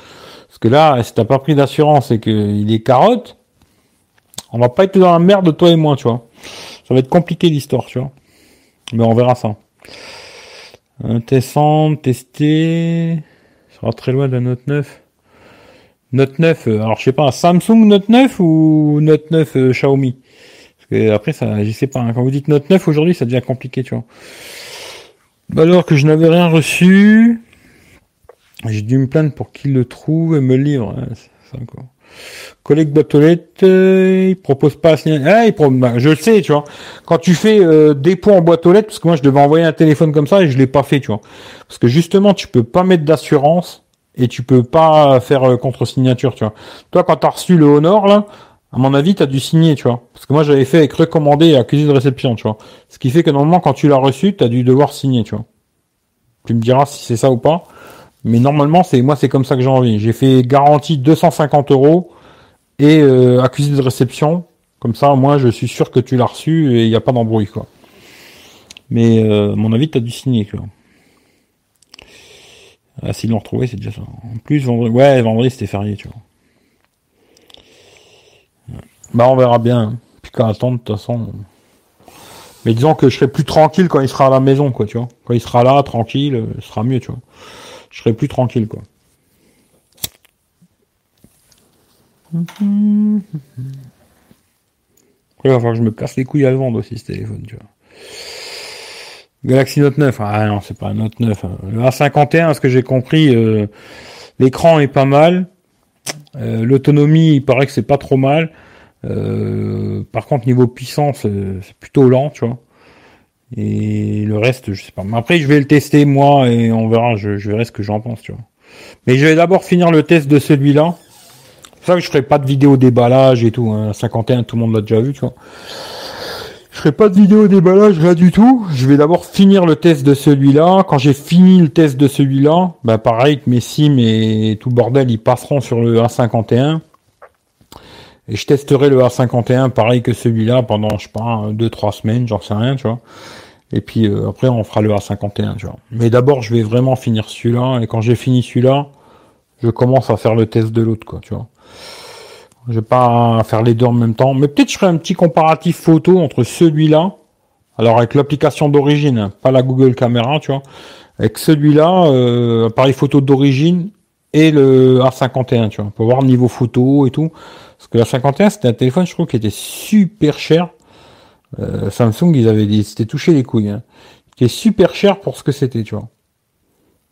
Parce que là, si t'as pas pris d'assurance et qu'il est carotte, on va pas être dans la merde toi et moi, tu vois. Ça va être compliqué l'histoire, tu vois. Mais on verra ça. Un testant, testé. Ça sera très loin d'un Note 9. Note 9, euh, alors je sais pas, Samsung Note 9 ou Note 9 euh, Xiaomi? Parce que après, ça, je sais pas, hein. quand vous dites Note 9 aujourd'hui, ça devient compliqué, tu vois. Alors que je n'avais rien reçu, j'ai dû me plaindre pour qu'il le trouve et me livre. Hein, ça, quoi. Collègue boîte euh, il propose pas à signaler. Ah, il bah, je le sais, tu vois. Quand tu fais euh, dépôt en boîte aux lettres, parce que moi je devais envoyer un téléphone comme ça et je l'ai pas fait, tu vois. Parce que justement, tu peux pas mettre d'assurance et tu peux pas faire euh, contre-signature, tu vois. Toi, quand t'as reçu le Honor, là, à mon avis, t'as dû signer, tu vois. Parce que moi, j'avais fait avec recommandé et accusé de réception, tu vois. Ce qui fait que normalement, quand tu l'as reçu, t'as dû devoir signer, tu vois. Tu me diras si c'est ça ou pas. Mais normalement, c'est moi, c'est comme ça que j'ai envie. J'ai fait garantie 250 euros et euh, accusé de réception. Comme ça, moi, je suis sûr que tu l'as reçu et il n'y a pas d'embrouille, quoi. Mais euh, mon avis, tu as dû signer, quoi. Ah, s'ils l'ont retrouvé, c'est déjà ça. En plus, vendredi, ouais, vendredi, c'était férié, tu vois. Bah, on verra bien. Puis qu'à attendre, de toute façon. Mais disons que je serai plus tranquille quand il sera à la maison, quoi, tu vois. Quand il sera là, tranquille, ce sera mieux, tu vois. Je serais plus tranquille, quoi. Il va falloir que je me casse les couilles à le vendre aussi, ce téléphone, tu vois. Galaxy Note 9, ah non, c'est pas un Note 9. Hein. Le A51, ce que j'ai compris, euh, l'écran est pas mal. Euh, l'autonomie, il paraît que c'est pas trop mal. Euh, par contre, niveau puissance, c'est plutôt lent, tu vois. Et le reste, je sais pas. Mais après, je vais le tester moi et on verra. Je, verrai ce que j'en pense, tu vois. Mais je vais d'abord finir le test de celui-là. C'est ça que je ferai pas de vidéo déballage et tout. Hein. 51, tout le monde l'a déjà vu, tu vois. Je ferai pas de vidéo déballage, rien du tout. Je vais d'abord finir le test de celui-là. Quand j'ai fini le test de celui-là, bah pareil que mes sims et tout le bordel, ils passeront sur le A51. Et je testerai le A51 pareil que celui-là pendant, je sais pas, 2-3 semaines, j'en sais rien, tu vois. Et puis euh, après, on fera le A51, tu vois. Mais d'abord, je vais vraiment finir celui-là. Et quand j'ai fini celui-là, je commence à faire le test de l'autre, quoi, tu vois. Je vais pas faire les deux en même temps. Mais peut-être je ferai un petit comparatif photo entre celui-là. Alors avec l'application d'origine, hein, pas la Google Caméra, tu vois. Avec celui-là, euh, appareil photo d'origine et le A51, tu vois. Pour voir niveau photo et tout. Parce que la 51, c'était un téléphone, je trouve, qui était super cher. Euh, Samsung, ils avaient dit, c'était touché les couilles. Hein. Est super cher pour ce que c'était, tu vois.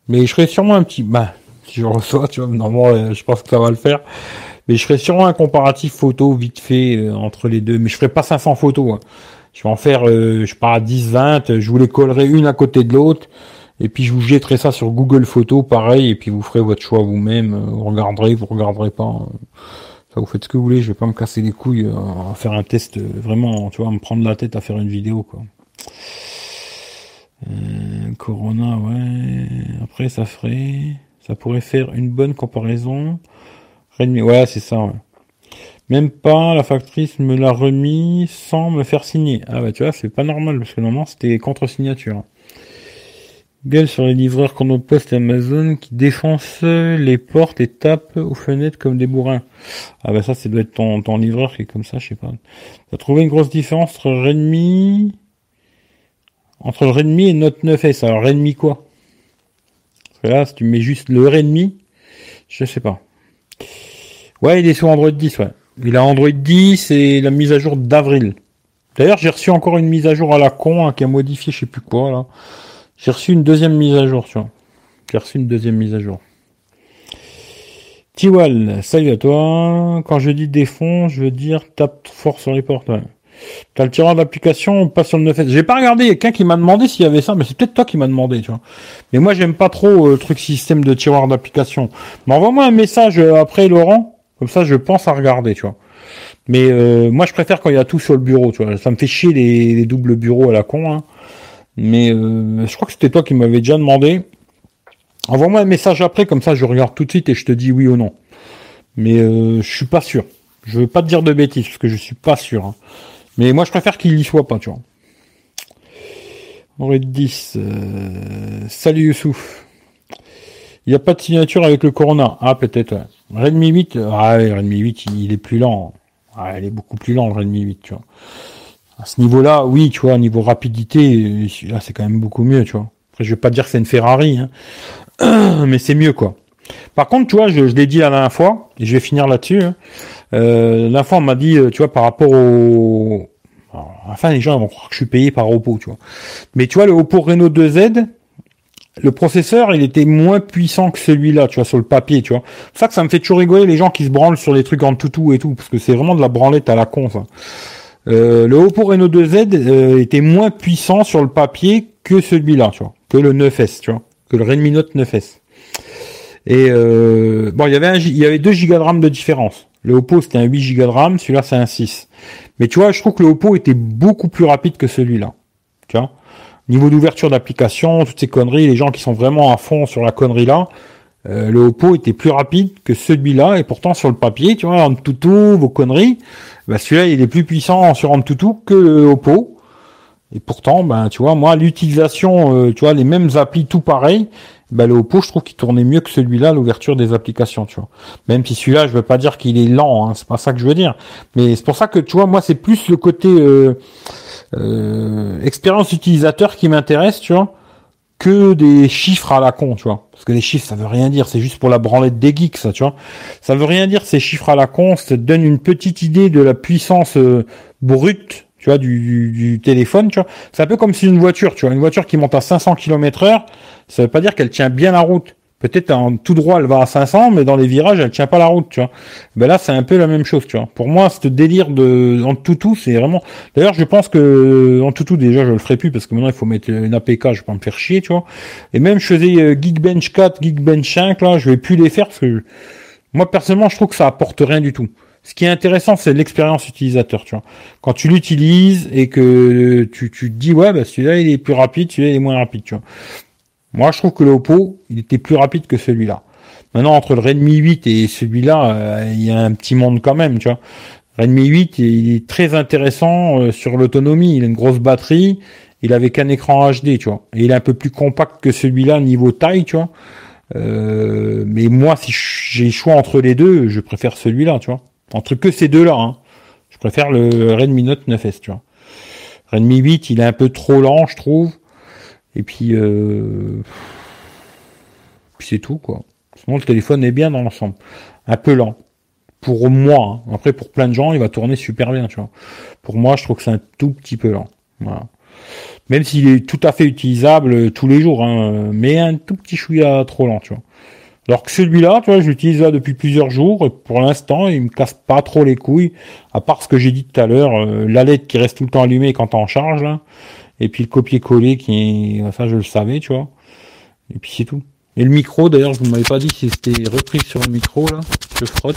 Mais je ferai sûrement un petit, bah, si je reçois, tu vois, normalement, euh, je pense que ça va le faire. Mais je ferai sûrement un comparatif photo vite fait euh, entre les deux. Mais je ferai pas 500 photos. Hein. Je vais en faire, je sais pas, 10, 20. Je vous les collerai une à côté de l'autre. Et puis je vous jetterai ça sur Google Photos, pareil. Et puis vous ferez votre choix vous-même. Vous regarderez, vous regarderez pas vous faites ce que vous voulez, je vais pas me casser les couilles euh, à faire un test, euh, vraiment, tu vois, me prendre la tête à faire une vidéo, quoi. Euh, Corona, ouais. Après, ça ferait, ça pourrait faire une bonne comparaison. Redmi, ouais, c'est ça, ouais. Même pas, la factrice me l'a remis sans me faire signer. Ah bah tu vois, c'est pas normal, parce que normalement c'était contre-signature. Gueule sur les livreurs qu'on poste Amazon qui défoncent les portes et tapent aux fenêtres comme des bourrins. Ah bah ça, c'est doit être ton, ton livreur qui est comme ça, je sais pas. T'as trouvé une grosse différence entre Redmi, entre Redmi et Note 9S. Alors Redmi quoi? Parce que là, si tu mets juste le Redmi, je sais pas. Ouais, il est sur Android 10, ouais. Il a Android 10 et la mise à jour d'avril. D'ailleurs, j'ai reçu encore une mise à jour à la con hein, qui a modifié je sais plus quoi là. J'ai reçu une deuxième mise à jour, tu vois. J'ai reçu une deuxième mise à jour. Tiwal, salut à toi. Quand je dis défond, je veux dire tape fort sur les portes. Ouais. T'as le tireur d'application, pas sur le 9S. J'ai pas regardé, il y a quelqu'un qui m'a demandé s'il y avait ça, mais c'est peut-être toi qui m'a demandé, tu vois. Mais moi, j'aime pas trop euh, le truc système de tiroir d'application. Mais envoie-moi un message euh, après, Laurent. Comme ça, je pense à regarder, tu vois. Mais euh, moi, je préfère quand il y a tout sur le bureau, tu vois. Ça me fait chier les, les doubles bureaux à la con, hein. Mais euh, je crois que c'était toi qui m'avais déjà demandé. Envoie-moi un message après, comme ça je regarde tout de suite et je te dis oui ou non. Mais euh, je suis pas sûr. Je veux pas te dire de bêtises parce que je suis pas sûr. Hein. Mais moi je préfère qu'il y soit pas, tu vois. Android 10. Euh... Salut Youssouf. Il n'y a pas de signature avec le Corona. Ah peut-être. Redmi 8. Ah ouais, Redmi 8 il est plus lent. Ah, il est beaucoup plus lent le Redmi 8, tu vois à ce niveau-là, oui, tu vois, niveau rapidité, là, c'est quand même beaucoup mieux, tu vois. Après, je vais pas dire que c'est une Ferrari, hein. mais c'est mieux, quoi. Par contre, tu vois, je, l'ai dit la dernière fois, et je vais finir là-dessus. Hein. Euh, la fois, on m'a dit, euh, tu vois, par rapport au... enfin, les gens vont croire que je suis payé par Oppo, tu vois. Mais tu vois, le Oppo Reno 2Z, le processeur, il était moins puissant que celui-là, tu vois, sur le papier, tu vois. C'est ça que ça me fait toujours rigoler les gens qui se branlent sur les trucs en toutou et tout, parce que c'est vraiment de la branlette à la con, ça. Euh, le Oppo Reno 2Z euh, était moins puissant sur le papier que celui-là, tu vois, que le 9S, tu vois, que le Redmi Note 9S. Et euh, bon, il y avait il y avait 2 Go de RAM de différence. Le Oppo c'était un 8 Go de RAM, celui-là c'est un 6. Mais tu vois, je trouve que le Oppo était beaucoup plus rapide que celui-là. Tu vois, niveau d'ouverture d'application, toutes ces conneries, les gens qui sont vraiment à fond sur la connerie là, le Oppo était plus rapide que celui-là et pourtant sur le papier, tu vois, en tout vos conneries, bah celui-là il est plus puissant sur Antutu que le Oppo. Et pourtant, ben tu vois, moi l'utilisation, euh, tu vois, les mêmes applis tout pareil, ben le Oppo je trouve qu'il tournait mieux que celui-là l'ouverture des applications, tu vois. Même si celui-là, je veux pas dire qu'il est lent, hein, c'est pas ça que je veux dire. Mais c'est pour ça que tu vois, moi c'est plus le côté euh, euh, expérience utilisateur qui m'intéresse, tu vois, que des chiffres à la con, tu vois. Parce que les chiffres, ça veut rien dire. C'est juste pour la branlette des geeks, ça, tu vois. Ça veut rien dire, ces chiffres à la con. Ça te donne une petite idée de la puissance euh, brute, tu vois, du, téléphone, tu vois. C'est un peu comme si une voiture, tu vois. Une voiture qui monte à 500 km heure, ça veut pas dire qu'elle tient bien la route. Peut-être en tout droit, elle va à 500, mais dans les virages, elle tient pas la route, tu vois. Ben là, c'est un peu la même chose, tu vois. Pour moi, ce délire de en tout c'est vraiment. D'ailleurs, je pense que en tout déjà, je le ferai plus parce que maintenant, il faut mettre une APK, je vais pas me faire chier, tu vois. Et même, je faisais euh, Geekbench 4, Geekbench 5, là, je vais plus les faire parce que moi, personnellement, je trouve que ça apporte rien du tout. Ce qui est intéressant, c'est l'expérience utilisateur, tu vois. Quand tu l'utilises et que tu, tu te dis, ouais, bah, celui-là, il est plus rapide, celui-là, il est moins rapide, tu vois. Moi, je trouve que l'Oppo, il était plus rapide que celui-là. Maintenant, entre le Redmi 8 et celui-là, euh, il y a un petit monde quand même, tu vois. Redmi 8, il est très intéressant euh, sur l'autonomie. Il a une grosse batterie. Il avait qu'un écran HD, tu vois. Et il est un peu plus compact que celui-là niveau taille, tu vois. Euh, mais moi, si j'ai le choix entre les deux, je préfère celui-là, tu vois. Entre que ces deux-là, hein. Je préfère le Redmi Note 9S, tu vois. Redmi 8, il est un peu trop lent, je trouve. Et puis, euh... puis c'est tout, quoi. Sinon, le téléphone est bien dans l'ensemble. Un peu lent. Pour moi, hein. après pour plein de gens, il va tourner super bien, tu. Pour moi, je trouve que c'est un tout petit peu lent. Même s'il est tout à fait utilisable tous les jours, hein, mais un tout petit chouïa trop lent, tu. Alors que celui-là, tu vois, j'utilise là depuis plusieurs jours. Et pour l'instant, il me casse pas trop les couilles. À part ce que j'ai dit tout à l'heure, euh, la LED qui reste tout le temps allumée quand on charge là. Et puis le copier-coller qui ça je le savais, tu vois. Et puis c'est tout. Et le micro, d'ailleurs, vous m'avez pas dit si c'était repris sur le micro, là. Je frotte.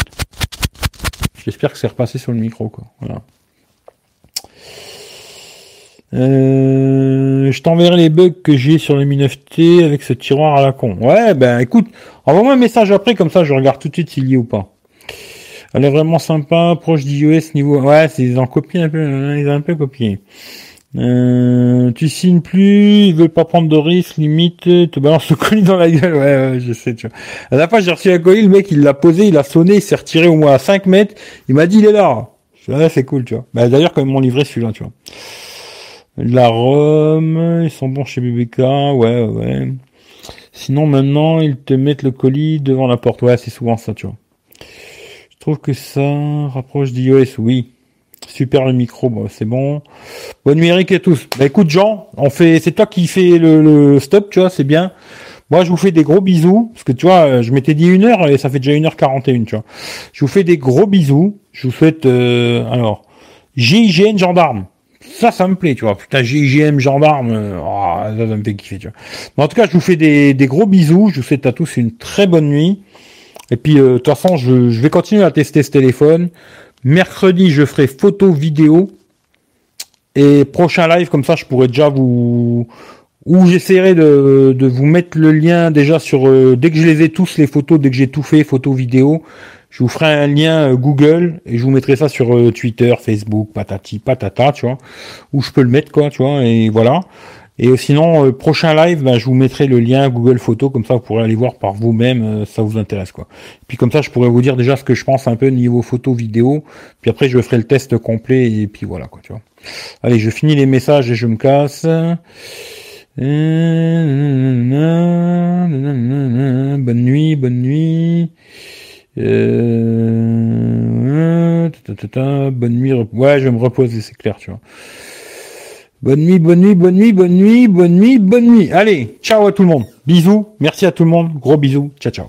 J'espère que c'est repassé sur le micro, quoi. Voilà. Euh, je t'enverrai les bugs que j'ai sur le Mi 9T avec ce tiroir à la con. Ouais, ben écoute, envoie-moi un message après, comme ça je regarde tout de suite s'il y est ou pas. Elle est vraiment sympa, proche d'iOS niveau... Ouais, ils ont copié un peu, ils ont un peu copié. Euh, tu signes plus, ils veulent pas prendre de risques, limite, te balance le colis dans la gueule. Ouais, ouais, je sais, tu vois. La dernière fois, j'ai reçu un colis, le mec, il l'a posé, il a sonné, il s'est retiré au moins à 5 mètres. Il m'a dit, il est là. Ouais, c'est cool, tu vois. Bah, d'ailleurs, quand ils m'ont livré celui-là, tu vois. La Rome, ils sont bons chez BBK, ouais, ouais. Sinon, maintenant, ils te mettent le colis devant la porte. Ouais, c'est souvent ça, tu vois. Je trouve que ça rapproche d'iOS, oui. Super le micro, bon, c'est bon. Bonne nuit Eric et tous. Bah écoute Jean, on fait, c'est toi qui fais le, stop, tu vois, c'est bien. Moi, je vous fais des gros bisous, parce que tu vois, je m'étais dit une heure et ça fait déjà une heure 41, tu vois. Je vous fais des gros bisous. Je vous souhaite, euh, alors, GIGN gendarme. Ça, ça me plaît, tu vois. Putain, GIGM gendarme, oh, ça, ça me fait kiffer, tu vois. Mais en tout cas, je vous fais des, gros bisous. Je vous souhaite à tous une très bonne nuit. Et puis, euh, de toute façon, je vais continuer à tester ce téléphone. Mercredi, je ferai photo, vidéo. Et prochain live, comme ça, je pourrais déjà vous... Ou j'essaierai de, de, vous mettre le lien déjà sur... Euh, dès que je les ai tous, les photos, dès que j'ai tout fait, photo, vidéo, je vous ferai un lien euh, Google et je vous mettrai ça sur euh, Twitter, Facebook, patati, patata, tu vois. Où je peux le mettre, quoi, tu vois. Et voilà. Et euh, sinon, euh, prochain live, ben, je vous mettrai le lien Google Photos, comme ça vous pourrez aller voir par vous-même, euh, ça vous intéresse quoi. Puis comme ça, je pourrais vous dire déjà ce que je pense un peu niveau photo, vidéo. Puis après, je ferai le test complet et puis voilà quoi, tu vois. Allez, je finis les messages et je me casse. Bonne nuit, bonne nuit. bonne nuit. Ouais, je vais me reposer, c'est clair, tu vois. Bonne nuit, bonne nuit, bonne nuit, bonne nuit, bonne nuit, bonne nuit. Allez, ciao à tout le monde. Bisous. Merci à tout le monde. Gros bisous. Ciao, ciao.